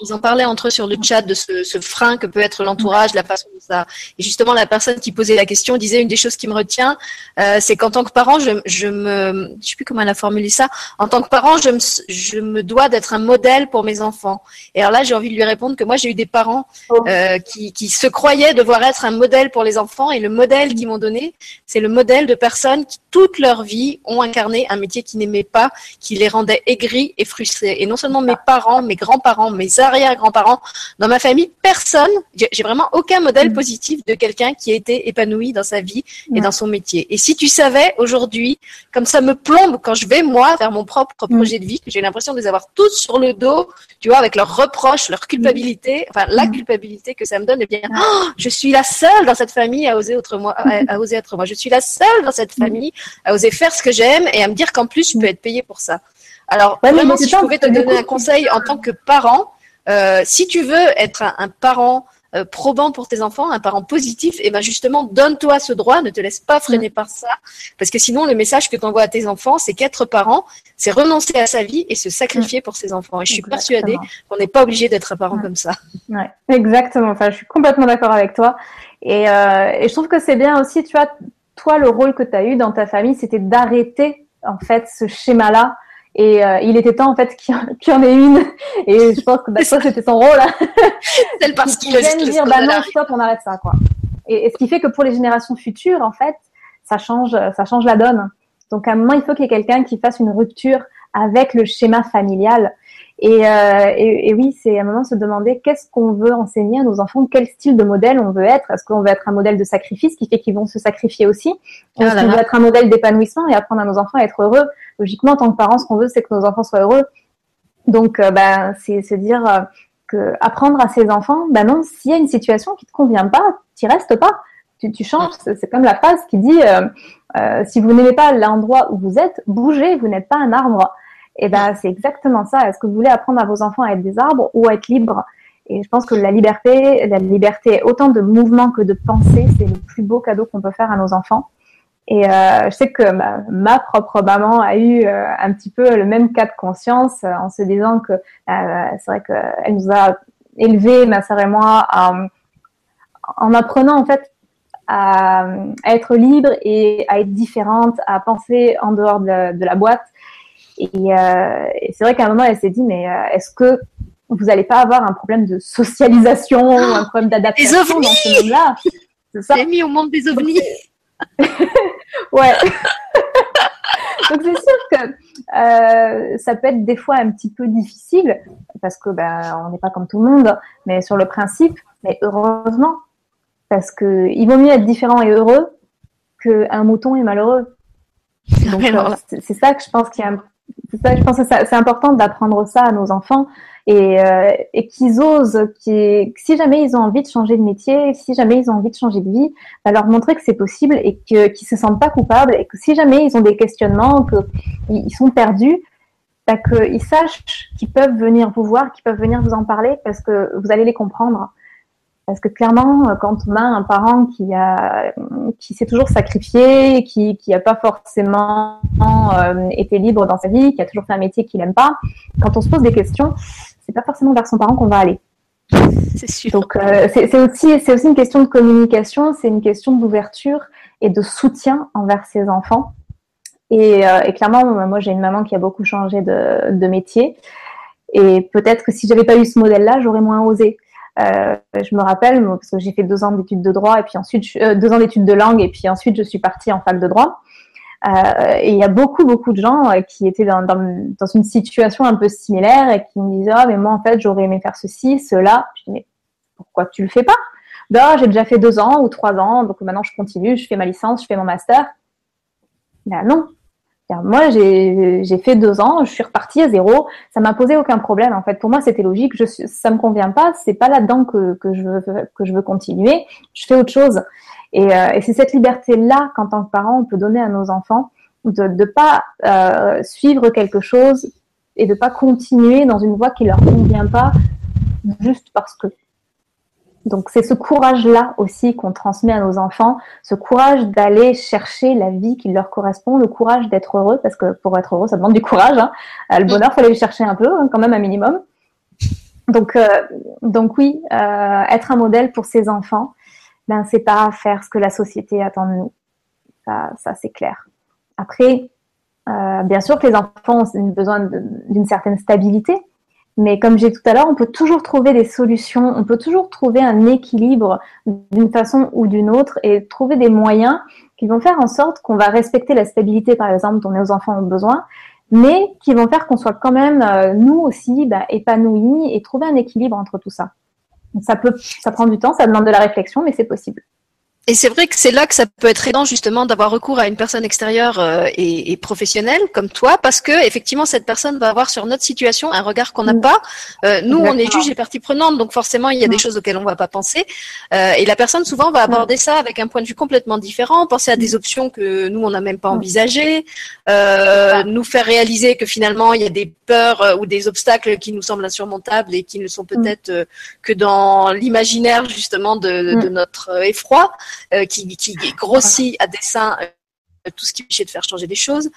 Ils, en parlaient entre eux sur le chat de ce, ce frein que peut être l'entourage, la façon dont ça. Et justement, la personne qui posait la question disait une des choses qui me retient, euh, c'est qu'en tant que parent, je, je me, je sais plus comment elle a formulé ça. En tant que parent, je me, je me dois d'être un modèle pour mes enfants. Et alors là, j'ai envie de lui répondre que moi, j'ai eu des parents oh. euh, qui, qui se croyaient devoir être un modèle pour les enfants, et le modèle qu'ils m'ont donné, c'est le modèle de personnes qui toute leur vie ont incarné un métier qu'ils n'aimaient pas, qui les rendait aigris et frustrés. Et non seulement mes parents, mes grands-parents, mes arrière-grands-parents, dans ma famille, personne, j'ai vraiment aucun modèle mm. positif de quelqu'un qui a été épanoui dans sa vie et dans son métier. Et si tu savais aujourd'hui, comme ça me plombe quand je vais moi vers mon propre mm. projet de vie, que j'ai l'impression de les avoir tous sur le dos, tu vois, avec leurs reproches, leur culpabilité, enfin la mm. culpabilité que ça me donne, et eh bien, oh, je suis la seule dans cette famille à oser autrement, à oser être moi. Je suis la seule dans cette famille à oser faire ce que j'aime et à me dire qu'en plus je peux être payée pour ça. Alors, vraiment, si je pouvais te donner un conseil en tant que parent, euh, si tu veux être un, parent euh, probant pour tes enfants, un parent positif, et eh ben justement, donne-toi ce droit, ne te laisse pas freiner par ça, parce que sinon, le message que tu envoies à tes enfants, c'est qu'être parent, c'est renoncer à sa vie et se sacrifier pour ses enfants. Et je suis persuadée qu'on n'est pas obligé d'être un parent comme ça. Ouais, exactement. Enfin, je suis complètement d'accord avec toi. Et, euh, et je trouve que c'est bien aussi, tu vois, toi, le rôle que tu as eu dans ta famille, c'était d'arrêter en fait ce schéma-là. Et euh, il était temps en fait qu'il y, en ait une. Et je pense que bah, c'était son rôle. C'est parce qu'il le dire, bah non, stop, on arrête ça, quoi. Et, ce qui fait que pour les générations futures, en fait, ça change, ça change la donne. Donc à un moment, il faut qu'il y ait quelqu'un qui fasse une rupture avec le schéma familial. Euh, et, et, oui, c'est à un moment se demander qu'est-ce qu'on veut enseigner à nos enfants, quel style de modèle on veut être. Est-ce qu'on veut être un modèle de sacrifice qui fait qu'ils vont se sacrifier aussi? Ah Est-ce qu'on veut être un modèle d'épanouissement et apprendre à nos enfants à être heureux? Logiquement, en tant que parents, ce qu'on veut, c'est que nos enfants soient heureux. Donc, euh, ben, c'est se dire euh, que apprendre à ses enfants, ben non, s'il y a une situation qui te convient pas, tu restes pas. Tu, tu changes. C'est comme la phrase qui dit si vous n'aimez pas l'endroit où vous êtes, bougez. Vous n'êtes pas un arbre. Et eh ben c'est exactement ça. Est-ce que vous voulez apprendre à vos enfants à être des arbres ou à être libres? Et je pense que la liberté, la liberté, autant de mouvement que de pensée, c'est le plus beau cadeau qu'on peut faire à nos enfants. Et euh, je sais que ma, propre maman a eu euh, un petit peu le même cas de conscience euh, en se disant que c'est vrai qu'elle nous a élevés, ma sœur et moi, en apprenant en fait à, à, être libre et à être différente, à penser en dehors de, de la boîte. Euh, et, c'est vrai qu'à un moment, elle s'est dit, mais euh, est-ce que vous n'allez pas avoir un problème de socialisation, ou un problème d'adaptation dans ce monde-là? C'est ça. mis au monde des ovnis. ouais. Donc c'est sûr que euh, ça peut être des fois un petit peu difficile parce que ben on n'est pas comme tout le monde, mais sur le principe, mais heureusement parce que il vaut mieux être différent et heureux qu'un mouton et malheureux. c'est ça que je pense qu'il y a je pense que c'est important d'apprendre ça à nos enfants et, euh, et qu'ils osent, si jamais ils ont envie de changer de métier, si jamais ils ont envie de changer de vie, bah leur montrer que c'est possible et qu'ils se sentent pas coupables et que si jamais ils ont des questionnements, qu'ils sont perdus, bah qu'ils sachent qu'ils peuvent venir vous voir, qu'ils peuvent venir vous en parler parce que vous allez les comprendre. Parce que clairement, quand on a un parent qui a, qui s'est toujours sacrifié, qui, qui a pas forcément euh, été libre dans sa vie, qui a toujours fait un métier qu'il aime pas, quand on se pose des questions, c'est pas forcément vers son parent qu'on va aller. C'est sûr. Donc euh, c'est aussi, c'est aussi une question de communication, c'est une question d'ouverture et de soutien envers ses enfants. Et, euh, et clairement, moi j'ai une maman qui a beaucoup changé de, de métier. Et peut-être que si j'avais pas eu ce modèle-là, j'aurais moins osé. Euh, je me rappelle, parce que j'ai fait deux ans d'études de droit et puis ensuite euh, deux ans d'études de langue et puis ensuite je suis partie en fac de droit. Euh, et il y a beaucoup beaucoup de gens qui étaient dans, dans, dans, une situation un peu similaire et qui me disaient ah mais moi en fait j'aurais aimé faire ceci, cela. Je dis mais pourquoi tu le fais pas? Ben j'ai déjà fait deux ans ou trois ans donc maintenant je continue, je fais ma licence, je fais mon master. Ben non, moi, j'ai fait deux ans, je suis repartie à zéro. Ça m'a posé aucun problème. En fait, pour moi, c'était logique. Je, ça me convient pas. C'est pas là-dedans que, je veux que je veux continuer. Je fais autre chose. Et, euh, et c'est cette liberté-là qu'en tant que parent, on peut donner à nos enfants de ne pas euh, suivre quelque chose et de pas continuer dans une voie qui leur convient pas juste parce que. Donc c'est ce courage-là aussi qu'on transmet à nos enfants, ce courage d'aller chercher la vie qui leur correspond, le courage d'être heureux, parce que pour être heureux, ça demande du courage. Hein. Euh, le bonheur, faut aller le chercher un peu, hein, quand même un minimum. Donc, euh, donc oui, euh, être un modèle pour ses enfants, ben c'est pas faire ce que la société attend de nous. Ça, ça c'est clair. Après, euh, bien sûr que les enfants ont besoin d'une certaine stabilité, mais comme j'ai tout à l'heure, on peut toujours trouver des solutions, on peut toujours trouver un équilibre d'une façon ou d'une autre et trouver des moyens qui vont faire en sorte qu'on va respecter la stabilité, par exemple, dont nos enfants ont besoin, mais qui vont faire qu'on soit quand même, euh, nous aussi, bah, épanouis et trouver un équilibre entre tout ça. ça peut, ça prend du temps, ça demande de la réflexion, mais c'est possible. Et c'est vrai que c'est là que ça peut être aidant justement d'avoir recours à une personne extérieure euh, et, et, professionnelle comme toi, parce que effectivement cette personne va avoir sur notre situation un regard qu'on n'a mm. pas. Euh, nous, on est juge et partie prenante, donc forcément il y a des mm. choses auxquelles on va pas penser. Euh, et la personne souvent va aborder mm. ça avec un point de vue complètement différent, penser à des options que nous on n'a même pas envisagées, euh, nous faire réaliser que finalement il y a des peurs euh, ou des obstacles qui nous semblent insurmontables et qui ne sont peut-être que dans l'imaginaire justement de, de, notre effroi. Euh, qui, qui grossit à dessein tout ce qui est de faire changer des choses.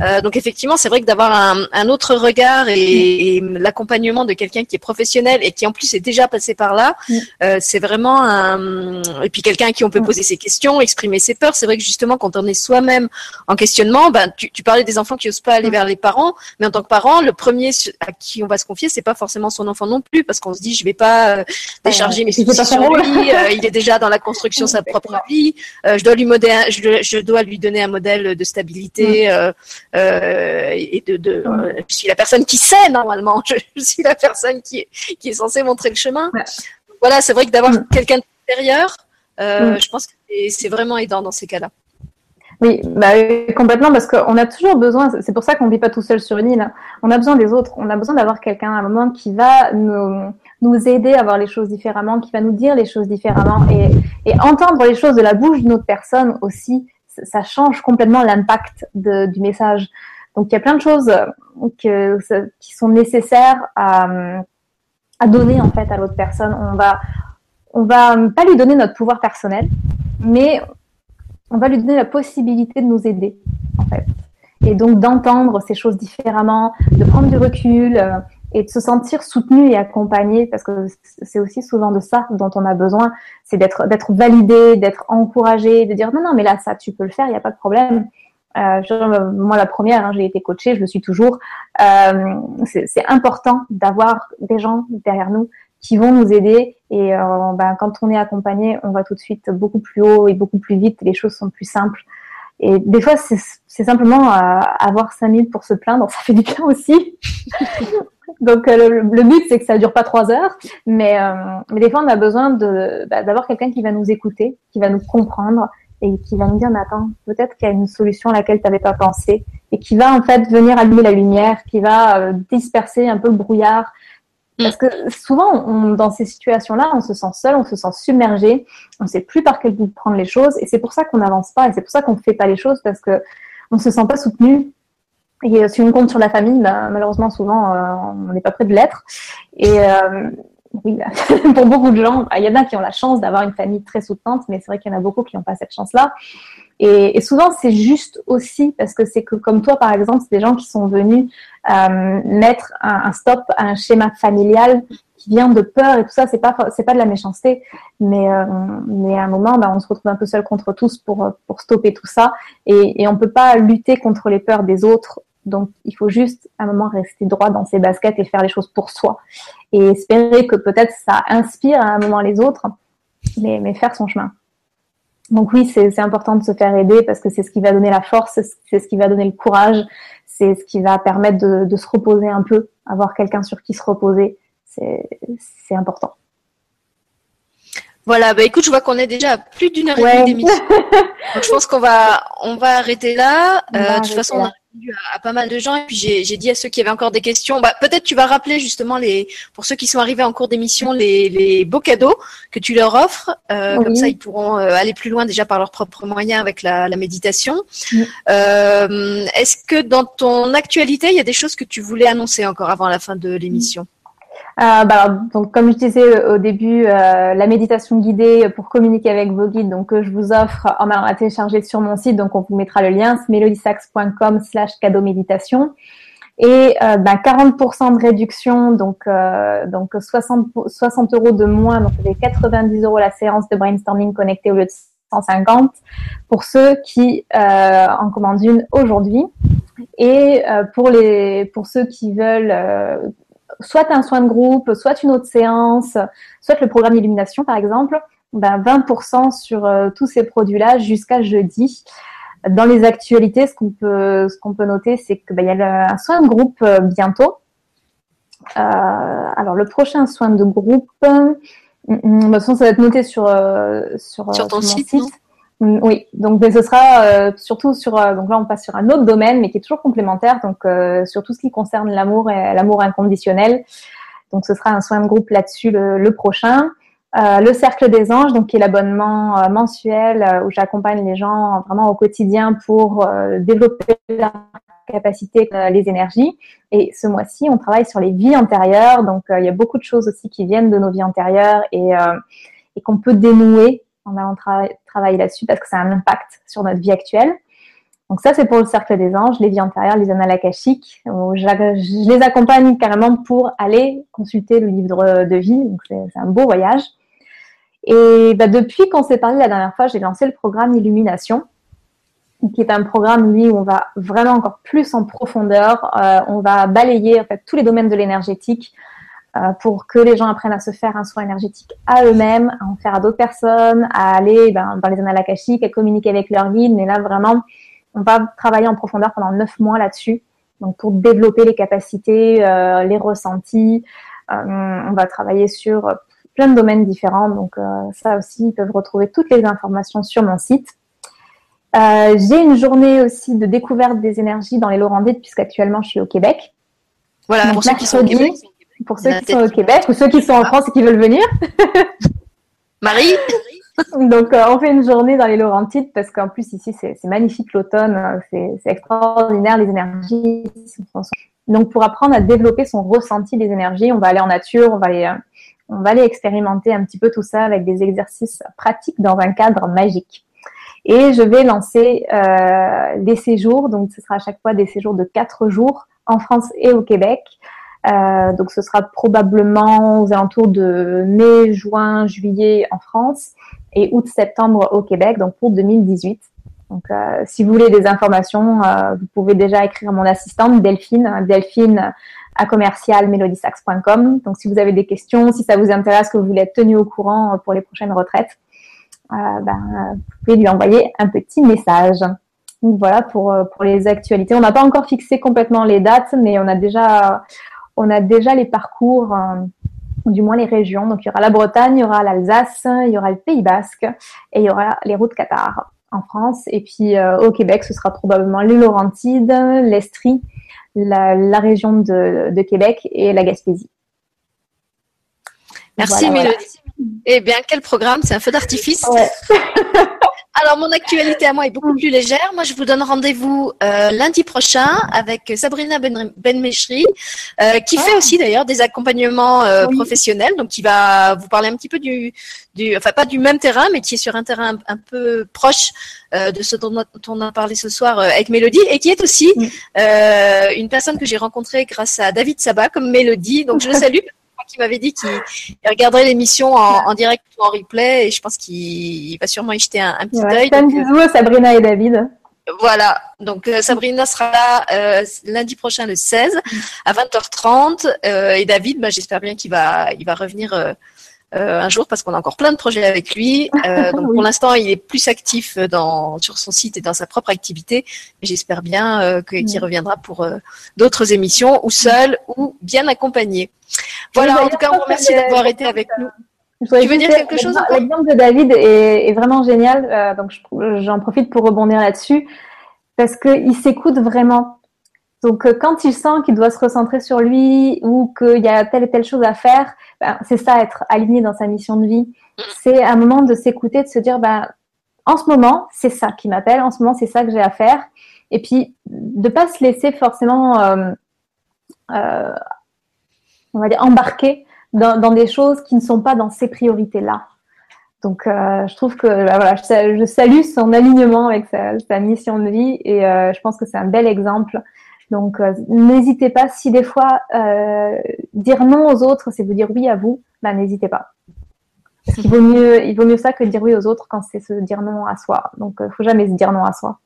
Euh, donc effectivement, c'est vrai que d'avoir un, un, autre regard et, et l'accompagnement de quelqu'un qui est professionnel et qui en plus est déjà passé par là, mm. euh, c'est vraiment un et puis quelqu'un à qui on peut mm. poser ses questions, exprimer ses peurs. C'est vrai que justement, quand on est soi-même en questionnement, ben tu, tu, parlais des enfants qui osent pas aller mm. vers les parents, mais en tant que parent, le premier à qui on va se confier, c'est pas forcément son enfant non plus, parce qu'on se dit je vais pas euh, décharger mes soucis sur lui, euh, il est déjà dans la construction de sa propre vie, je dois lui modérer, je, je dois lui donner un modèle de stabilité euh, euh, et de, de je suis la personne qui sait normalement, je, suis la personne qui est, qui est censée montrer le chemin. Voilà, c'est vrai que d'avoir quelqu'un d'extérieur, euh, je pense que c'est vraiment aidant dans ces cas-là. Oui, bah, complètement, parce qu'on a toujours besoin, c'est pour ça qu'on ne vit pas tout seul sur une île, hein. on a besoin des autres, on a besoin d'avoir quelqu'un à un moment qui va nous, nous aider à voir les choses différemment, qui va nous dire les choses différemment et, et entendre les choses de la bouche d'une autre personne aussi, ça change complètement l'impact du message. Donc il y a plein de choses que, qui sont nécessaires à, à donner en fait à l'autre personne. On va on va pas lui donner notre pouvoir personnel, mais on va lui donner la possibilité de nous aider en fait. Et donc d'entendre ces choses différemment, de prendre du recul, euh, et de se sentir soutenu et accompagné parce que c'est aussi souvent de ça dont on a besoin, c'est d'être validé, d'être encouragé, de dire non non mais là ça tu peux le faire, il n'y a pas de problème. Euh, moi la première, hein, j'ai été coachée, je le suis toujours. Euh, c'est important d'avoir des gens derrière nous qui vont nous aider et euh, ben, quand on est accompagné, on va tout de suite beaucoup plus haut et beaucoup plus vite, les choses sont plus simples. Et des fois, c'est simplement avoir cinq minutes pour se plaindre, ça fait du bien aussi. Donc euh, le, but c'est que ça dure pas trois heures, mais, euh, mais des fois on a besoin de bah, d'avoir quelqu'un qui va nous écouter, qui va nous comprendre, et qui va nous dire, mais attends, peut-être qu'il y a une solution à laquelle tu n'avais pas pensé et qui va en fait venir allumer la lumière, qui va euh, disperser un peu le brouillard. Mm. Parce que souvent, on, dans ces situations-là, on se sent seul, on se sent submergé, on ne sait plus par quel bout prendre les choses, et c'est pour ça qu'on n'avance pas, et c'est pour ça qu'on ne fait pas les choses, parce que on se sent pas soutenu. Et si on compte sur la famille, bah, malheureusement, souvent, euh, on n'est pas prêt de l'être. Et euh, oui, pour beaucoup de gens, il y en a qui ont la chance d'avoir une famille très soutenante, mais c'est vrai qu'il y en a beaucoup qui n'ont pas cette chance-là. Et, souvent, c'est juste aussi parce que c'est que, comme toi, par exemple, c'est des gens qui sont venus euh, mettre un, stop à un schéma familial qui vient de peur et tout ça. C'est pas, c'est pas de la méchanceté, mais, euh, mais à un moment, bah, on se retrouve un peu seul contre tous pour, pour stopper tout ça. Et, et on peut pas lutter contre les peurs des autres donc, il faut juste à un moment rester droit dans ses baskets et faire les choses pour soi. Et espérer que peut-être ça inspire à un moment les autres, mais, faire son chemin. Donc oui, c'est important de se faire aider parce que c'est ce qui va donner la force, c'est ce qui va donner le courage, c'est ce qui va permettre de se reposer un peu, avoir quelqu'un sur qui se reposer, c'est important. Voilà, bah écoute, je vois qu'on est déjà à plus d'une heure et demie d'émission. Donc je pense qu'on va on va arrêter là. Euh, de toute façon, on a répondu à, pas mal de gens et puis j'ai dit à ceux qui avaient encore des questions, bah peut-être tu vas rappeler justement les pour ceux qui sont arrivés en cours d'émission les, les beaux cadeaux que tu leur offres. Euh, Comme ça, ils pourront euh, aller plus loin déjà par leurs propres moyens avec la, la méditation. Euh, Est-ce que dans ton actualité, il y a des choses que tu voulais annoncer encore avant la fin de l'émission? Euh, bah, donc, comme je disais au début, euh, la méditation guidée pour communiquer avec vos guides, donc que je vous offre en à télécharger sur mon site. Donc, on vous mettra le lien, melodisax.com slash cadeau méditation. Et euh, bah, 40% de réduction, donc euh, donc 60, 60 euros de moins, donc c'est 90 euros la séance de brainstorming connectée au lieu de 150 pour ceux qui euh, en commandent une aujourd'hui. Et euh, pour les pour ceux qui veulent soit un soin de groupe, soit une autre séance, soit le programme d'illumination par exemple, ben 20% sur euh, tous ces produits-là jusqu'à jeudi. Dans les actualités, ce qu'on peut, ce qu'on peut noter, c'est qu'il ben, y a un soin de groupe euh, bientôt. Euh, alors le prochain soin de groupe, hum, hum, de toute façon, ça va être noté sur sur, sur ton site. Oui, donc mais ce sera euh, surtout sur euh, donc là on passe sur un autre domaine mais qui est toujours complémentaire donc euh, sur tout ce qui concerne l'amour et l'amour inconditionnel. Donc ce sera un soin de groupe là-dessus le, le, prochain. le cercle des anges donc qui est l'abonnement mensuel où j'accompagne les gens vraiment au quotidien pour développer la capacité les énergies et ce mois-ci on travaille sur les vies antérieures donc il y a beaucoup de choses aussi qui viennent de nos vies antérieures et et qu'on peut dénouer en allant travailler là-dessus parce que ça a un impact sur notre vie actuelle. Donc ça, c'est pour le cercle des anges, les vies antérieures, les annales akashiques. Je, les accompagne carrément pour aller consulter le livre de vie. Donc c'est un beau voyage. Et bah, depuis qu'on s'est parlé la dernière fois, j'ai lancé le programme Illumination, qui est un programme, lui, où on va vraiment encore plus en profondeur. Euh, on va balayer en fait tous les domaines de l'énergétique, pour que les gens apprennent à se faire un soin énergétique à eux-mêmes, à en faire à d'autres personnes, à aller ben, dans les annales akashiques, à communiquer avec leur guide. Mais là, vraiment, on va travailler en profondeur pendant neuf mois là-dessus. Donc, pour développer les capacités, euh, les ressentis, euh, on va travailler sur plein de domaines différents. Donc, ça aussi, ils peuvent retrouver toutes les informations sur mon site. J'ai une journée aussi de découverte des énergies dans les Laurentides, puisqu'actuellement, je suis au Québec. Voilà, pour ceux qui sont au Québec pour ceux qui sont au Québec ou ceux qui sont en France et qui veulent venir. Marie Donc, euh, on fait une journée dans les Laurentides parce qu'en plus, ici, c'est magnifique l'automne. C'est extraordinaire, les énergies. Donc, pour apprendre à développer son ressenti des énergies, on va aller en nature, on va aller, euh, on va aller expérimenter un petit peu tout ça avec des exercices pratiques dans un cadre magique. Et je vais lancer euh, des séjours. Donc, ce sera à chaque fois des séjours de quatre jours en France et au Québec. Euh, donc ce sera probablement aux alentours de mai, juin, juillet en France et août-septembre au Québec, donc pour 2018. Donc euh, si vous voulez des informations, euh, vous pouvez déjà écrire à mon assistante Delphine, Delphine à commercial Donc si vous avez des questions, si ça vous intéresse, que vous voulez être tenu au courant pour les prochaines retraites, ben, vous pouvez lui envoyer un petit message. Donc voilà pour, pour les actualités. On n'a pas encore fixé complètement les dates, mais on a déjà on a déjà les parcours, euh, du moins les régions. Donc il y aura la Bretagne, il y aura l'Alsace, il y aura le Pays Basque et il y aura les routes Qatar. en France. Et puis au Québec, ce sera probablement les Laurentides, l'Estrie, la, région de, Québec et la Gaspésie. Merci Mélodie. Eh bien, quel programme? C'est un feu d'artifice. Alors, mon actualité à moi est beaucoup plus légère. Moi, je vous donne rendez-vous euh, lundi prochain avec Sabrina Ben, euh, qui fait ah. aussi d'ailleurs des accompagnements euh, professionnels, donc qui va vous parler un petit peu du, du, enfin pas du même terrain, mais qui est sur un terrain un, peu proche de ce dont on a parlé ce soir avec Mélodie, et qui est aussi une personne que j'ai rencontrée grâce à David Sabat comme Mélodie. Donc, je le salue qui m'avait dit qu'il regarderait l'émission en, direct ou en replay et je pense qu'il va sûrement y jeter un, petit œil. Un bisou à Sabrina et David. Voilà, donc euh, Sabrina sera là euh, lundi prochain le 16 à 20h30 euh, et David, bah, j'espère bien qu'il va, il va revenir euh, un jour parce qu'on a encore plein de projets avec lui. Euh, donc pour l'instant, il est plus actif dans, sur son site et dans sa propre activité. J'espère bien euh, qu'il reviendra pour d'autres émissions, ou seul, ou bien accompagné. Voilà, en tout cas, on vous remercie d'avoir été avec nous. Tu veux dire quelque chose L'exemple de David est, est vraiment génial. donc j'en profite pour rebondir là-dessus parce qu'il s'écoute vraiment. Donc, quand il sent qu'il doit se recentrer sur lui ou qu'il y a telle et telle chose à faire, ben, c'est ça, être aligné dans sa mission de vie. C'est un moment de s'écouter, de se dire, ben, en ce moment, c'est ça qui m'appelle, en ce moment, c'est ça que j'ai à faire. Et puis, de pas se laisser forcément, euh, euh, embarquer dans, des choses qui ne sont pas dans ces priorités-là. Donc, euh, je trouve que ben, je, salue son alignement avec sa, mission de vie et euh, je pense que c'est un bel exemple donc, euh, n'hésitez pas. Si des fois, euh, dire non aux autres, c'est vous dire oui à vous, ben, n'hésitez pas. Parce qu'il vaut mieux, il vaut mieux ça que dire oui aux autres quand c'est se dire non à soi. Donc, il euh, faut jamais se dire non à soi.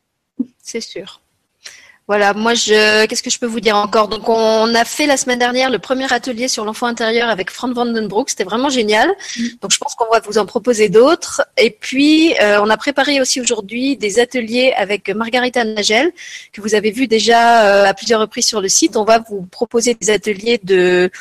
C'est sûr. Voilà, moi, je, qu'est-ce que je peux vous dire encore? Donc, on a fait la semaine dernière le premier atelier sur l'enfant intérieur avec Frank Vandenbroek. C'était vraiment génial. Mm. Donc, je pense qu'on va vous en proposer d'autres. Et puis, euh, on a préparé aussi aujourd'hui des ateliers avec Margarita Nagel, que vous avez vu déjà euh, à plusieurs reprises sur le site. On va vous proposer des ateliers de...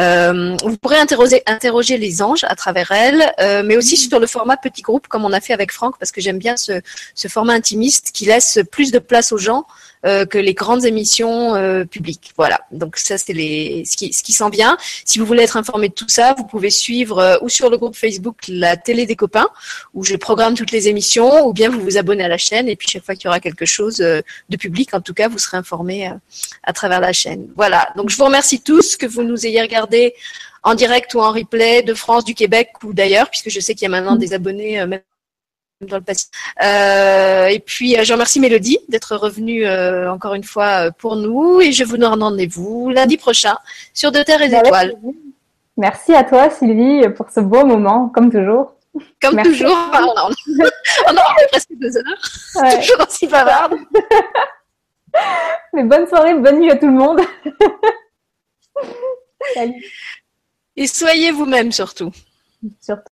Euh, vous pourrez interroger, interroger les anges à travers elle, mais aussi mm. sur le format petit groupe, comme on a fait avec Franck, parce que j'aime bien ce, ce format intimiste qui laisse plus de place aux gens. Euh, que les grandes émissions euh, publiques. Voilà. Donc ça c'est les ce qui ce qui sent bien. Si vous voulez être informé de tout ça, vous pouvez suivre euh, ou sur le groupe Facebook la télé des copains où je programme toutes les émissions, ou bien vous vous abonnez à la chaîne et puis chaque fois qu'il y aura quelque chose de public, en tout cas, vous serez informé à travers la chaîne. Voilà. Donc je vous remercie tous que vous nous ayez regardé en direct ou en replay de France, du Québec ou d'ailleurs, puisque je sais qu'il y a maintenant des abonnés même dans le passé. Euh, et puis, euh, je remercie Mélodie d'être revenue euh, encore une fois pour nous et je vous donne rendez-vous lundi prochain sur De Terre et Étoiles. Merci à toi, Sylvie, pour ce beau moment, comme toujours. Comme toujours, on a, on a presque deux heures. Toujours aussi bavarde. Mais bonne soirée, bonne nuit à tout le monde. Et soyez vous-même surtout. Surtout.